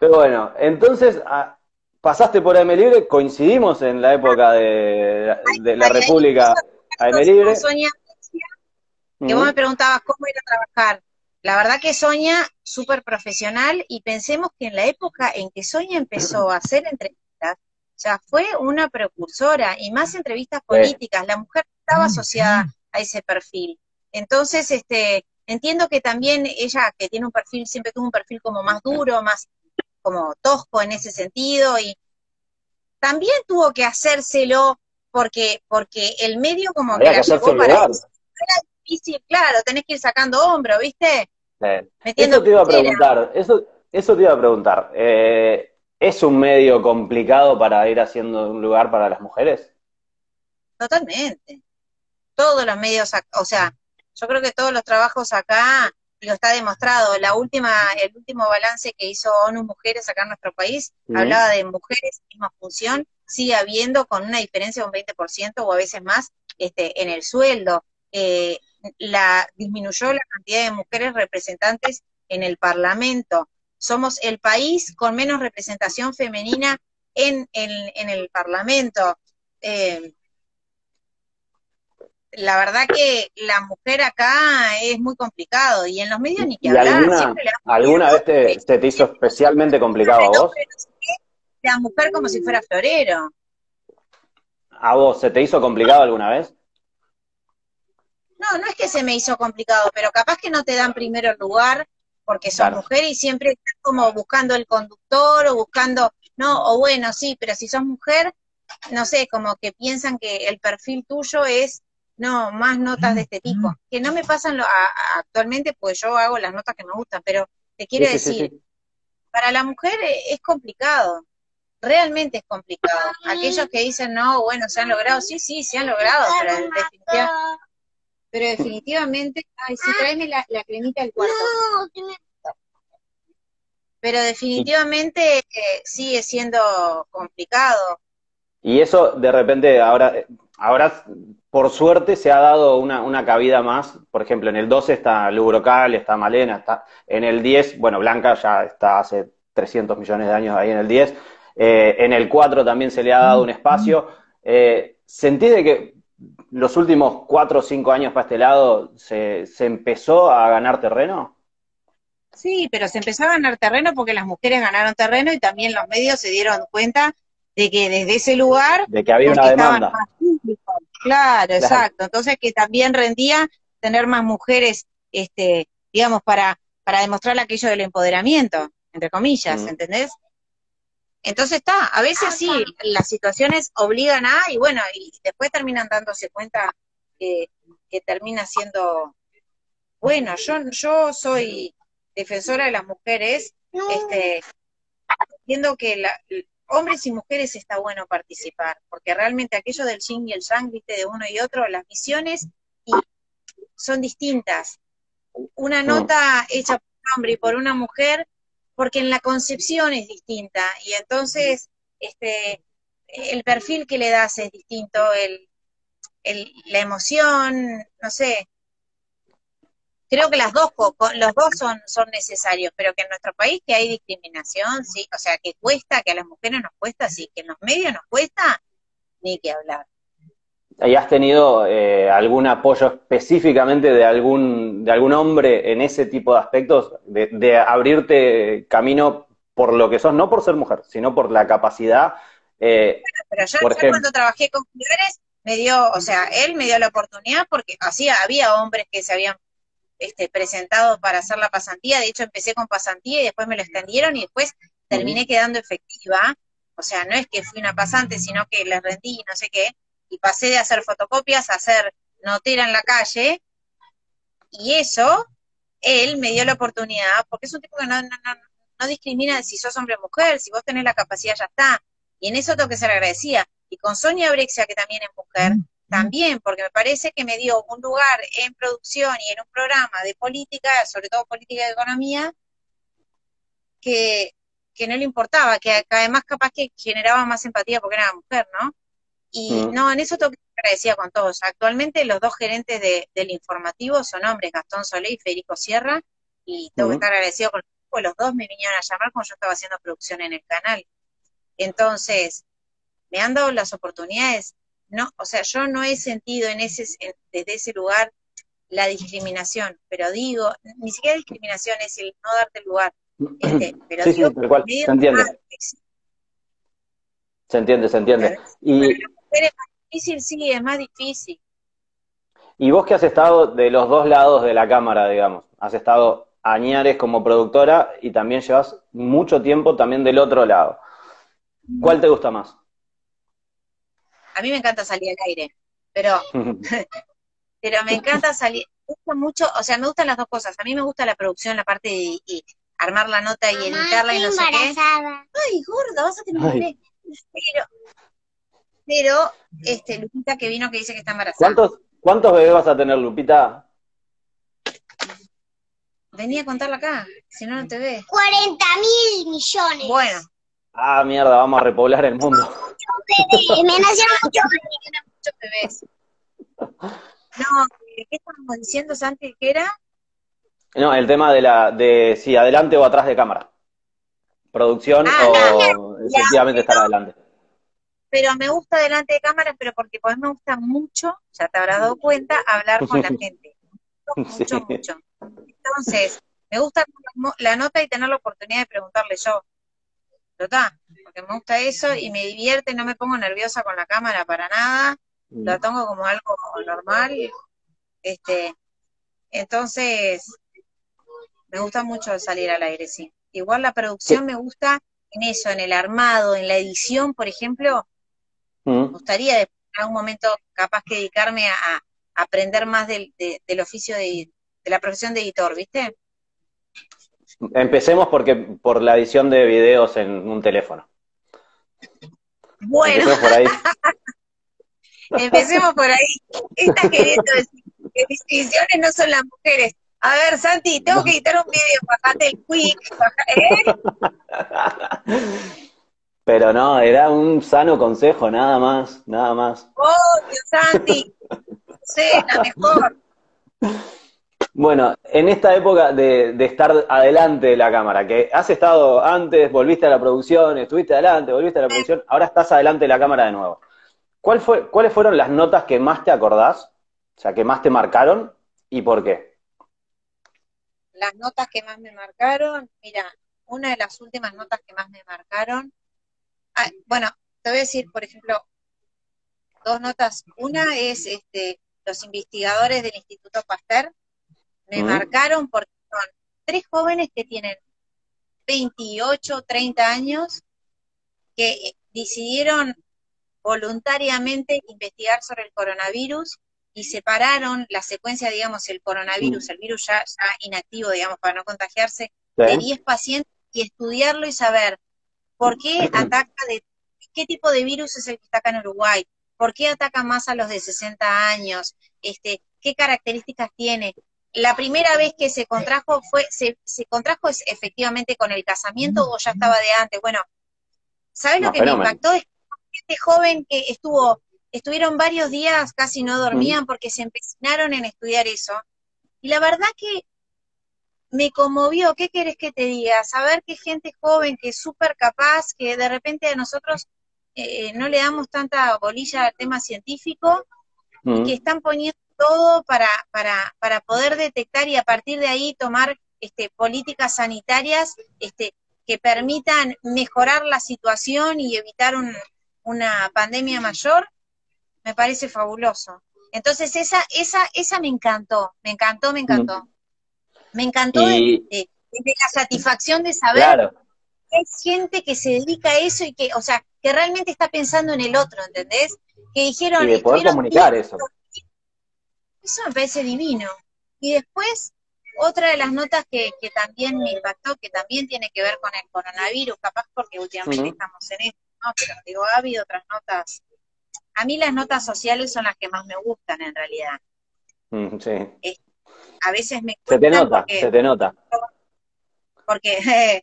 S1: Pero bueno, entonces ah, pasaste por AM Libre, coincidimos en la época de, la República AM Libre.
S2: Que vos me preguntabas cómo ir a trabajar. La verdad que Soña, súper profesional, y pensemos que en la época en que Soña empezó a hacer entrevistas, sea, fue una precursora y más entrevistas políticas. La mujer estaba asociada a ese perfil. Entonces, este, entiendo que también ella, que tiene un perfil, siempre tuvo un perfil como más duro, más como tosco en ese sentido, y también tuvo que hacérselo porque, porque el medio como que, la llevó para difícil, claro, tenés que ir sacando hombro, ¿viste?
S1: eso te iba a preguntar, eso, eso te iba a preguntar. Eh, ¿Es un medio complicado para ir haciendo un lugar para las mujeres?
S2: Totalmente. Todos los medios, o sea, yo creo que todos los trabajos acá lo está demostrado. La última, el último balance que hizo ONU Mujeres acá en nuestro país hablaba de mujeres misma función, sigue habiendo con una diferencia de un 20% o a veces más este, en el sueldo. Eh, la disminuyó la cantidad de mujeres representantes en el Parlamento somos el país con menos representación femenina en, el Parlamento. Eh, la verdad que la mujer acá es muy complicado y en los medios ni que hablar.
S1: ¿Alguna, ¿alguna vez te, te, hizo especialmente complicado a vos?
S2: La mujer como si fuera florero.
S1: ¿A vos se te hizo complicado alguna vez?
S2: No, no es que se me hizo complicado, pero capaz que no te dan primero lugar porque son mujeres y siempre están como buscando el conductor o buscando, no, o bueno, sí, pero si sos mujer, no sé, como que piensan que el perfil tuyo es, no, más notas de este tipo, que no me pasan lo, actualmente, pues yo hago las notas que me gustan, pero te quiero decir, para la mujer es complicado, realmente es complicado. Aquellos que dicen, no, bueno, se han logrado, sí, sí, se han logrado, pero definitivamente pero definitivamente, ay, sí, tráeme la, la cremita del cuarto. Pero definitivamente eh, sigue siendo complicado.
S1: Y eso de repente ahora, ahora por suerte se ha dado una, una cabida más. Por ejemplo, en el 12 está Lubrocal, está Malena, está en el 10, bueno, Blanca ya está hace 300 millones de años ahí en el 10. Eh, en el 4 también se le ha dado un espacio. Eh, ¿Sentís de que los últimos cuatro o cinco años para este lado se, se empezó a ganar terreno?
S2: Sí, pero se empezó a ganar terreno porque las mujeres ganaron terreno y también los medios se dieron cuenta de que desde ese lugar
S1: de que había una demanda.
S2: Claro, exacto. Entonces que también rendía tener más mujeres, este, digamos, para para demostrar aquello del empoderamiento. entre comillas, ¿entendés? Entonces está, a veces sí, las situaciones obligan a, y bueno, y después terminan dándose cuenta que, que termina siendo, bueno, yo, yo soy defensora de las mujeres, este, entiendo que la, hombres y mujeres está bueno participar, porque realmente aquello del yin y el yang, viste, de uno y otro, las visiones y son distintas. Una nota hecha por un hombre y por una mujer, porque en la concepción es distinta, y entonces este el perfil que le das es distinto, el, el, la emoción, no sé, creo que las dos, los dos son, son necesarios, pero que en nuestro país que hay discriminación, sí, o sea, que cuesta, que a las mujeres nos cuesta, sí, que en los medios nos cuesta, ni que hablar.
S1: ¿Y has tenido eh, algún apoyo específicamente de algún, de algún hombre en ese tipo de aspectos, de, abrirte camino por lo que sos, no por ser mujer, sino por la capacidad?
S2: Eh, pero yo, cuando trabajé con mujeres, me dio, o sea, él me dio la oportunidad porque así había hombres que se habían este, presentado para hacer la pasantía. De hecho, empecé con pasantía y después me lo extendieron y después terminé quedando efectiva. O sea, no es que fui una pasante, sino que les rendí y no sé qué. Y pasé de hacer fotocopias a hacer notera en la calle. Y eso, él me dio la oportunidad, porque es un tipo que no, no, no, no discrimina si sos hombre o mujer, si vos tenés la capacidad ya está. Y en eso tengo que ser agradecida. Y con Sonia Brexia, que también es mujer, también, porque me parece que me dio un lugar en producción y en un programa de política, sobre todo política de economía, que, no le importaba, que, además capaz que generaba más empatía porque era mujer, ¿no? Y mm. no, en eso tengo que agradecida con todos. Actualmente los dos gerentes del informativo son hombres, Gastón Solé y Federico Sierra, y tengo que mm. estar agradecido con los, los dos me vinieron a llamar cuando yo estaba haciendo producción en el canal. Entonces, me han dado las oportunidades no, o sea, yo no he sentido en ese, desde ese lugar la discriminación, pero digo, ni siquiera discriminación es el no darte lugar, este, pero
S1: sí, sí, cual, se entiende. Se entiende, se entiende. y
S2: es más difícil, sí, es más difícil.
S1: Y vos que has estado de los dos lados de la cámara, digamos, has estado añares como productora y también llevas mucho tiempo también del otro lado. ¿Cuál te gusta más?
S2: a mí me encanta salir al aire, pero, pero me encanta salir, me gusta mucho, o sea, me gustan las dos cosas. A mí me gusta la producción, la parte de, armar la nota y editarla y no sé qué. Ay, gorda, vas a tener. Pero, pero, este, Lupita que vino que dice que está embarazada.
S1: ¿Cuántos, cuántos bebés vas a tener, Lupita?
S2: Venía a contarla acá, si no, no te ve.
S3: 40 mil millones.
S2: Bueno.
S1: Ah, mierda, vamos a repoblar el mundo
S3: me nacieron muchos
S2: bebés. No, ¿qué estábamos diciendo, Santi? ¿Qué era?
S1: No, el tema de la, de si adelante o atrás de cámara. Producción ah, o efectivamente estar adelante.
S2: Pero me gusta delante de cámara, pero porque pues me gusta mucho, ya te habrás dado cuenta, hablar con la gente. Mucho, mucho. Entonces, me gusta la nota y tener la oportunidad de preguntarle yo, porque me gusta eso y me divierte, no me pongo nerviosa con la cámara para nada, mm. tomo como algo normal. Este, entonces, me gusta mucho salir al aire, sí. Igual la producción me gusta en eso, en el armado, en la edición, por ejemplo. Mm. Me gustaría en algún momento capaz que dedicarme a, aprender más del, del oficio de, de la profesión de editor, ¿viste?
S1: Empecemos porque por la edición de videos en un teléfono.
S2: Bueno. Empecemos por ahí. Empecemos por ahí. Estás queriendo decir que mis ediciones no son las mujeres. A ver, Santi, tengo que editar un video, bajate el quick,
S1: ¿eh? Pero no, era un sano consejo, nada más, nada más.
S2: Oh, Dios, Santi, la mejor.
S1: Bueno, en esta época de, estar adelante de la cámara, que has estado antes, volviste a la producción, estuviste adelante, volviste a la producción, ahora estás adelante de la cámara de nuevo. ¿Cuál fue, ¿Cuáles fueron las notas que más te acordás? O sea, que más te marcaron y por qué?
S2: Las notas que más me marcaron, mira, una de las últimas notas que más me marcaron, ah, bueno, te voy a decir, por ejemplo, dos notas. Una es este, los investigadores del Instituto Pasteur, me marcaron porque son tres jóvenes que tienen 28, 30 años que decidieron voluntariamente investigar sobre el coronavirus y separaron la secuencia, digamos, el coronavirus, el virus ya, inactivo, digamos, para no contagiarse, de 10 pacientes y estudiarlo y saber por qué ataca, de qué tipo de virus es el que ataca en Uruguay, por qué ataca más a los de 60 años, este, qué características tiene. La primera vez que se contrajo fue, se, se contrajo es efectivamente con el casamiento o ya estaba de antes. Bueno, ¿sabes lo que me impactó? Es este joven que estuvo estuvieron varios días, casi no dormían porque se empecinaron en estudiar eso. Y la verdad que me conmovió, ¿qué quieres que te diga? Saber que gente joven, que es súper capaz, que de repente a nosotros eh, no le damos tanta bolilla al tema científico, y que están poniendo todo para, para, para poder detectar y a partir de ahí tomar este, políticas sanitarias este, que permitan mejorar la situación y evitar una pandemia mayor, me parece fabuloso. Entonces esa, esa, esa me encantó, me encantó, me encantó. Me encantó de, la satisfacción de saber que hay gente que se dedica a eso y que, o sea, que realmente está pensando en el otro, ¿entendés? Que dijeron...
S5: Y de poder comunicar eso.
S2: Eso me parece divino. Y después, otra de las notas que, que, también me impactó, que también tiene que ver con el coronavirus, capaz porque últimamente estamos en esto, ¿no? Pero digo, ha habido otras notas a mí las notas sociales son las que más me gustan en realidad.
S5: Sí.
S2: A veces me
S5: cuestan. Se te nota, se te nota.
S2: Porque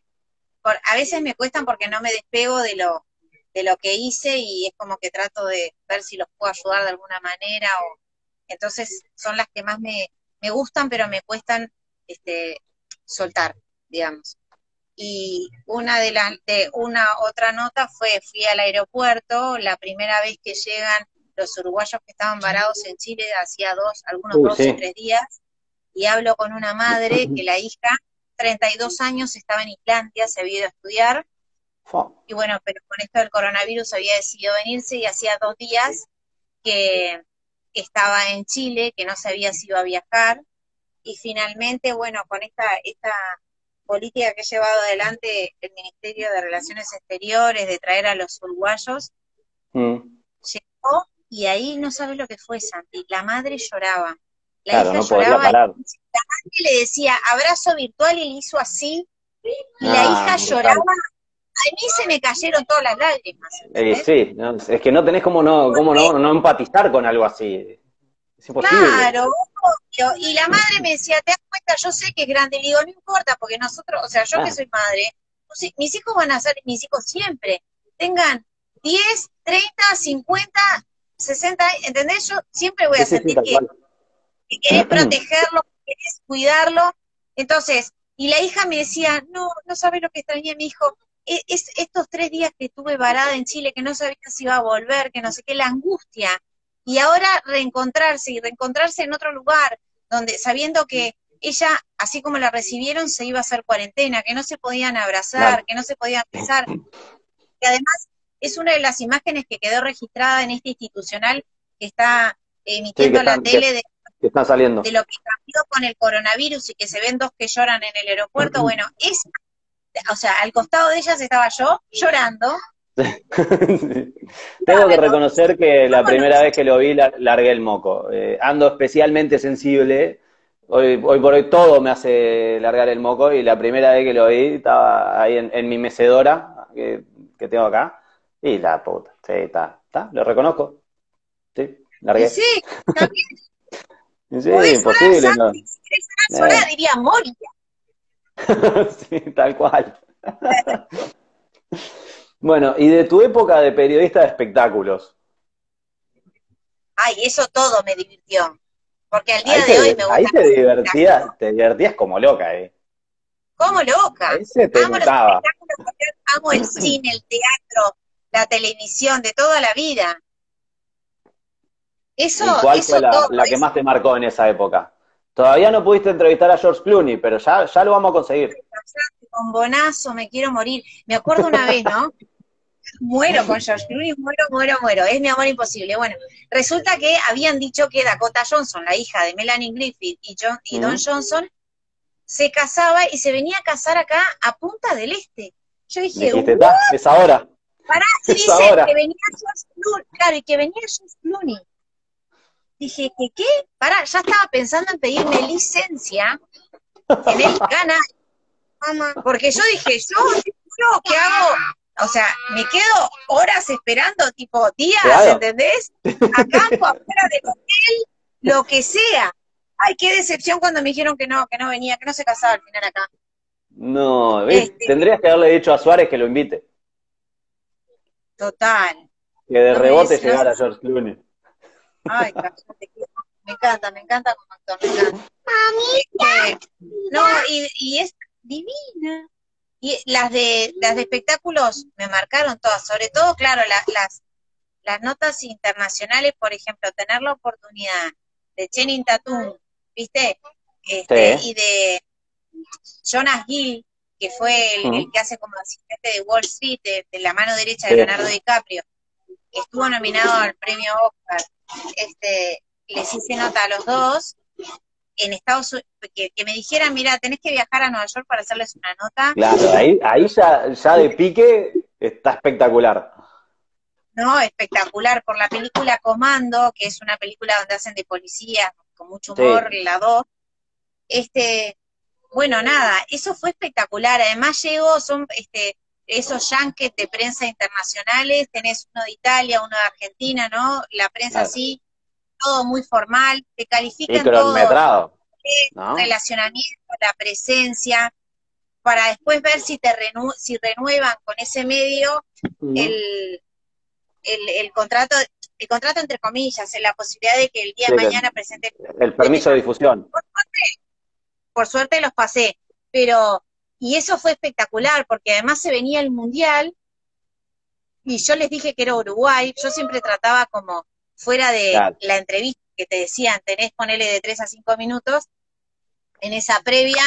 S2: a veces me cuestan porque no me despego de lo, de lo que hice y es como que trato de ver si los puedo ayudar de alguna manera. o Entonces son las que más me, me gustan, pero me cuestan este, soltar, digamos y una de las de una otra nota fue fui al aeropuerto la primera vez que llegan los uruguayos que estaban varados en Chile hacía dos algunos dos o tres días y hablo con una madre que la hija 32 años estaba en Islandia se había ido a estudiar y bueno pero con esto del coronavirus había decidido venirse y hacía dos días que estaba en Chile que no sabía si iba a viajar y finalmente bueno con esta esta política que ha llevado adelante el Ministerio de Relaciones Exteriores, de traer a los uruguayos, mm. llegó y ahí no sabes lo que fue, Santi. La madre lloraba. La hija lloraba. La madre le decía abrazo virtual y le hizo así. Y la ah, hija lloraba. A mí se me cayeron todas las lágrimas.
S5: Eh, sí, es que no tenés como no, cómo no, no empatizar con algo así.
S2: Claro, Y la madre me decía, te das cuenta, yo sé que es grande. Le digo, no importa, porque nosotros, o sea, yo que ah. soy madre, mis hijos van a ser mis hijos siempre. Tengan 10, 30, 50, 60, ¿entendés? Yo siempre voy a sentir que, que, querés protegerlo, que querés cuidarlo. Entonces, y la hija me decía, no, no sabes lo que extrañé, mi hijo. E, es, estos tres días que estuve varada en Chile, que no sabía si iba a volver, que no sé qué, la angustia y ahora reencontrarse y reencontrarse en otro lugar, donde sabiendo que ella, así como la recibieron, se iba a hacer cuarentena, que no se podían abrazar, que no se podían besar. Y además es una de las imágenes que quedó registrada en este institucional que está emitiendo la tele de,
S5: saliendo.
S2: de lo que cambió con el coronavirus y que se ven dos que lloran en el aeropuerto. Bueno, es, o sea, al costado de ellas estaba yo llorando
S5: Tengo que reconocer que la primera vez que lo vi largué el moco. Eh, ando especialmente sensible. Hoy, hoy por hoy todo me hace largar el moco y la primera vez que lo vi estaba ahí en, mi mecedora que, tengo acá. Y la puta, sí, está, está, lo reconozco. Sí, largué.
S2: Sí, también.
S5: sí, imposible.
S2: No. Eh. diría Moria.
S5: sí, tal cual. Bueno, y de tu época de periodista de espectáculos.
S2: Ay, eso todo me divirtió. Porque al día de hoy me gusta.
S5: Ahí te divertías, te divertías como loca, ¿eh?
S2: Como loca.
S5: Ahí se te amo
S2: amo el cine, el teatro, la televisión, de toda la vida. Eso,
S5: cuál fue la, que más te marcó en esa época? Todavía no pudiste entrevistar a George Clooney, pero ya, ya lo vamos a conseguir.
S2: Con bonazo, me quiero morir. Me acuerdo una vez, ¿no? muero con George Clooney, muero, muero, muero, es mi amor imposible. Bueno, resulta que habían dicho que Dakota Johnson, la hija de Melanie Griffith y, John, y Don Johnson, se casaba y se venía a casar acá a Punta del Este. Yo dije,
S5: "Ta, es ahora.
S2: Pará, y dice que venía George Clooney, claro, y que venía George Clooney. Dije, ¿qué qué? Pará, ya estaba pensando en pedirme licencia en el canal,
S3: Mamá.
S2: porque yo dije, yo, yo, ¿qué hago? O sea, me quedo horas esperando, tipo días,
S5: Claro.
S2: ¿entendés? Acampo afuera del hotel, lo que sea. Ay, qué decepción cuando me dijeron que no, que no venía, que no se casaba al final acá.
S5: No, ¿ves?
S2: Este.
S5: tendrías que haberle dicho a Suárez que lo invite.
S2: Total.
S5: Que de
S2: No
S5: rebote llegara George Clooney.
S2: Ay, me encanta, me encanta como actor, me encanta.
S3: Mami.
S2: Este, no, y, y es divina. Y las de las de espectáculos me marcaron todas, sobre todo, claro, la- las, las notas internacionales, por ejemplo, tener la oportunidad de Channing Tatum, ¿viste? Este,
S5: Sí.
S2: Y de Jonas Hill, que fue el, que hace como asistente de Wall Street, de, de la mano derecha de
S5: Sí.
S2: Leonardo DiCaprio, estuvo nominado al premio Oscar. Este, les hice nota a los dos en Estados Unidos, que, que me dijeran, mira, tenés que viajar a Nueva York para hacerles una nota.
S5: Claro, ahí, ahí ya, ya de pique está espectacular.
S2: No, espectacular, por la película Comando, que es una película donde hacen de policía, con mucho
S5: Sí.
S2: humor, la dos. Este, bueno, nada, eso fue espectacular. Además llegó, son este, esos yanques de prensa internacionales, tenés uno de Italia, uno de Argentina, ¿no? La prensa
S5: Claro.
S2: así, todo muy formal, te califican todo.
S5: ¿no?
S2: relacionamiento, la presencia, para después ver si te renu- si renuevan con ese medio el, el, el contrato, el contrato entre comillas, la posibilidad de que el día
S5: Sí,
S2: de mañana presente.
S5: El permiso de difusión.
S2: Por suerte los pasé, pero, y eso fue espectacular, porque además se venía el mundial, y yo les dije que era Uruguay, yo siempre trataba como fuera de
S5: Claro.
S2: la entrevista que te decían, tenés ponele de 3 a 5 minutos, en esa previa,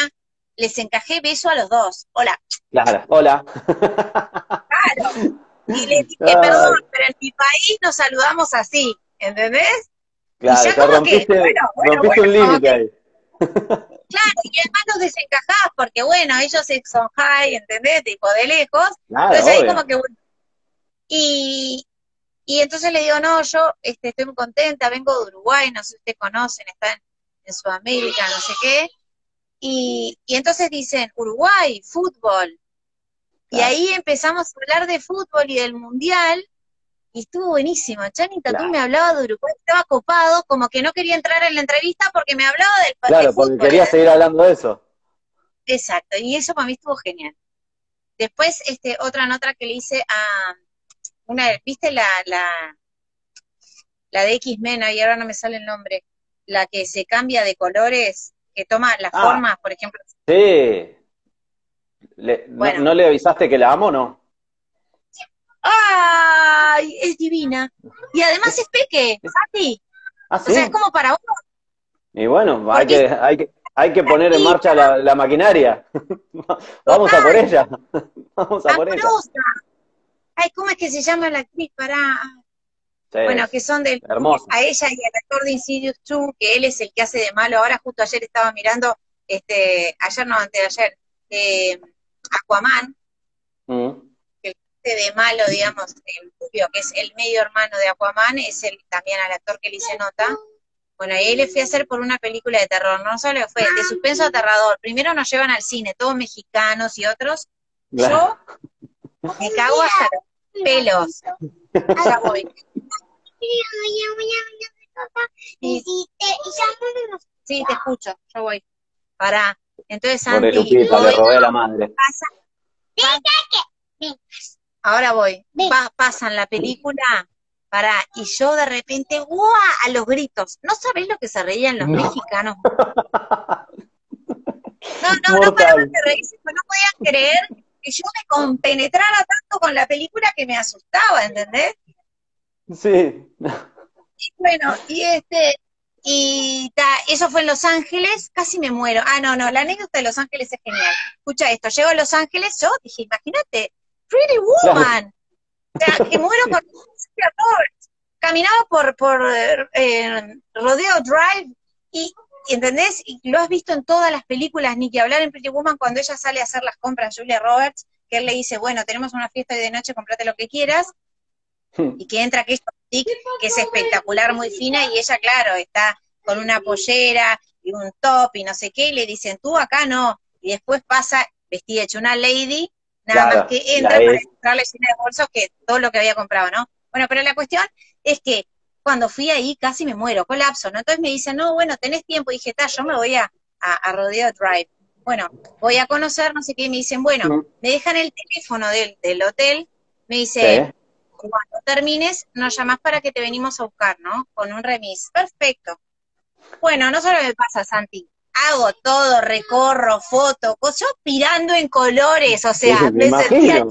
S2: les encajé beso a los dos. Hola,
S5: Claro. Hola.
S2: y les dije,
S5: Ay.
S2: perdón, pero en mi país nos saludamos así, ¿entendés?
S5: Claro,
S2: ya
S5: ya
S2: como que,
S5: rompiste,
S2: bueno, bueno,
S5: rompiste un límite ahí.
S2: Claro, y además los desencajás, porque bueno, ellos son high, ¿entendés? Tipo de lejos,
S5: Claro,
S2: entonces ahí
S5: obvio.
S2: como que bueno. Y, y entonces le digo, no, yo este, estoy muy contenta, vengo de Uruguay, no sé si ustedes conocen, están en Sudamérica, no sé qué. Y, y entonces dicen, Uruguay, fútbol. Y ahí empezamos a hablar de fútbol y del mundial, y estuvo buenísimo. Tatum
S5: Claro.
S2: me hablaba de Uruguay, estaba copado, como que no quería entrar en la entrevista porque me hablaba del
S5: Claro, porque quería seguir hablando de eso.
S2: Exacto, y eso para mí estuvo genial. Después, este, otra nota que le hice a una, ¿viste la, la, la de X-Men? Y ahora no me sale el nombre. La que se cambia de colores, que toma las
S5: Ah.
S2: formas, por ejemplo.
S5: Sí. Le- no-
S2: Bueno.
S5: no, le avisaste que la amo no?
S2: ¡Ay! Es divina. Y además es peque, Santi.
S5: Ah,
S2: O
S5: sí.
S2: sea, es como para vos.
S5: Y bueno, hay que, hay que, hay que poner en marcha la, la maquinaria. Vamos a por ella. Vamos a por ella.
S2: Ay, ¿cómo es que se llama la actriz? Para.
S5: Sí,
S2: Bueno, que son del
S5: hermosa.
S2: a ella y al actor de Insidious 2, que él es el que hace de malo. Ahora justo ayer estaba mirando, este, ayer no, antes de ayer, eh, Aquaman,
S5: Mm.
S2: De malo, digamos, el Rubio, que es el medio hermano de Aquaman, es el también al actor que le hice nota. Bueno, y ahí le fui a hacer por una película de terror, no solo fue de suspenso aterrador. Primero nos llevan al cine, todos mexicanos y otros.
S5: Claro.
S2: Yo me cago hasta los pelos. Ya voy.
S3: Y si te llamamos,
S2: Sí, te escucho, yo voy. Pará. Entonces, Santi,
S5: Lupita, le robé a la madre.
S2: pasa, ahora voy. Pa- pasan la película, pará, y yo de repente, ¡guau! a los gritos. ¿No sabés lo que se reían los
S5: No.
S2: mexicanos? No, no, no
S5: Mortal.
S2: paraban de reírse, no podían creer que yo me compenetrara tanto con la película que me asustaba, ¿entendés?
S5: Sí.
S2: Y bueno, y este, y ta, eso fue en Los Ángeles, casi me muero. Ah, no, no, la anécdota de Los Ángeles es genial. Escucha esto, llego a Los Ángeles, yo dije, imagínate, Pretty Woman. O sea, que muero con Caminaba por, por eh, Rodeo Drive y ¿entendés? Y lo has visto en todas las películas, ni que hablar en Pretty Woman cuando ella sale a hacer las compras, Julia Roberts, que él le dice, bueno, tenemos una fiesta hoy de noche, comprate lo que quieras,
S1: Hmm.
S2: y que entra aquella que es espectacular, muy fina, y ella, claro, está con una pollera y un top y no sé qué, y le dicen, tú acá no, y después pasa vestida hecha una lady, nada
S1: Claro,
S2: más que entra para
S1: es.
S2: entrarle llena de bolsos que todo lo que había comprado, ¿no? Bueno, pero la cuestión es que cuando fui ahí casi me muero, colapso, ¿no? Entonces me dicen, no, bueno, tenés tiempo, y dije, está, yo me voy a, a, a Rodeo Drive. Bueno, voy a conocer, no sé qué, y me dicen, bueno,
S1: Ujú.
S2: me dejan el teléfono del, del hotel, me dice,
S1: Sí.
S2: cuando termines, nos llamás para que te venimos a buscar, ¿no? Con un remis. Perfecto. Bueno, no solo me pasa, Santi. Hago todo, recorro, foto, yo pirando en colores, o sea,
S1: me
S2: me sentía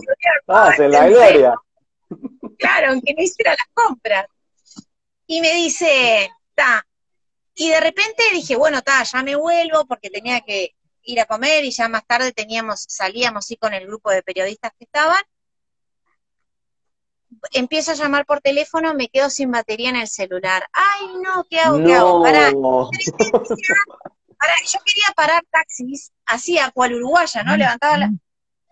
S1: Ah, en la gloria.
S2: Claro, aunque no hiciera las compras. Y me dice, ta. Y de repente dije, bueno, ta, ya me vuelvo porque tenía que ir a comer y ya más tarde teníamos, salíamos sí con el grupo de periodistas que estaban. Empiezo a llamar por teléfono, me quedo sin batería en el celular. Ay, no, ¿qué hago? ¿Qué hago? Pará,
S1: No.
S2: Pará, yo quería parar taxis, así a cual uruguaya, ¿no? Levantaba la...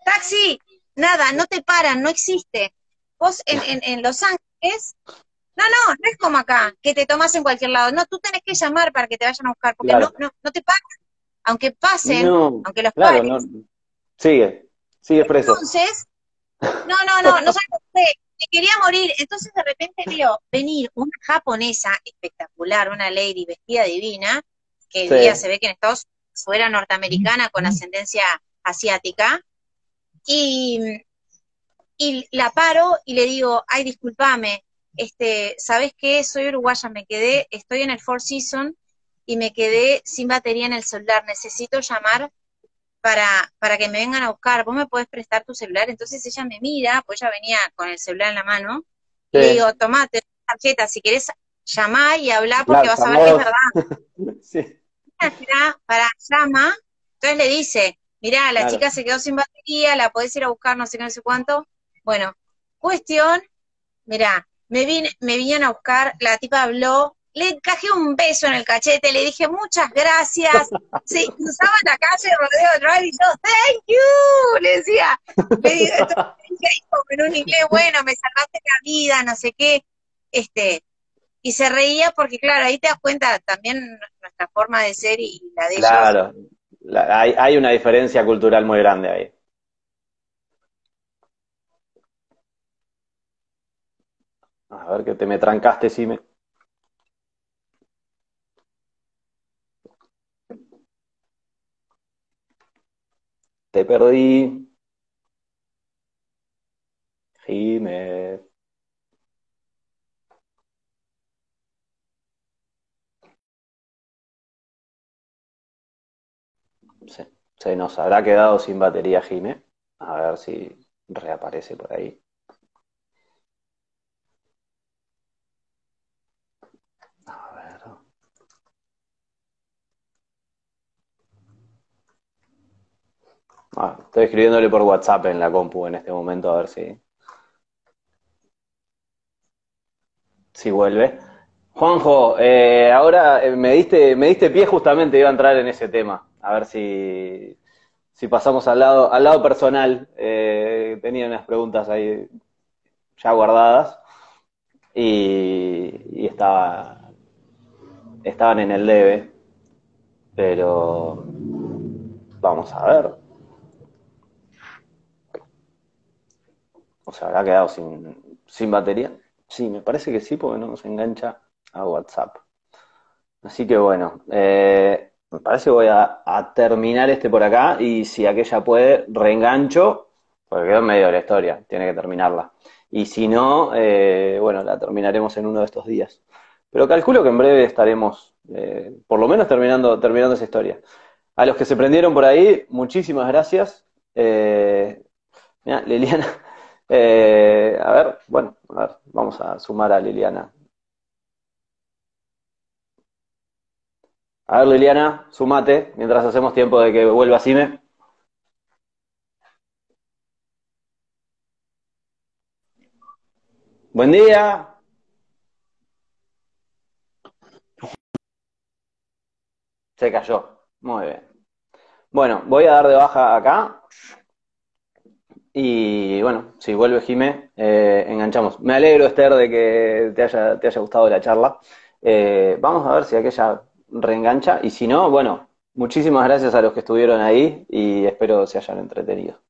S2: Taxi, nada, no te paran, no existe. Vos en, en, en Los Ángeles, no, no, no es como acá, que te tomas en cualquier lado. No, tú tenés que llamar para que te vayan a buscar, porque
S1: Claro.
S2: no, no, no te paran. Aunque pasen,
S1: No.
S2: aunque los
S1: Claro,
S2: paren.
S1: no. Sigue. Sigue preso.
S2: Entonces, no, no, no, no sabes me quería morir. Entonces de repente veo venir una japonesa espectacular, una lady vestida divina, que
S1: Sí.
S2: ella se ve que en Estados Unidos era norteamericana con ascendencia asiática, y, y la paro y le digo, ay, discúlpame, este, ¿sabes qué? Soy uruguaya, me quedé, estoy en el Four Seasons y me quedé sin batería en el celular, necesito llamar para, para que me vengan a buscar, vos me podés prestar tu celular, entonces ella me mira, pues ella venía con el celular en la mano, y le digo, tomate tarjeta, si querés llamar y hablar porque
S1: Claro,
S2: vas a ver que es verdad.
S1: Sí.
S2: Para llama, entonces le dice, mirá, la
S1: Claro.
S2: chica se quedó sin batería, la podés ir a buscar, no sé qué, no sé cuánto. Bueno, cuestión, mirá, me vine, me vinieron a buscar, la tipa habló, le encajé un beso en el cachete, le dije muchas gracias. Sí, cruzaba la calle Rodeo Drive y yo, thank you, le decía. Le dije en un inglés, bueno, me salvaste la vida, no sé qué. Este, y se reía porque, claro, ahí te das cuenta también nuestra forma de ser y la de ellos.
S1: Claro. La- hay, hay una diferencia cultural muy grande ahí. A ver que te me trancaste, Sime. Te perdí. Jime. Se, nos habrá quedado sin batería, Jime. A ver si reaparece por ahí. A ver. Ah, estoy escribiéndole por WhatsApp en la compu en este momento a ver si, si vuelve. Juanjo, eh, ahora eh, me diste, me diste pie justamente, iba a entrar en ese tema. A ver si, si pasamos al lado, al lado personal. Eh, tenía unas preguntas ahí ya guardadas y, y estaba, estaban en el debe, pero vamos a ver. ¿O se habrá quedado sin, sin batería? Sí, me parece que sí, porque no se engancha a WhatsApp. Así que bueno, eh, me parece que voy a, terminar este por acá y si aquella puede, reengancho, porque quedó en medio de la historia, tiene que terminarla. Y si no, eh, bueno, la terminaremos en uno de estos días. Pero calculo que en breve estaremos, eh, por lo menos terminando, terminando esa historia. A los que se prendieron por ahí, muchísimas gracias. Eh, Liliana, eh, a ver, bueno, a ver, vamos a sumar a Liliana. A ver, Liliana, sumate mientras hacemos tiempo de que vuelva Sime. Buen día.
S5: Se cayó. Muy bien. Bueno, voy a dar de baja acá. Y bueno, si vuelve Jime, eh, enganchamos. Me alegro, Esther, de que te haya, te haya gustado la charla. Eh, vamos a ver si aquella reengancha. Y si no, bueno, muchísimas gracias a los que estuvieron ahí y espero se hayan entretenido.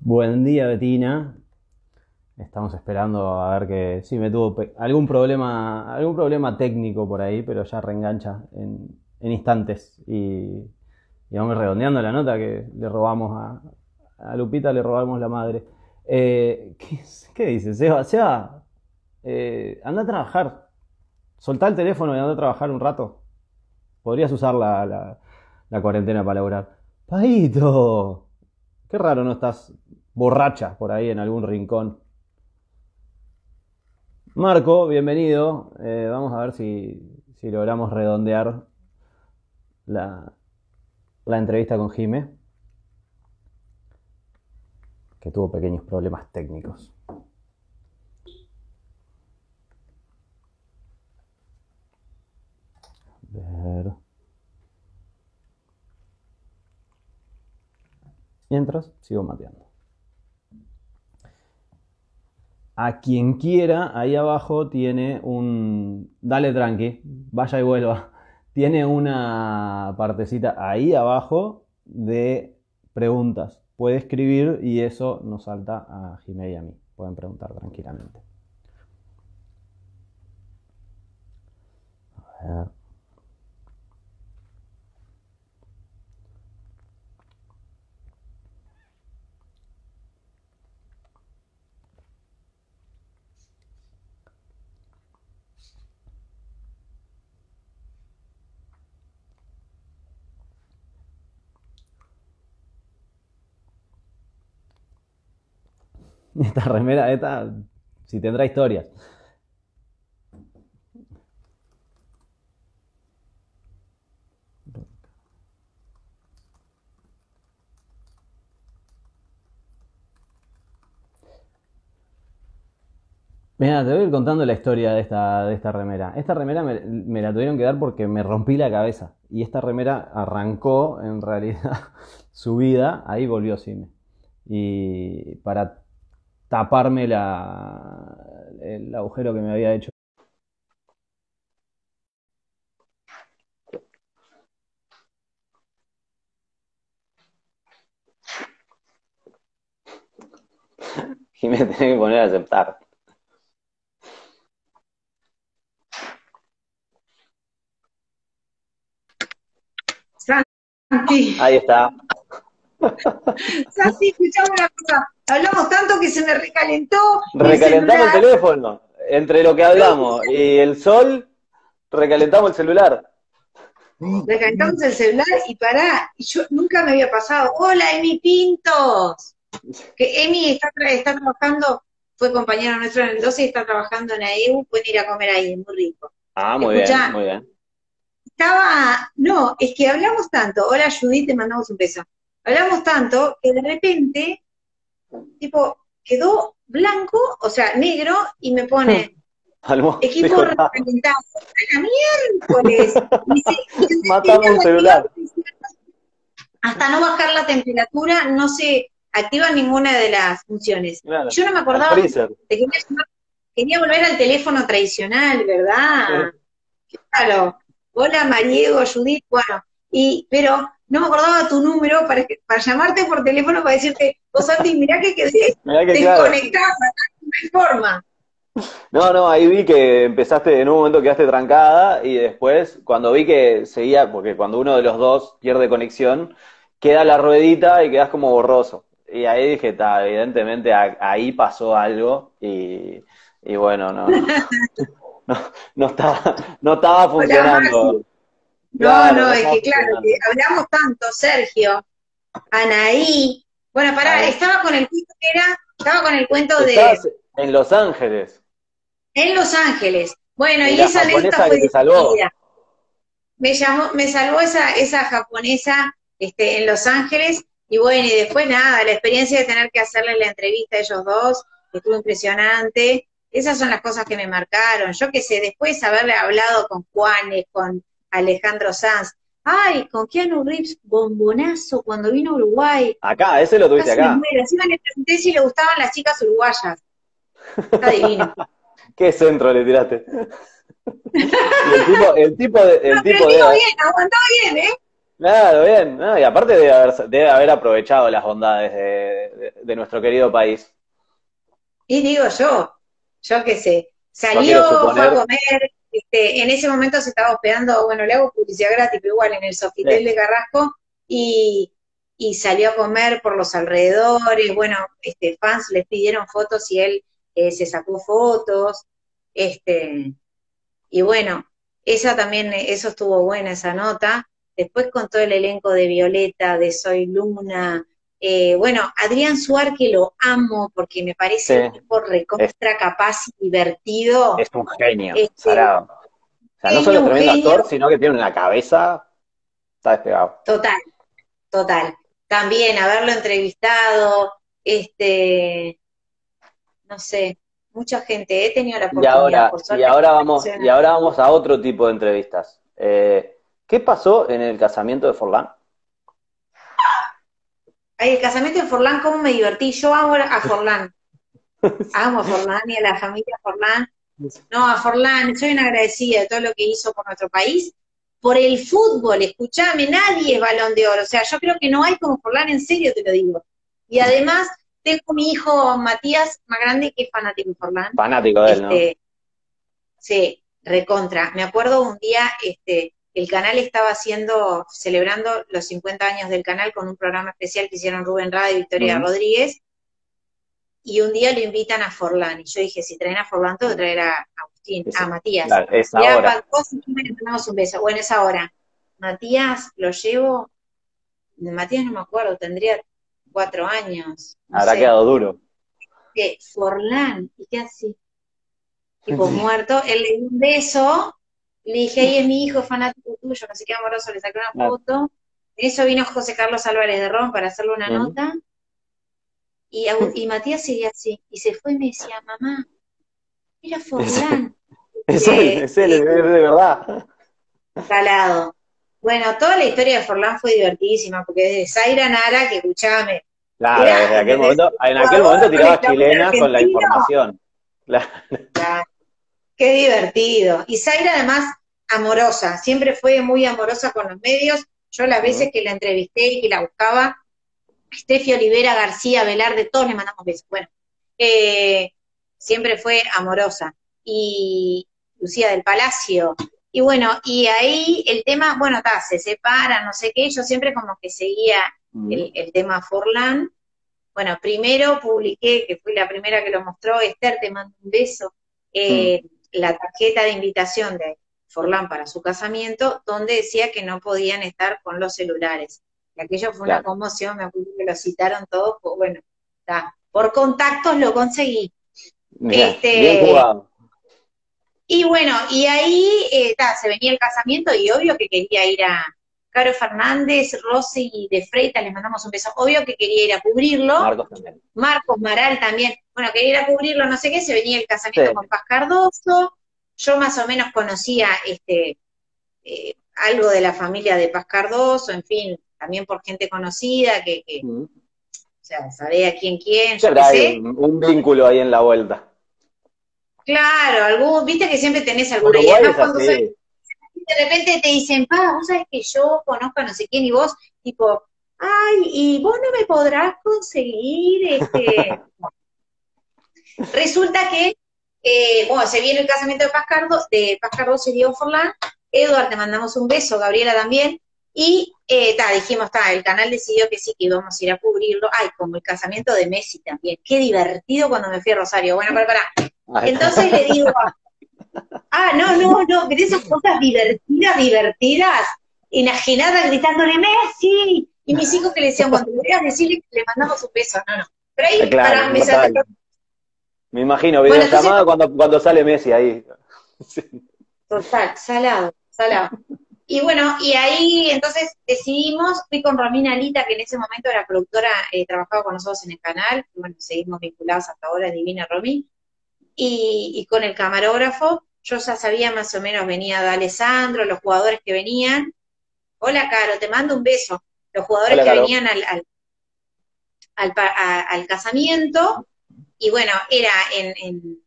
S1: Buen día, Betina. Estamos esperando a ver que sí me tuvo algún problema, algún problema técnico por ahí, pero ya reengancha en, en instantes. Y, y vamos redondeando la nota que le robamos a, a Lupita, le robamos la madre. Eh, ¿qué, qué dices, Seba? Seba, eh, anda a trabajar. Soltá el teléfono y anda a trabajar un rato. Podrías usar la, la, la cuarentena para laburar. Paito, qué raro no estás borracha por ahí en algún rincón. Marco, bienvenido. Eh, vamos a ver si, logramos redondear la, la entrevista con Jime, que tuvo pequeños problemas técnicos. A ver. Mientras, sigo mateando. A quien quiera, ahí abajo tiene un... Dale tranqui, vaya y vuelva. Tiene una partecita ahí abajo de preguntas. Puede escribir y eso nos salta a Jimé y a mí. Pueden preguntar tranquilamente. A ver. Esta remera, esta, si tendrá historias. Mira, te voy a ir contando la historia de esta, de esta remera. Esta remera me, la tuvieron que dar porque me rompí la cabeza. Y esta remera arrancó, en realidad, su vida, ahí volvió Sime. Y para taparme la, el agujero que me había hecho.
S5: Y me tenés que poner a aceptar.
S2: Santi,
S5: Ahí está.
S2: Santi, escuchame una cosa. Hablamos tanto que se me recalentó.
S5: Recalentamos el teléfono. Entre lo que hablamos y el sol, recalentamos el celular.
S2: Recalentamos el celular y pará. Yo nunca me había pasado. Hola, Emi Pintos. Que Emi está, está trabajando, fue compañero nuestro en el 12 y está trabajando en AEU. Pueden ir a comer ahí, es muy rico.
S5: Ah, muy
S2: Escuchá.
S5: bien, muy bien.
S2: Estaba, no, es que hablamos tanto, hola Judith, te mandamos un beso. Hablamos tanto que de repente, tipo, quedó blanco, o sea, negro, y me pone
S5: Almo-
S2: equipo. ¡A la miércoles!
S5: Matamos
S2: la
S5: celular.
S2: Hasta no bajar la temperatura, no se activa ninguna de las funciones.
S5: Claro.
S2: Yo no me acordaba de que quería, quería volver al teléfono tradicional, ¿verdad? Claro. Hola Mariego, Judith, bueno, y, pero no me acordaba tu número para, para llamarte por teléfono para decirte, vos Santi, mirá que quedé
S5: Mirá que
S2: desconectada, no hay forma.
S5: No, no, ahí vi que empezaste, en un momento quedaste trancada y después, cuando vi que seguía, porque cuando uno de los dos pierde conexión, queda la ruedita y quedas como borroso. Y ahí dije, ta, evidentemente a- ahí pasó algo y, y bueno, no, no, no estaba, no estaba funcionando.
S2: No,
S5: Claro,
S2: no, es que claro, que hablamos tanto, Sergio, Anaí, bueno, pará,
S5: Ahí.
S2: estaba con el cuento que era, estaba con el cuento de
S5: Estás en Los Ángeles.
S2: en Los Ángeles. Bueno, y, esa
S5: japonesa
S2: anécdota fue
S5: salvó.
S2: Me llamó, me salvó esa, esa japonesa este, en Los Ángeles, y bueno, y después nada, la experiencia de tener que hacerle la entrevista a ellos dos, estuvo impresionante. Esas son las cosas que me marcaron. Yo qué sé, después haberle hablado con Juanes, con Alejandro Sanz, ay, con Keanu Reeves, bombonazo cuando vino a Uruguay.
S5: Acá, ese lo tuviste
S2: Casi me
S5: acá.
S2: muero. Encima le pregunté si le gustaban las chicas uruguayas. Está divino.
S5: ¿Qué centro le tiraste? Y el tipo, el tipo de, el
S2: No,
S5: tipo de,
S2: bien, aguantó bien, ¿eh?
S5: Claro, bien. ¿no? Y aparte debe haber, debe haber aprovechado las bondades de, de- de nuestro querido país.
S2: Y digo yo, yo qué sé,
S5: No
S2: salió,
S5: quiero
S2: fue a comer, este, en ese momento se estaba hospedando, bueno, le hago publicidad gratis, pero igual en el Sofitel
S5: Sí.
S2: de Carrasco, y, y salió a comer por los alrededores, bueno, este, fans les pidieron fotos y él eh, se sacó fotos, este, y bueno, esa también, eso estuvo buena, esa nota. Después con todo el elenco de Violeta, de Soy Luna, eh, bueno, Adrián Suar, que lo amo porque me parece
S5: Sí.
S2: un tipo recontra capaz y divertido.
S5: Es un genio,
S2: Este.
S5: O sea, no solo es tremendo
S2: genio.
S5: actor, sino que tiene una cabeza. Está despegado.
S2: Total, total. También haberlo entrevistado, este, no sé, mucha gente, he tenido la
S5: Y
S2: oportunidad,
S5: ahora,
S2: por
S5: y
S2: suerte,
S5: ahora vamos, y ahora vamos a otro tipo de entrevistas. Eh, ¿qué pasó en el casamiento de Forlán?
S2: Ay, el casamiento de Forlán, cómo me divertí. Yo amo a Forlán. Amo a Forlán y a la familia Forlán. No, a Forlán, soy una agradecida de todo lo que hizo por nuestro país. Por el fútbol, escúchame, nadie es balón de oro. O sea, yo creo que no hay como Forlán, en serio te lo digo. Y además, tengo mi hijo Matías, más grande, que es fanático de Forlán.
S5: Fanático de él, ¿no?
S2: Este, sí, recontra. Me acuerdo un día, este, el canal estaba haciendo, celebrando los 50 años del canal con un programa especial que hicieron Rubén Rada y Victoria. Rodríguez. Y un día lo invitan a Forlán. Y yo dije, si traen a Forlán, tengo que traer a Agustín,
S5: Sí, sí.
S2: a Matías.
S5: Claro, es
S2: Ya,
S5: ahora.
S2: todos y le un beso. Bueno, es ahora. Matías, lo llevo. Matías no me acuerdo, tendría cuatro años. no
S5: Habrá
S2: sé.
S5: quedado duro.
S2: que Forlán, y qué así, tipo muerto, él le dio un beso, le dije, ahí es mi hijo, es fanático tuyo, no sé qué amoroso, le saqué una
S5: Claro.
S2: foto, en eso vino José Carlos Álvarez de Ron para hacerle una nota, y, Matías seguía así, y se fue y me decía, mamá, mira Forlán,
S5: Es
S2: Eh,
S5: él, es él, es de verdad.
S2: calado. Bueno, toda la historia de Forlán fue divertidísima, porque desde Zaira Nara, que escuchame,
S5: Claro,
S2: Mirá,
S5: desde aquel momento, en aquel momento tiraba chilena con la información. Claro.
S2: Ya, Qué divertido. Y Zaira además amorosa, siempre fue muy amorosa con los medios. Yo las veces que la entrevisté y que la buscaba, Steffi Olivera, García, Velarde, todos le mandamos besos. Bueno, eh, siempre fue amorosa. Y Lucía del Palacio. Y bueno, y ahí el tema, bueno, está, se separan, no sé qué, yo siempre como que seguía el, el tema Forlán. Bueno, primero publiqué, que fui la primera que lo mostró, Esther, te mando un beso, eh, la tarjeta de invitación de Forlán para su casamiento, donde decía que no podían estar con los celulares. Y aquello fue una conmoción, me acuerdo que lo citaron todos, pues bueno, está. Por contactos lo conseguí.
S5: Mirá,
S2: este-
S5: bien jugado.
S2: Y bueno, y ahí eh, ta, se venía el casamiento y obvio que quería ir a Caro Fernández, Rosy de Freitas, les mandamos un beso, obvio que quería ir a cubrirlo.
S5: Marcos también.
S2: Marcos Maral también, bueno, quería ir a cubrirlo, no sé qué, se venía el casamiento
S5: Sí.
S2: con Paz Cardoso, yo más o menos conocía este eh, algo de la familia de Paz Cardoso, en fin, también por gente conocida, que, que,
S5: Mm.
S2: o sea, sabía quién quién, yo sé.
S5: un, un vínculo ahí en la vuelta.
S2: Claro, algún, viste que siempre tenés alguna, cuando sos- de repente te dicen, pa, vos sabés que yo conozco a no sé quién, y vos, tipo, ay, y vos no me podrás conseguir, este... Resulta que, eh, bueno, se viene el casamiento de Pascardo, de Pascardo y Diego Forlán, Eduard, te mandamos un beso, Gabriela también, y eh, ta, dijimos, ta, el canal decidió que sí, que íbamos a ir a cubrirlo, ay, como el casamiento de Messi también, qué divertido cuando me fui a Rosario, bueno, para, para, entonces le digo, ah, no, no, no, pero esas cosas divertidas, divertidas, enajenadas gritándole Messi, y mis hijos que le decían, cuando le veas decirle que le mandamos un beso, no, no. Pero ahí,
S5: Claro,
S2: pará, me
S5: total.
S2: salió-
S5: Me imagino,
S2: Bueno,
S5: videollamada cuando, cuando sale Messi ahí.
S2: Total, salado, salado. Y bueno, y ahí entonces decidimos, fui con Romina Alita, que en ese momento era productora, eh, trabajaba con nosotros en el canal, bueno, seguimos vinculados hasta ahora, Divina Romy, y, y con el camarógrafo, yo ya sabía más o menos, venía de Alessandro, los jugadores que venían. Hola, Caro, te mando un beso. Los jugadores que venían al, al, al, casamiento, y bueno, era en, en,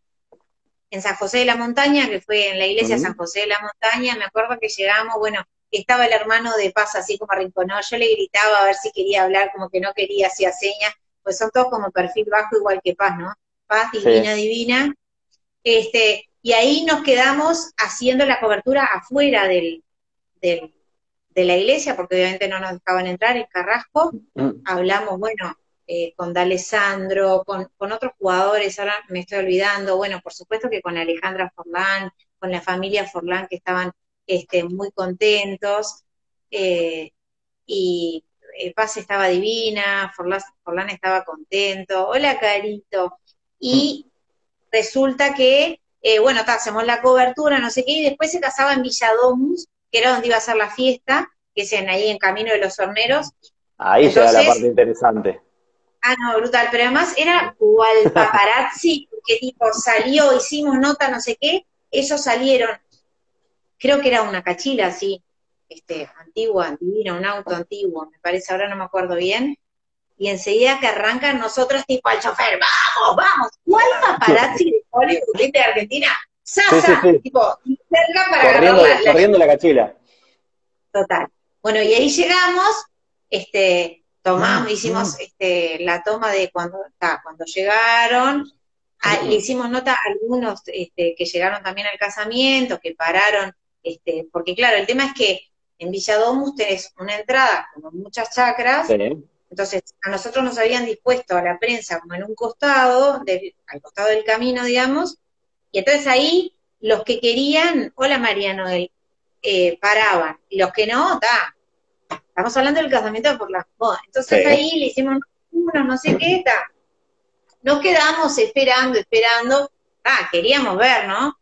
S2: en, San José de la Montaña, que fue en la iglesia San José de la Montaña, me acuerdo que llegamos, bueno, estaba el hermano de Paz así como arrinconado, yo le gritaba a ver si quería hablar, como que no quería, hacía señas, pues son todos como perfil bajo igual que Paz, ¿no? Paz, divina, divina. Este, y ahí nos quedamos haciendo la cobertura afuera del, del, de la iglesia, porque obviamente no nos dejaban entrar, en Carrasco. Mm. Hablamos, bueno, eh, con D'Alessandro, con, con otros jugadores, ahora me estoy olvidando, bueno, por supuesto que con Alejandra Forlán, con la familia Forlán que estaban este, muy contentos, eh, y eh, Paz estaba divina, Forlán, Forlán estaba contento, hola Carito, y mm. resulta que eh, bueno, hacemos la cobertura, no sé qué, y después se casaba en Villadomus, que era donde iba a ser la fiesta, que es en, ahí en Camino de los Horneros.
S5: Ahí llega la parte interesante.
S2: Ah, no, brutal, pero además era cual paparazzi, que tipo salió, hicimos nota, no sé qué, ellos salieron, creo que era una cachila así, este, antigua, divina, un auto antiguo, me parece, ahora no me acuerdo bien, y enseguida que arrancan nosotros tipo al chofer, vamos, vamos, ¿cuál paparazzi de Hollywood de Argentina? Sasa, tipo, cerca para
S5: corriendo, la, corriendo la cachila.
S2: Total. Bueno, y ahí llegamos, este, tomamos, ah, hicimos este, la toma de cuando, cuando llegaron, le hicimos nota a algunos este, que llegaron también al casamiento, que pararon, este, porque claro, el tema es que en Villadomus tenés una entrada con muchas chacras, entonces, a nosotros nos habían dispuesto a la prensa como en un costado, del, al costado del camino, digamos, y entonces ahí los que querían, hola Mariano, eh, paraban, y los que no, está. Estamos hablando del casamiento por las bodas. Entonces ahí le hicimos unos, no sé qué, está. Nos quedamos esperando, esperando. Ah, queríamos ver, ¿no?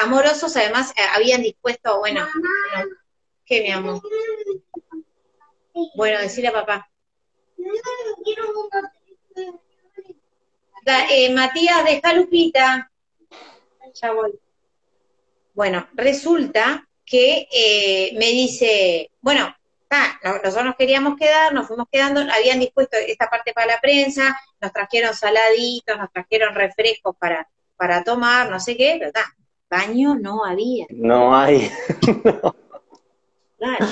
S2: Amorosos, además, eh, habían dispuesto, bueno, ¿qué, mi amor? Bueno, decirle a papá. Eh, Matías, deja Lupita. Ya voy. Bueno, resulta que eh, me dice, bueno, nosotros nos queríamos quedar, nos fuimos quedando, habían dispuesto esta parte para la prensa, nos trajeron saladitos, nos trajeron refrescos para, para tomar, no sé qué, pero está, baño no había.
S5: No hay.
S2: Claro.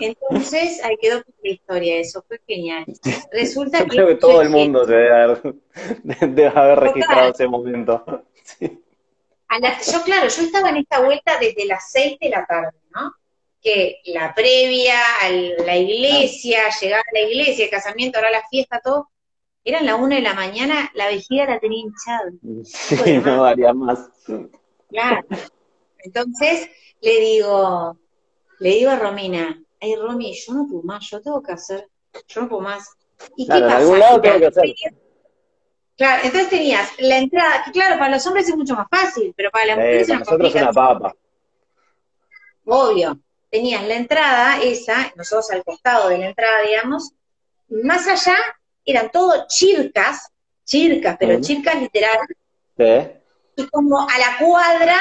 S2: Entonces, ahí quedó la historia, eso fue genial. Resulta
S5: yo que. Creo que todo el mundo debe haber, debe haber registrado ese momento.
S2: yo, claro, yo estaba en esta vuelta desde las seis de la tarde, ¿no? Que la previa, la iglesia, llegar a la iglesia, el casamiento, ahora la fiesta, todo. Eran la una de la mañana, la vejiga la tenía hinchada.
S5: Sí, no varía más.
S2: Claro. Entonces le digo, le digo a Romina, ay Romy, yo no puedo más, yo tengo que hacer, yo no puedo más. ¿Y qué pasa?
S5: algún lado tengo que hacer.
S2: Claro, entonces tenías la entrada, que claro, para los hombres es mucho más fácil, pero para las mujeres
S5: eh, para nosotros es una papa.
S2: Obvio. Tenías la entrada, esa, nosotros al costado de la entrada, digamos, más allá eran todo chircas, chircas, pero chircas literal.
S5: Sí.
S2: Y como a la cuadra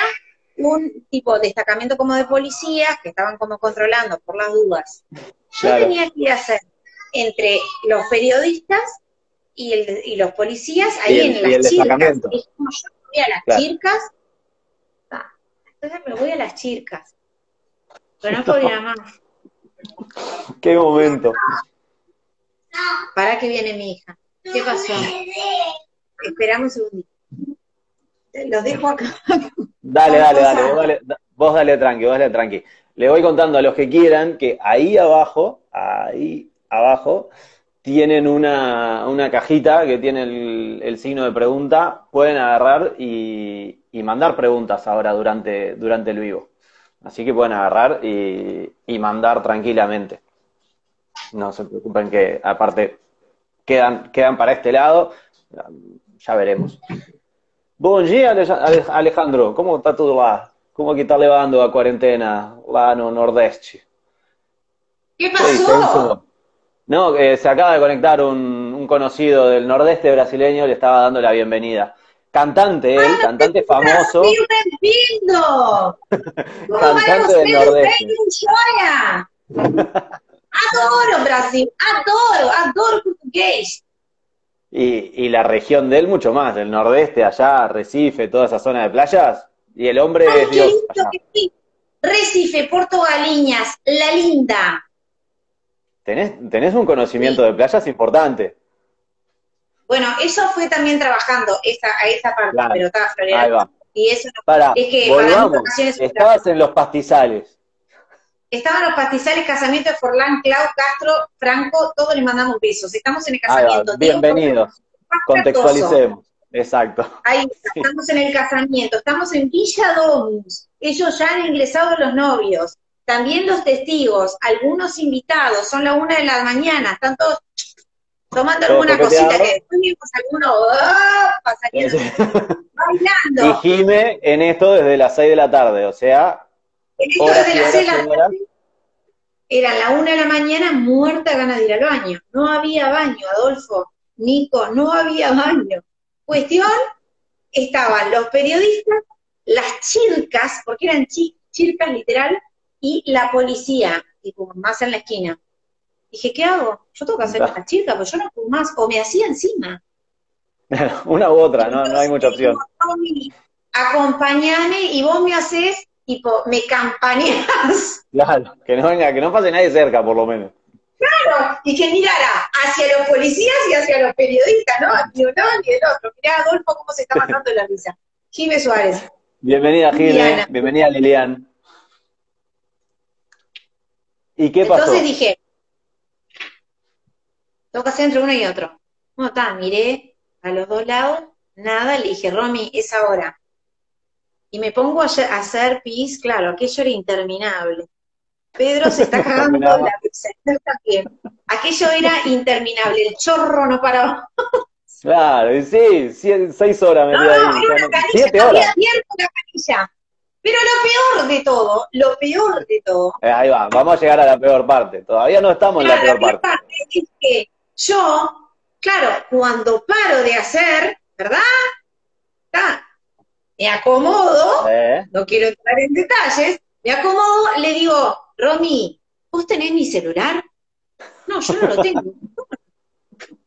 S2: un tipo de destacamento como de policías que estaban como controlando por las dudas. Yo tenía que ir a hacer entre los periodistas y, el, y los policías ahí en las chircas. Y como yo voy a las chircas, entonces me voy a las chircas. Pero no podía más.
S5: Qué momento.
S2: ¿Para qué viene mi hija? ¿Qué pasó? Esperamos un segundito. Los dejo acá.
S5: Dale, dale, dale, vos dale, vos dale tranqui, vos dale tranqui. Le voy contando a los que quieran que ahí abajo, ahí abajo, tienen una, una cajita que tiene el, signo de pregunta, pueden agarrar y, mandar preguntas ahora durante, durante el vivo. Así que pueden agarrar y, y mandar tranquilamente. No se preocupen que aparte quedan, quedan para este lado, ya veremos. Bom dia, Alejandro. ¿Cómo está todo lá?
S1: come che sta levando la quarantena là no Nordeste?
S2: ¿Qué
S1: ¿Qué dice
S2: pasó?
S1: No, que se acaba de conectar un, un conocido del Nordeste brasileño, le estaba dando la bienvenida. Cantante él, cantante famoso,
S2: vai
S1: cantante del
S2: no
S1: Nordeste.
S2: Adoro Brasil, adoro, adoro português.
S1: Y, y la región de él mucho más, el Nordeste, allá, Recife, toda esa zona de playas, y el hombre
S2: Ay,
S1: es Dios.
S2: lindo
S1: allá.
S2: que sí. Recife, Porto Galiñas, La Linda.
S1: Tenés, tenés un conocimiento de playas importante.
S2: Bueno, eso fue también trabajando esa, a esa parte,
S1: Claro.
S2: pero estaba
S1: Ahí
S2: floreando. Y eso
S1: Para,
S2: Es que para
S1: volvamos.
S2: vacaciones-
S1: Estabas en los pastizales.
S2: Estaban los pastizales, casamiento de Forlán, Clau, Castro, Franco, todos les mandamos besos. Estamos en el casamiento.
S1: Bienvenidos. Contextualicemos. Exacto.
S2: Ahí está, estamos en el casamiento, estamos en Villa Domus. Ellos ya han ingresado los novios. También los testigos, algunos invitados, son la una de la mañana, están todos tomando alguna cosita que después vimos algunos ¡ah! pasarían
S1: Y
S2: bailando.
S1: Jime en esto desde las 6 de la tarde, o sea,
S2: En esto
S1: horas
S2: de
S1: y
S2: las
S1: horas
S2: seis de
S1: y
S2: la tarde, era la una de la mañana, muerta ganas de ir al baño. No había baño, Adolfo, Nico, no había baño. Cuestión, estaban los periodistas, las chircas, porque eran chi- chircas literal, y la policía, tipo, más en la esquina. Dije, ¿qué hago? Yo tengo que hacer estas chircas, porque yo no puedo más, o me hacía encima.
S1: una u otra, no, no hay mucha opción.
S2: Acompañame y vos me haces, tipo, me campaneas.
S1: Claro, que no venga, que no pase nadie cerca, por lo menos.
S2: y que mirara hacia los policías y hacia los periodistas, ¿no? Ni uno ni el otro. Mirá, Adolfo, cómo se está matando la risa. Jiménez Suárez.
S1: Bienvenida, Jime. Bienvenida, Lilian. ¿Y qué pasó?
S2: Entonces dije, tengo que hacer entre uno y otro. No, está, miré a los dos lados, nada, le dije, Romy, es ahora. Y me pongo a hacer pis, claro, aquello era interminable. Pedro se está cagando la pizza, también. Aquello era interminable, el chorro no paraba.
S1: Claro, y sí, seis horas
S2: No,
S1: metí ahí.
S2: no, era una
S1: no-
S2: canilla,
S1: siete
S2: no había abierto la canilla. Pero lo peor de todo, lo peor de todo,
S1: Eh, ahí va, vamos a llegar a la peor parte. Todavía no estamos en la
S2: Claro,
S1: peor
S2: la
S1: parte.
S2: es que yo, claro, cuando paro de hacer, ¿verdad? Me acomodo,
S1: ¿Eh?
S2: no quiero entrar en detalles, me acomodo, le digo, Romy, ¿vos tenés mi celular? No, yo no lo tengo.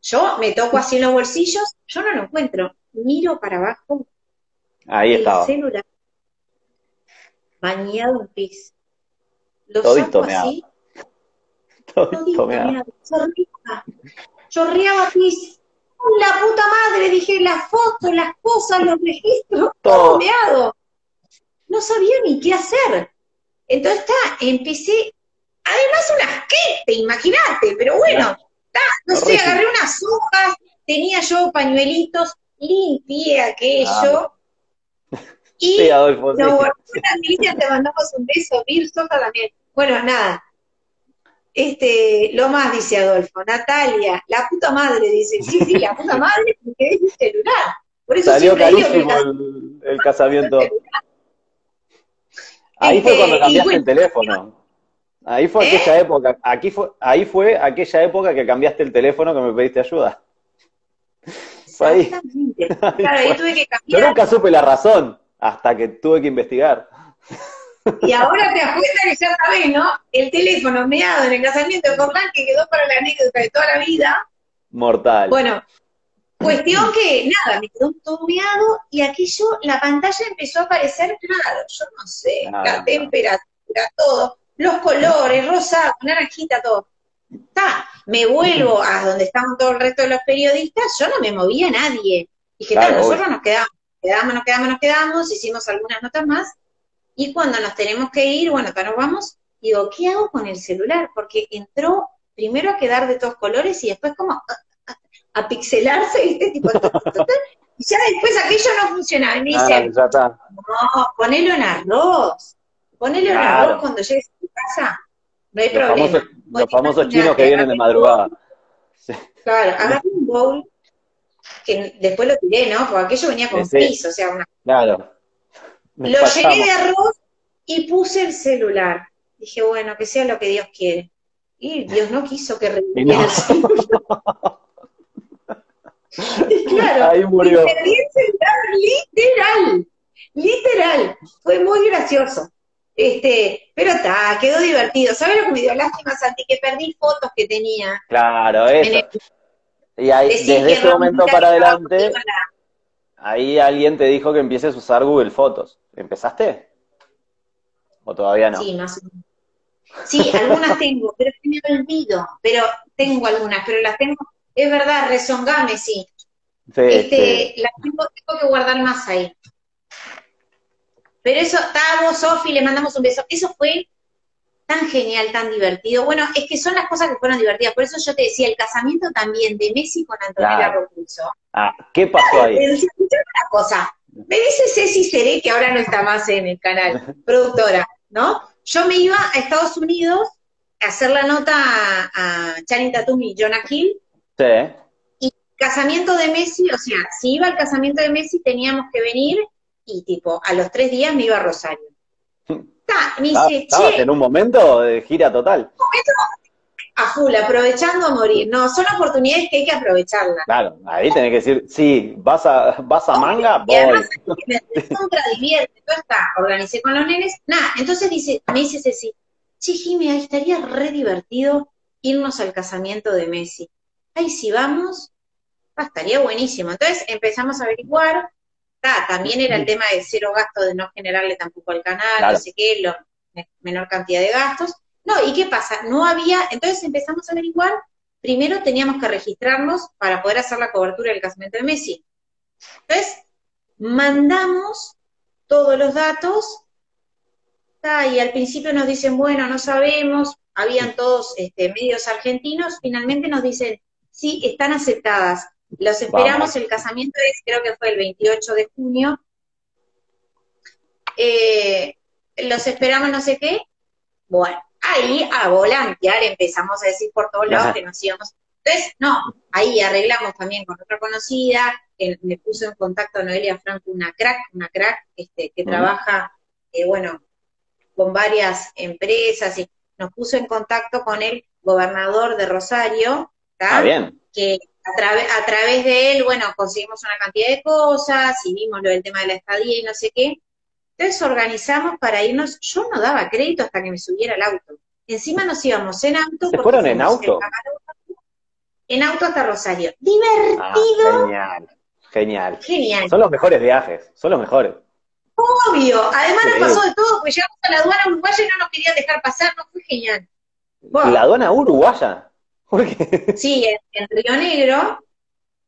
S2: Yo me toco así en los bolsillos, yo no lo encuentro. Miro para abajo,
S1: Ahí
S2: el
S1: estaba.
S2: celular, bañado en pis. Lo
S1: Todito
S2: saco así,
S1: Todito
S2: Todito, chorreaba, chorreaba pis. ¡Ay, La puta madre, dije, las fotos, las cosas, los registros,
S1: Todo.
S2: meado. No sabía ni qué hacer. Entonces, está, empecé, además un asquete, imagínate, pero bueno, está, no sé, agarré unas hojas, tenía yo pañuelitos, limpié aquello, y
S1: Sí, Adolfo, sí.
S2: no, bueno, Lilian, te mandamos un beso, Vir, también. Bueno, nada. Este, lo más dice Adolfo, Natalia, la puta madre, dice, sí, sí, la puta madre, porque es mi celular. Por eso
S1: Salió carísimo el, el casamiento. Ahí fue
S2: Este,
S1: cuando
S2: y
S1: cambiaste
S2: bueno,
S1: el teléfono. Ahí fue
S2: ¿Eh?
S1: aquella época. Aquí fue, ahí fue aquella época que cambiaste el teléfono que me pediste ayuda. Fue ahí.
S2: Exactamente. Claro, ahí tuve que
S1: Yo nunca supe la razón hasta que tuve que investigar.
S2: Y ahora te das cuenta que ya sabés, ¿no? El teléfono meado en el casamiento de Forlán que quedó para la anécdota de toda la vida.
S1: Mortal.
S2: Bueno, cuestión que nada, me quedó todo meado y aquello, la pantalla empezó a aparecer, claro, yo no sé,
S1: Ah,
S2: la
S1: no.
S2: temperatura, todo, los colores, rosado, naranjita, todo. Está, me vuelvo a donde estaban todo el resto de los periodistas, yo no me movía a nadie. Dije,
S1: Claro,
S2: tal, nosotros nos quedamos, quedamos, nos quedamos, nos quedamos, hicimos algunas notas más, y cuando nos tenemos que ir, bueno, acá nos vamos, digo, ¿qué hago con el celular? Porque entró primero a quedar de todos colores y después como a, a- a pixelarse, ¿viste? Tipo, y ya después aquello no funcionaba. Y me
S1: Ah,
S2: dice,
S1: ya está.
S2: no, ponelo en arroz. Ponelo en arroz cuando llegues a tu casa. No hay
S1: Los
S2: problema.
S1: famosos, los famosos chinos que vienen de madrugada. Sí.
S2: Claro, agarré un bowl, que después lo tiré, ¿no? Porque aquello venía con
S1: Sí,
S2: frizz, o sea, una
S1: Claro.
S2: Lo
S1: pasamos.
S2: llené de arroz y puse el celular. Dije, bueno, que sea lo que Dios quiere. Y Dios no quiso que reviviera el celular. Y claro,
S5: Ahí murió.
S2: y perdí el celular literal, literal. Fue muy gracioso. Este, pero está, quedó divertido. ¿Sabes lo que me dio lástima, Santi? Que perdí fotos que tenía.
S5: Claro, eso.
S2: el-
S5: Y ahí, desde ese momento para adelante,
S2: la-
S5: ahí alguien te dijo que empieces a usar Google Fotos. ¿Empezaste? ¿O todavía no?
S2: Sí, más o menos. Sí, algunas tengo, pero me olvido. Pero tengo algunas, pero las tengo. Es verdad, rezongame, sí.
S5: Sí,
S2: Este,
S5: sí.
S2: las tengo, tengo que guardar más ahí. Pero eso, estábamos, Sofi, le mandamos un beso. Eso fue tan genial, tan divertido. Bueno, es que son las cosas que fueron divertidas. Por eso yo te decía, el casamiento también de Messi con Antonella
S5: Claro.
S2: Rocuso.
S5: Ah, ¿qué pasó ahí?
S2: Una cosa. Me dice Ceci Seré, que ahora no está más en el canal, productora, ¿no? Yo me iba a Estados Unidos a hacer la nota a, a Channing Tatum y Jonah Hill.
S5: Sí.
S2: Casamiento de Messi, o sea, si iba al casamiento de Messi teníamos que venir y tipo, a los tres días me iba a Rosario. Ta, me
S5: Estabas-
S2: dice,
S5: Estabas
S2: che,
S5: en un momento de gira total.
S2: a full, aprovechando a morir. No, son oportunidades que hay que aprovecharlas.
S5: Claro, ahí tenés que decir, sí, vas a, vas a manga,
S2: Y además,
S5: voy.
S2: me divierte, todo está, organicé con los nenes, nada, entonces dice, me dice Ceci, che, Jimmy, ahí estaría re divertido irnos al casamiento de Messi. Ay, si vamos, ah, estaría buenísimo. Entonces empezamos a averiguar, ta, también era el tema de cero gasto, de no generarle tampoco al canal,
S5: Claro.
S2: no sé qué, lo, menor cantidad de gastos. No, ¿y qué pasa? No había, entonces empezamos a averiguar, primero teníamos que registrarnos para poder hacer la cobertura del casamiento de Messi. Entonces, mandamos todos los datos, ta, y al principio nos dicen, bueno, no sabemos, habían todos este, medios argentinos, finalmente nos dicen, sí, están aceptadas. Los esperamos,
S5: Vamos.
S2: el casamiento es, creo que fue el 28 de junio. Eh, los esperamos no sé qué. Bueno, ahí a volantear empezamos a decir por todos lados
S5: Ajá.
S2: que nos íbamos. Entonces, no, ahí arreglamos también con otra conocida, que me puso en contacto Noelia Franco, una crack, una crack, este, que trabaja, eh, bueno, con varias empresas y nos puso en contacto con el gobernador de Rosario, ¿tá?
S5: Ah, bien.
S2: que a, través de él, bueno, conseguimos una cantidad de cosas y vimos lo del tema de la estadía y no sé qué. Entonces organizamos para irnos, yo no daba crédito hasta que me subiera al auto. Encima nos íbamos en auto.
S5: ¿Se fueron en auto?
S2: En auto hasta Rosario.
S5: Ah,
S2: Divertido,
S5: genial, genial.
S2: genial.
S5: Son los mejores viajes, son los mejores.
S2: Obvio. Además nos pasó de todo, porque llegamos a la aduana uruguaya y no nos querían dejar pasar, no fue genial. Bueno.
S5: La aduana uruguaya.
S2: Sí, en, en Río Negro,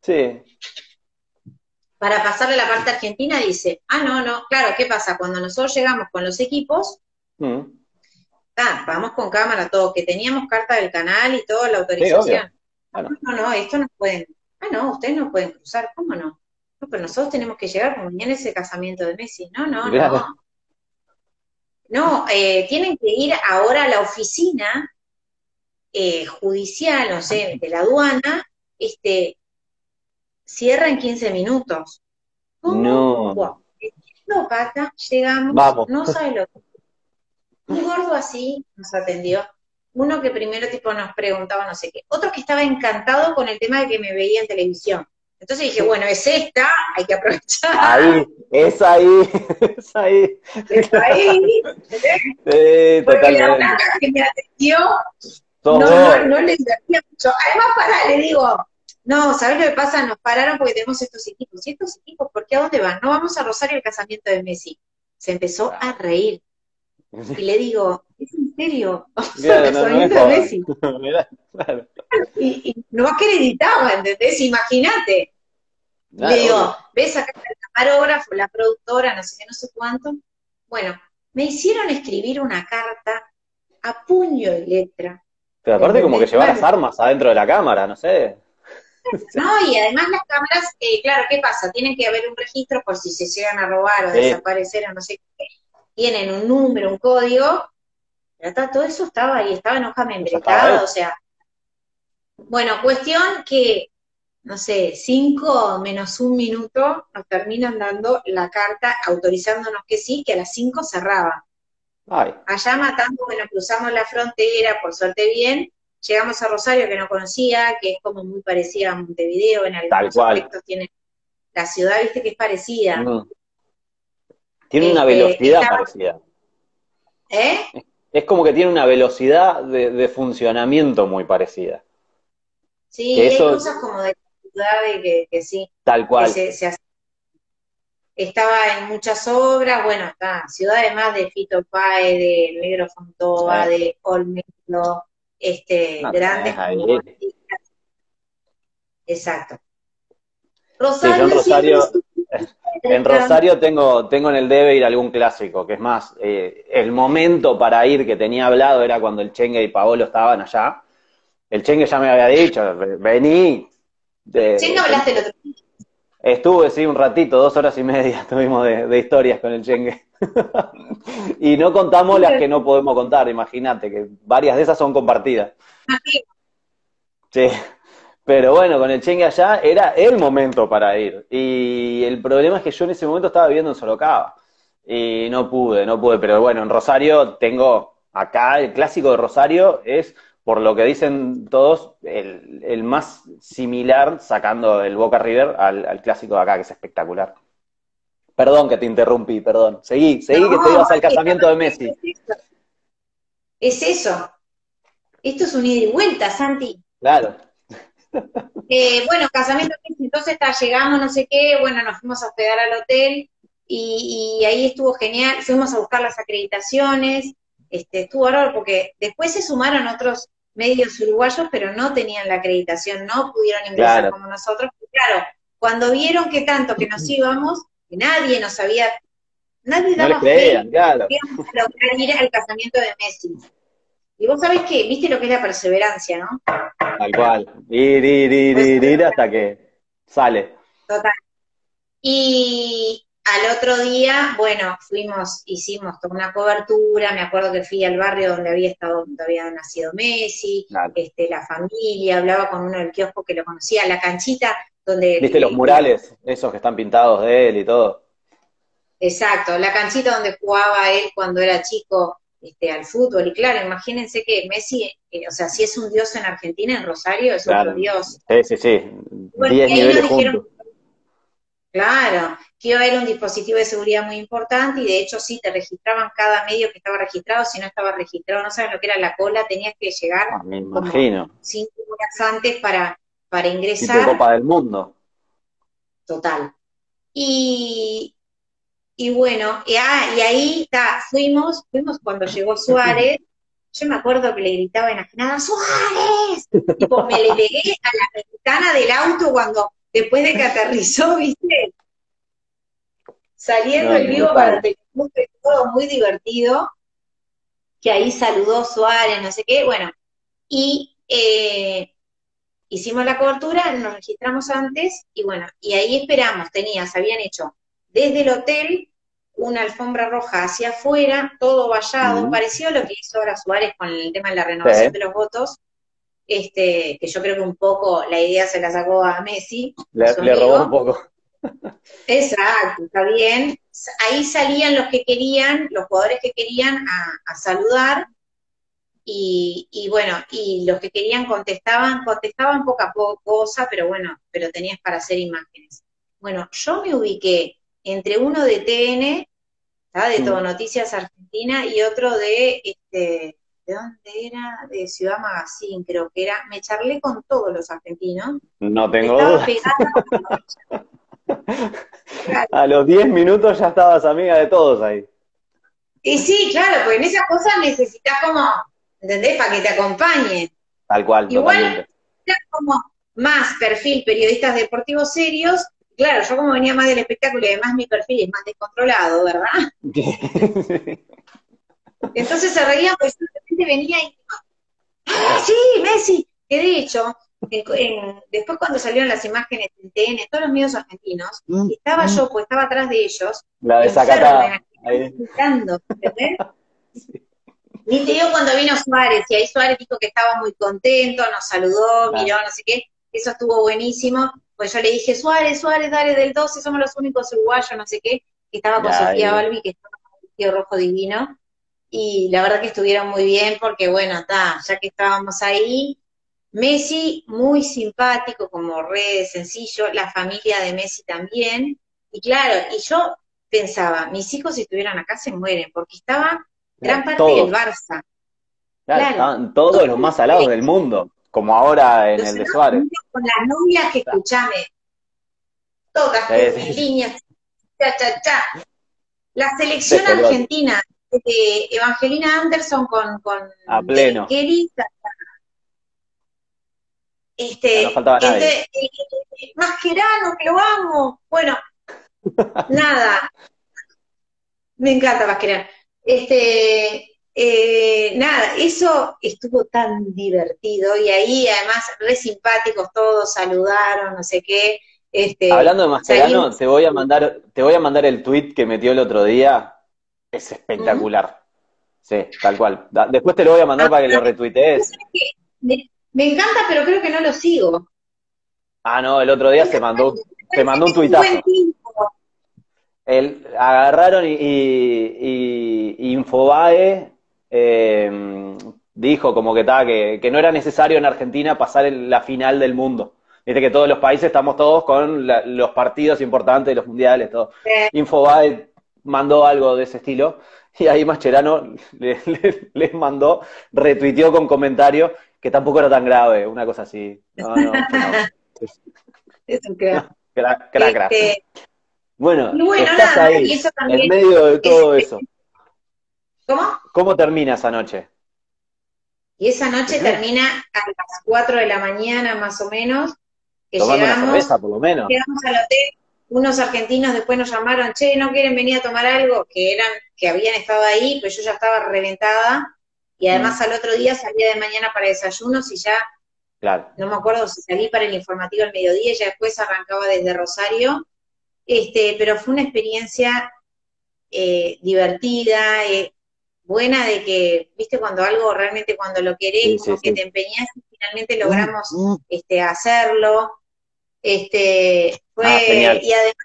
S5: Sí.
S2: para pasarle la parte argentina, dice, ah, no, no, claro, ¿qué pasa? Cuando nosotros llegamos con los equipos,
S5: Mm.
S2: ah, vamos con cámara, todo, que teníamos carta del canal y toda la
S5: Sí,
S2: autorización.
S5: obvio. Bueno.
S2: No, no, esto no pueden, ah, no, ustedes no pueden cruzar, ¿cómo no? No, pero nosotros tenemos que llegar, porque mañana es el casamiento de Messi. No, no,
S5: Claro.
S2: no. No, eh, tienen que ir ahora a la oficina eh, judicial, no sé, de la aduana, este, cierra en 15 minutos. ¿Cómo?
S5: No.
S2: Wow. No, Cata, llegamos,
S5: Vamos.
S2: no sabe lo que. Un gordo así nos atendió. Uno que primero tipo nos preguntaba no sé qué. Otro que estaba encantado con el tema de que me veía en televisión. Entonces dije, bueno, es esta, hay que aprovechar.
S5: Ahí, es ahí, es ahí.
S2: Es ahí.
S5: Sí,
S2: Porque la
S5: totalmente.
S2: blanca que me atendió no, no, no le divertía mucho. Además, para, le digo, no, ¿sabes lo que pasa? Nos pararon porque tenemos estos equipos. ¿Y estos equipos por qué a dónde van? No vamos a Rosario el casamiento de Messi. Se empezó a reír. Y le digo, ¿es en serio? Vamos
S5: Claro,
S2: al
S5: no, no es
S2: casamiento de. Messi.
S5: Mirá, claro.
S2: Y, y no acreditaba, ¿entendés? Imagínate.
S5: Claro,
S2: le digo, ves acá el camarógrafo, la productora, no sé qué, no sé cuánto. Bueno, me hicieron escribir una carta a puño y letra.
S5: Pero aparte como que llevar las armas adentro de la cámara, no sé.
S2: No, y además las cámaras, eh, claro, ¿qué pasa? Tienen que haber un registro por si se llegan a robar o
S5: Sí.
S2: desaparecer o no sé qué. Tienen un número, un código. Pero está- todo eso estaba ahí, estaba en hoja membretada, o sea. Bueno, cuestión que, no sé, cinco menos un minuto nos terminan dando la carta autorizándonos que sí, que a las cinco cerraba. Allá matando, bueno, cruzamos la frontera, por suerte bien, llegamos a Rosario que no conocía, que es como muy parecida a Montevideo, en algunos aspectos tiene la ciudad, viste que es parecida. Mm.
S1: Tiene una este, velocidad parecida.
S2: ¿Eh?
S1: Es como que tiene una velocidad de, funcionamiento muy parecida.
S2: Sí, hay cosas como de ciudad que, que sí.
S1: Tal cual.
S2: Estaba en muchas obras, bueno, está ciudad además de Fito Pae, de Negro Fontova, de Olmedo, este, grandes Exacto.
S1: Rosario, en Rosario tengo, tengo en el debe ir algún clásico, que es más, eh, el momento para ir que tenía hablado era cuando el Chengue y Paolo estaban allá. El Chengue ya me había dicho, vení.
S2: De, hablaste el otro día.
S1: Estuve, sí, un ratito, dos horas y media tuvimos de, historias con el Chengue. y no contamos las que no podemos contar, imagínate, que varias de esas son compartidas. Sí. Pero bueno, con el Chengue allá era el momento para ir. Y el problema es que yo en ese momento estaba viviendo en Sorocaba. Y no pude, no pude. Pero bueno, en Rosario tengo acá, el clásico de Rosario es, por lo que dicen todos, el, más similar, sacando el Boca River, al, clásico de acá, que es espectacular. Perdón que te interrumpí, perdón. Seguí, seguí que te ibas al casamiento de Messi.
S2: Es eso. Esto es un ida y vuelta, Santi.
S1: Claro.
S2: Eh, bueno, casamiento, entonces llegamos, no sé qué, bueno, nos fuimos a hospedar al hotel y, ahí estuvo genial, fuimos a buscar las acreditaciones, este, estuvo raro porque después se sumaron otros medios uruguayos, pero no tenían la acreditación, no pudieron ingresar como nosotros. Claro, cuando vieron que tanto que nos íbamos, que nadie nos había, nadie daba no
S1: creían, claro.
S2: ir al casamiento de Messi. Y vos sabés que, viste lo que es la perseverancia, ¿no?
S1: Tal cual. Ir, ir, ir, ir, ir hasta que sale.
S2: Total. Y al otro día, bueno, fuimos, hicimos toda una cobertura, me acuerdo que fui al barrio donde había estado, donde había nacido Messi, este, la familia, hablaba con uno del kiosco que lo conocía, la canchita donde...
S1: ¿Viste los murales, esos que están pintados de él y todo?
S2: Exacto, la canchita donde jugaba él cuando era chico, este, al fútbol. Y claro, imagínense que Messi, eh, o sea, si es un dios en Argentina, en Rosario es otro dios.
S1: Sí, sí, sí. Diez niveles juntos.
S2: Claro, que iba a haber un dispositivo de seguridad muy importante y de hecho sí, te registraban cada medio que estaba registrado, si no estaba registrado, no sabes lo que era la cola, tenías que llegar
S1: ah, me imagino.
S2: cinco horas antes para, para ingresar.
S1: Copa del Mundo.
S2: Total. Y, y bueno, y, ah, y ahí está, fuimos, fuimos cuando llegó Suárez, yo me acuerdo que le gritaba enajenada, ¡Suárez! Tipo, me le pegué a la ventana del auto cuando, después de que aterrizó, ¿viste? Saliendo el vivo para todo muy divertido, que ahí saludó Suárez, no sé qué, bueno, y eh, hicimos la cobertura, nos registramos antes, y bueno, y ahí esperamos, tenías, habían hecho desde el hotel una alfombra roja hacia afuera, todo vallado, parecido a lo que hizo ahora Suárez con el tema de la renovación de los votos, este, que yo creo que un poco la idea se la sacó a Messi.
S1: Le, robó un poco.
S2: Exacto, está bien. Ahí salían los que querían, los jugadores que querían a, saludar, y, y, bueno, y los que querían contestaban, contestaban poca cosa, pero bueno, pero tenías para hacer imágenes. Bueno, yo me ubiqué entre uno de TN, de Todo Noticias Argentina, y otro de, este, ¿de dónde era? De Ciudad Magazine, creo que era. Me charlé con todos los argentinos.
S1: No tengo duda. A los 10 minutos ya estabas amiga de todos ahí.
S2: Y sí, claro, porque en esas cosas necesitas como, ¿entendés? Para que te acompañen.
S1: Tal cual.
S2: Igual, como más perfil periodistas deportivos serios Claro, yo como venía más del espectáculo y además mi perfil es más descontrolado, ¿verdad? Entonces se reían, pues venía y ¡Ah, sí, Messi! Que de hecho, después cuando salieron las imágenes en TN, todos los medios argentinos, mm, estaba mm. yo, pues estaba atrás de ellos,
S1: la desacatada,
S2: gritando, ¿entendés? Ni te digo cuando vino Suárez, y ahí Suárez dijo que estaba muy contento, nos saludó, miró, no sé qué, eso estuvo buenísimo, pues yo le dije, Suárez, Suárez, dale del 12, somos los únicos uruguayos, no sé qué, que estaba con Sofía Balbi, que estaba con un vestido rojo divino, y la verdad que estuvieron muy bien porque, bueno, está, ya que estábamos ahí, Messi muy simpático, como re sencillo, la familia de Messi también, y claro, y yo pensaba, mis hijos si estuvieran acá se mueren, porque estaba gran parte del Barça.
S1: Claro, estaban todos los más alados del mundo, como ahora en el de Suárez.
S2: Con las novias que escuchame, todas sí, líneas, cha, cha, cha. La selección argentina de Evangelina Anderson con, con
S1: a pleno.
S2: Kelly, este, no este eh, Mascherano, que lo amo. Bueno, nada. Me encanta Mascherano. Este, eh, nada, eso estuvo tan divertido y ahí además re simpáticos todos, saludaron, no sé qué. Este,
S1: Hablando de Mascherano, te voy a mandar, te voy a mandar el tweet que metió el otro día. Es espectacular. Sí, tal cual. Después te lo voy a mandar ah, para que lo retuitees.
S2: Me, me, encanta, pero creo que no lo sigo.
S1: Ah, no, el otro día se mandó, se mandó un tuitazo. El, agarraron y, y, Infobae eh, dijo como que, estaba que, que, no era necesario en Argentina pasar la final del mundo. Viste que todos los países estamos todos con los partidos importantes, los mundiales, todo. Infobae mandó algo de ese estilo y ahí Mascherano les le, mandó, retuiteó con comentario que tampoco era tan grave, una cosa así. No, no,
S2: Es un crack.
S1: Crack, crack, este, Bueno, estás ahí, en medio de todo eso.
S2: ¿Cómo?
S1: ¿Cómo termina esa noche?
S2: Y esa noche termina a las 4 de la mañana más o menos, que
S1: Tomando llegamos, una cerveza, por lo menos.
S2: llegamos al hotel, unos argentinos después nos llamaron, che, ¿no quieren venir a tomar algo? Que eran, que habían estado ahí, pero yo ya estaba reventada, y además mm. al otro día salía de mañana para desayunos y ya,
S1: claro.
S2: no me acuerdo si salí para el informativo al mediodía, y ya después arrancaba desde Rosario, este, pero fue una experiencia eh, divertida, eh, buena de que, viste, cuando algo realmente cuando lo querés, como que te empeñás y finalmente logramos mm, mm. este, hacerlo. Este, fue, ah, y además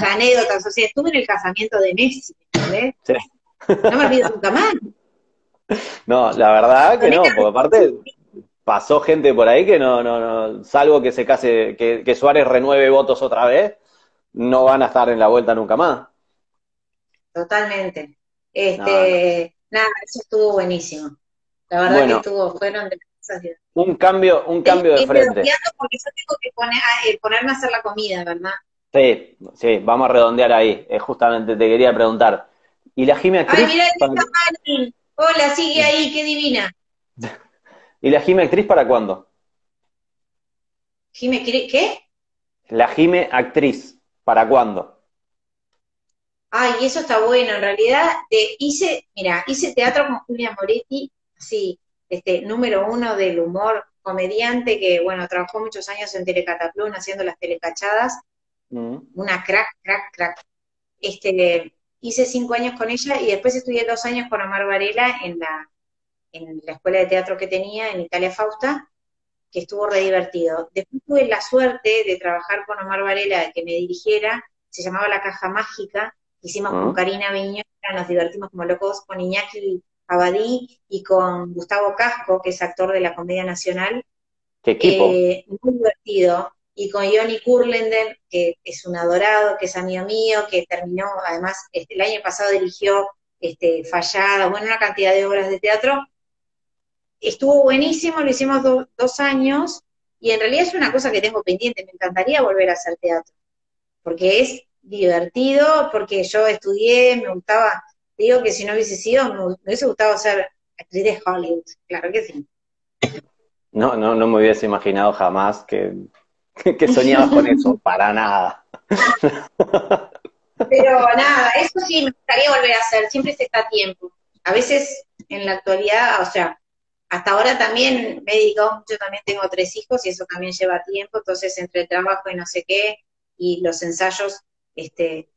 S2: las anécdotas, o sea, estuve en el casamiento de Messi, ¿entendés? No me olvido nunca más.
S1: No, la verdad que no, porque aparte pasó gente por ahí que no, no, no, salvo que se case, que, que Suárez renueve votos otra vez, no van a estar en la vuelta nunca más.
S2: Totalmente. Este, nada, eso estuvo buenísimo. La verdad que estuvo, fueron de
S1: un cambio, un cambio de frente.
S2: Porque yo tengo que poner, eh, ponerme a hacer la comida, ¿verdad?
S1: Sí, sí, vamos a redondear ahí. Eh, justamente te quería preguntar. ¿Y la Jime actriz?
S2: Ay, mira, Hola, sigue ahí, qué divina.
S1: ¿Y la Jime actriz para cuándo?
S2: ¿Jime qué?
S1: La Jime actriz, ¿para cuándo?
S2: Ay, eso está bueno. En realidad, eh, hice, mira, hice teatro con Julia Moretti, sí, este, número uno del humor, comediante que, bueno, trabajó muchos años en Telecataplún haciendo las telecachadas. Mm. Una crack, crack, crack. Este, hice cinco años con ella y después estudié dos años con Omar Varela en la, en la escuela de teatro que tenía en Italia Fausta, que estuvo re divertido. Después tuve la suerte de trabajar con Omar Varela, que me dirigiera, se llamaba La Caja Mágica, hicimos con ah. Karina Viñola, nos divertimos como locos, con Iñaki Abadí y con Gustavo Casco, que es actor de la Comedia Nacional.
S1: ¿Qué equipo?
S2: Eh, muy divertido. Y con Johnny Kurlenden, que es un adorado, que es amigo mío, que terminó, además, este, el año pasado dirigió este, Fallada, bueno, una cantidad de obras de teatro. Estuvo buenísimo, lo hicimos dos años, y en realidad es una cosa que tengo pendiente, me encantaría volver a hacer teatro, porque es divertido, porque yo estudié, me gustaba, digo que si no hubiese sido, me, hubiese gustado ser actriz de Hollywood, claro que sí.
S1: No, no, no me hubiese imaginado jamás que, que soñabas con eso, para nada.
S2: Pero nada, eso sí me gustaría volver a hacer, siempre se está a tiempo. A veces en la actualidad, o sea, hasta ahora también me he dedicado mucho, también tengo tres hijos y eso también lleva tiempo, entonces entre el trabajo y no sé qué, y los ensayos este,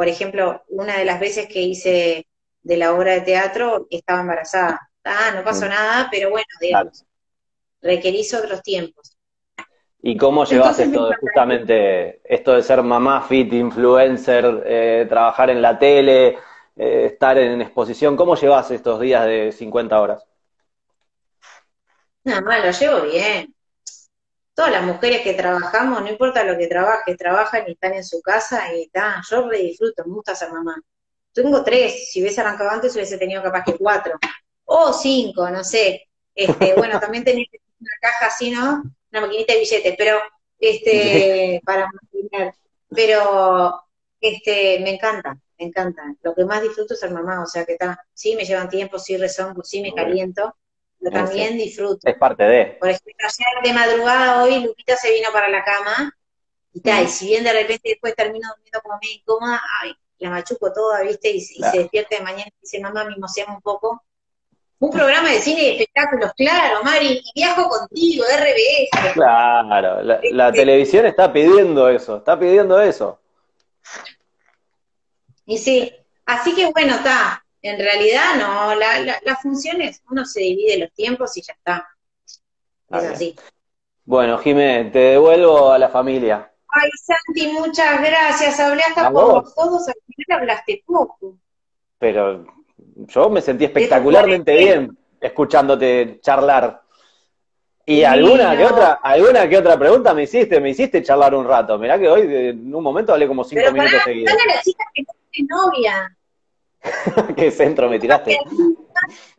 S2: por ejemplo, una de las veces que hice de la obra de teatro estaba embarazada. Ah, no pasó mm. nada, pero bueno, digamos, requerís otros tiempos.
S1: ¿Y cómo llevas esto de justamente, esto de ser mamá fit, influencer, eh, trabajar en la tele, eh, estar en exposición. ¿Cómo llevas estos días de 50 horas?
S2: Nada más, lo llevo bien. Todas las mujeres que trabajamos, no importa lo que trabajes, trabajan y están en su casa y está. Yo re disfruto, me gusta ser mamá. Tengo tres, si hubiese arrancado antes hubiese tenido capaz que cuatro. O cinco, no sé. Este, bueno, también tenés una caja así, ¿no? Una maquinita de billetes, pero este, para mantener. Pero este, me encanta, me encanta. Lo que más disfruto es ser mamá, o sea que está, sí me llevan tiempo, sí rezongo, sí me caliento, pero también disfruto.
S1: Es parte de.
S2: Por ejemplo, ayer de madrugada hoy Lupita se vino para la cama y tal, y si bien de repente después termino durmiendo como medio incómoda, ay, la machuco toda, ¿viste? Y, se despierta de mañana y dice, mamá, me emociona un poco. Un programa de cine y espectáculos, claro, Mari, y viajo contigo, RBS.
S1: Claro, la, la televisión está pidiendo eso, está pidiendo eso.
S2: Y sí, así que bueno, está. En realidad no, la, la, las funciones, uno se divide los tiempos y ya está. Es así.
S1: Bueno, Jimé, te devuelvo a la familia.
S2: Ay, Santi, muchas gracias. Hablé hasta por los codos, al final hablaste poco.
S1: Pero yo me sentí espectacularmente bien escuchándote charlar. Y alguna que otra, alguna que otra pregunta me hiciste, me hiciste charlar un rato. Mirá que hoy en un momento hablé como cinco
S2: Pero
S1: minutos seguidos.
S2: que no novia.
S1: qué centro me tiraste.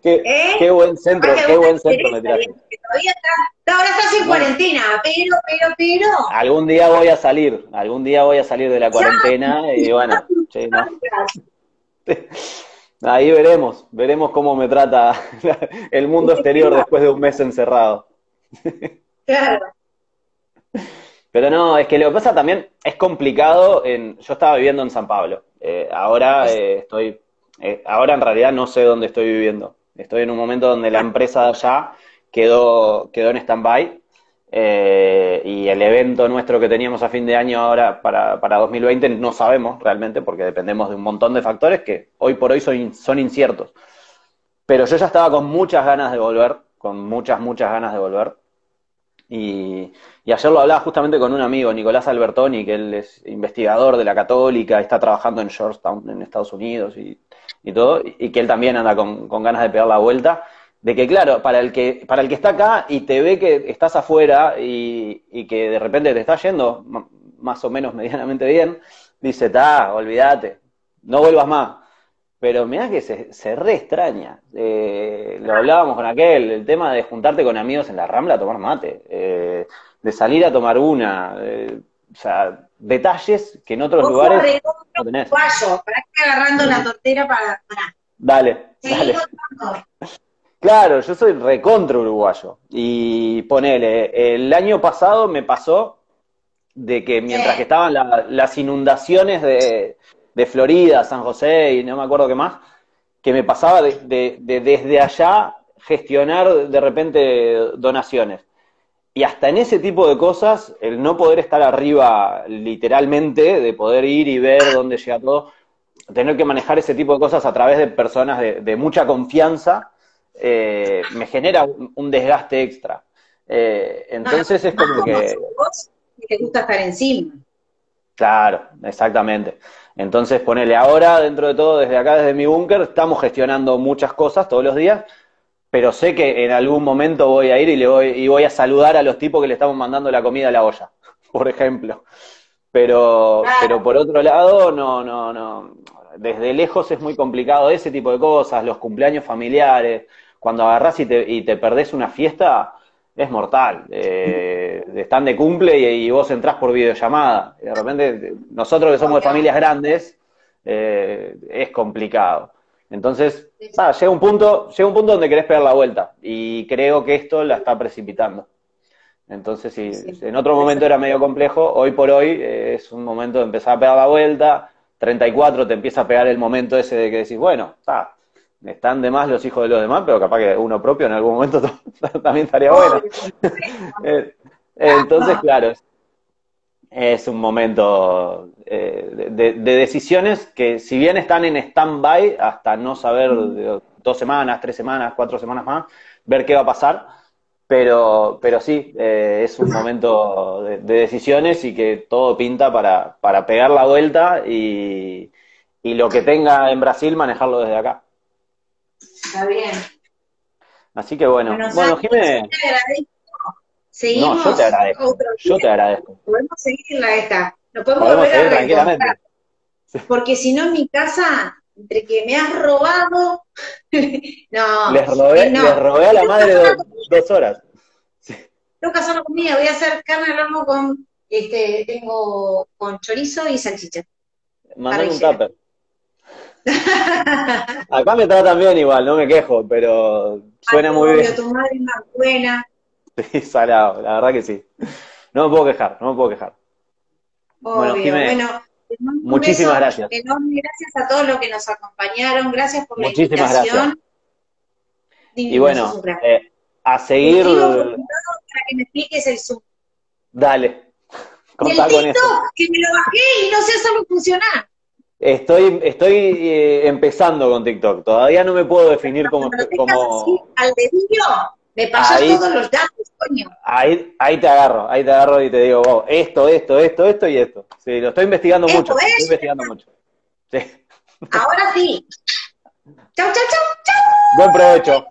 S1: Qué,
S2: ¿Eh?
S1: qué buen centro,
S2: Capaz que
S1: qué buen centro me tiraste.
S2: Todavía está, ahora estás en cuarentena, pero, pero, pero.
S1: Algún día voy a salir, algún día voy a salir de la cuarentena y bueno, che, no. Ahí veremos, veremos cómo me trata el mundo exterior después de un mes encerrado.
S2: Claro.
S1: Pero no, es que lo que pasa también es complicado. En, yo estaba viviendo en San Pablo. Eh, ahora eh, estoy, eh, ahora en realidad no sé dónde estoy viviendo. Estoy en un momento donde la empresa de allá quedó, quedó en stand-by. eh, y el evento nuestro que teníamos a fin de año ahora para, para 2020 no sabemos realmente porque dependemos de un montón de factores que hoy por hoy son, son inciertos. Pero yo ya estaba con muchas ganas de volver, con muchas, muchas ganas de volver. Y, y ayer lo hablaba justamente con un amigo, Nicolás Albertoni, que él es investigador de la Católica, está trabajando en Georgetown, en Estados Unidos y, y todo, y que él también anda con, con ganas de pegar la vuelta. De que, claro, para el que, para el que está acá y te ve que estás afuera y, y que de repente te está yendo más o menos medianamente bien, dice, ta, olvídate, no vuelvas más. Pero mirá que se, se re extraña. Eh, lo hablábamos con aquel, el tema de juntarte con amigos en la Rambla a tomar mate, eh, de salir a tomar una, eh, o sea, detalles que en otros
S2: Ojo,
S1: lugares
S2: redondo,
S1: no tenés.
S2: uruguayo, para que agarrando la tortera para. para.
S1: Dale, dale. Claro, yo soy recontra uruguayo. Y ponele, el año pasado me pasó de que mientras
S2: Sí.
S1: que estaban la- las inundaciones de, de Florida, San José y no me acuerdo qué más, que me pasaba de- de desde allá gestionar de repente donaciones. Y hasta en ese tipo de cosas, el no poder estar arriba literalmente, de poder ir y ver dónde llega todo, tener que manejar ese tipo de cosas a través de personas de, de mucha confianza, eh, me genera un, un desgaste extra. Eh, entonces es como que...
S2: sos vos, que te gusta estar encima.
S1: Claro, exactamente. Entonces, ponele ahora, dentro de todo, desde acá, desde mi búnker, estamos gestionando muchas cosas todos los días, pero sé que en algún momento voy a ir y, le voy, y voy a saludar a los tipos que le estamos mandando la comida a la olla, por ejemplo. Pero,
S2: Claro.
S1: pero por otro lado, no, no, no. Desde lejos es muy complicado ese tipo de cosas, los cumpleaños familiares, cuando agarrás y te, y te perdés una fiesta, es mortal. Eh, están de cumple y, y vos entrás por videollamada. Y de repente, nosotros que somos de familias grandes, eh, es complicado. Entonces, llega un punto, llega un punto donde querés pegar la vuelta. Y creo que esto la está precipitando. Entonces, si
S2: Sí.
S1: en otro momento era medio complejo, hoy por hoy eh, es un momento de empezar a pegar la vuelta. 34 te empieza a pegar el momento ese de que decís, bueno, está, están de más los hijos de los demás, pero capaz que uno propio en algún momento también estaría bueno. Eh, Entonces, claro, es un momento eh, de, de decisiones que si bien están en stand-by hasta no saber dos semanas, tres semanas, cuatro semanas más, ver qué va a pasar, pero, pero sí, eh, es un momento de, de decisiones y que todo pinta para, para pegar la vuelta y, y lo que tenga en Brasil manejarlo desde acá.
S2: Está bien.
S1: Así que bueno,
S2: Bueno,
S1: bueno,
S2: Santi,
S1: Jimé,
S2: te agradezco. Seguimos
S1: no, yo te agradezco, yo te agradezco.
S2: Podemos seguirla esta. Lo podemos,
S1: Podemos
S2: volver a
S1: tranquilamente.
S2: Porque si no en mi casa, entre que me has robado, no,
S1: Les robé,
S2: no.
S1: les robé a la madre do- dos horas.
S2: tengo que hacerlo comida, voy a hacer carne al horno con, este, tengo con chorizo y salchicha.
S1: Mandame un tupper. Acá me tratan bien igual, no me quejo, pero suena
S2: Ay,
S1: muy
S2: obvio,
S1: bien.
S2: Tu madre es más buena.
S1: Sí, salado, la verdad que sí. No me puedo quejar, no me puedo quejar. Bueno,
S2: Obvio.
S1: Jimé,
S2: Bueno, un
S1: muchísimas gracias.
S2: Enorme, gracias a todos los que nos acompañaron, gracias por la invitación.
S1: Y bueno, eh, a seguir,
S2: para que me expliques el Zoom.
S1: dale,
S2: el
S1: eso.
S2: TikTok, que me lo bajé y no sé hacerlo funcionar.
S1: Estoy, estoy eh, empezando con TikTok, todavía no me puedo definir como,
S2: tengas así,
S1: como...
S2: al dedillo, me pasas
S1: Ahí-
S2: todos los datos, coño.
S1: Ahí, ahí te agarro, ahí te agarro y te digo, oh, esto, esto, esto, esto y esto. Sí, lo estoy investigando
S2: Esto,
S1: mucho, lo estoy
S2: esto.
S1: investigando mucho. Sí.
S2: Ahora sí. Chau, chau, chau, chau.
S1: Buen provecho.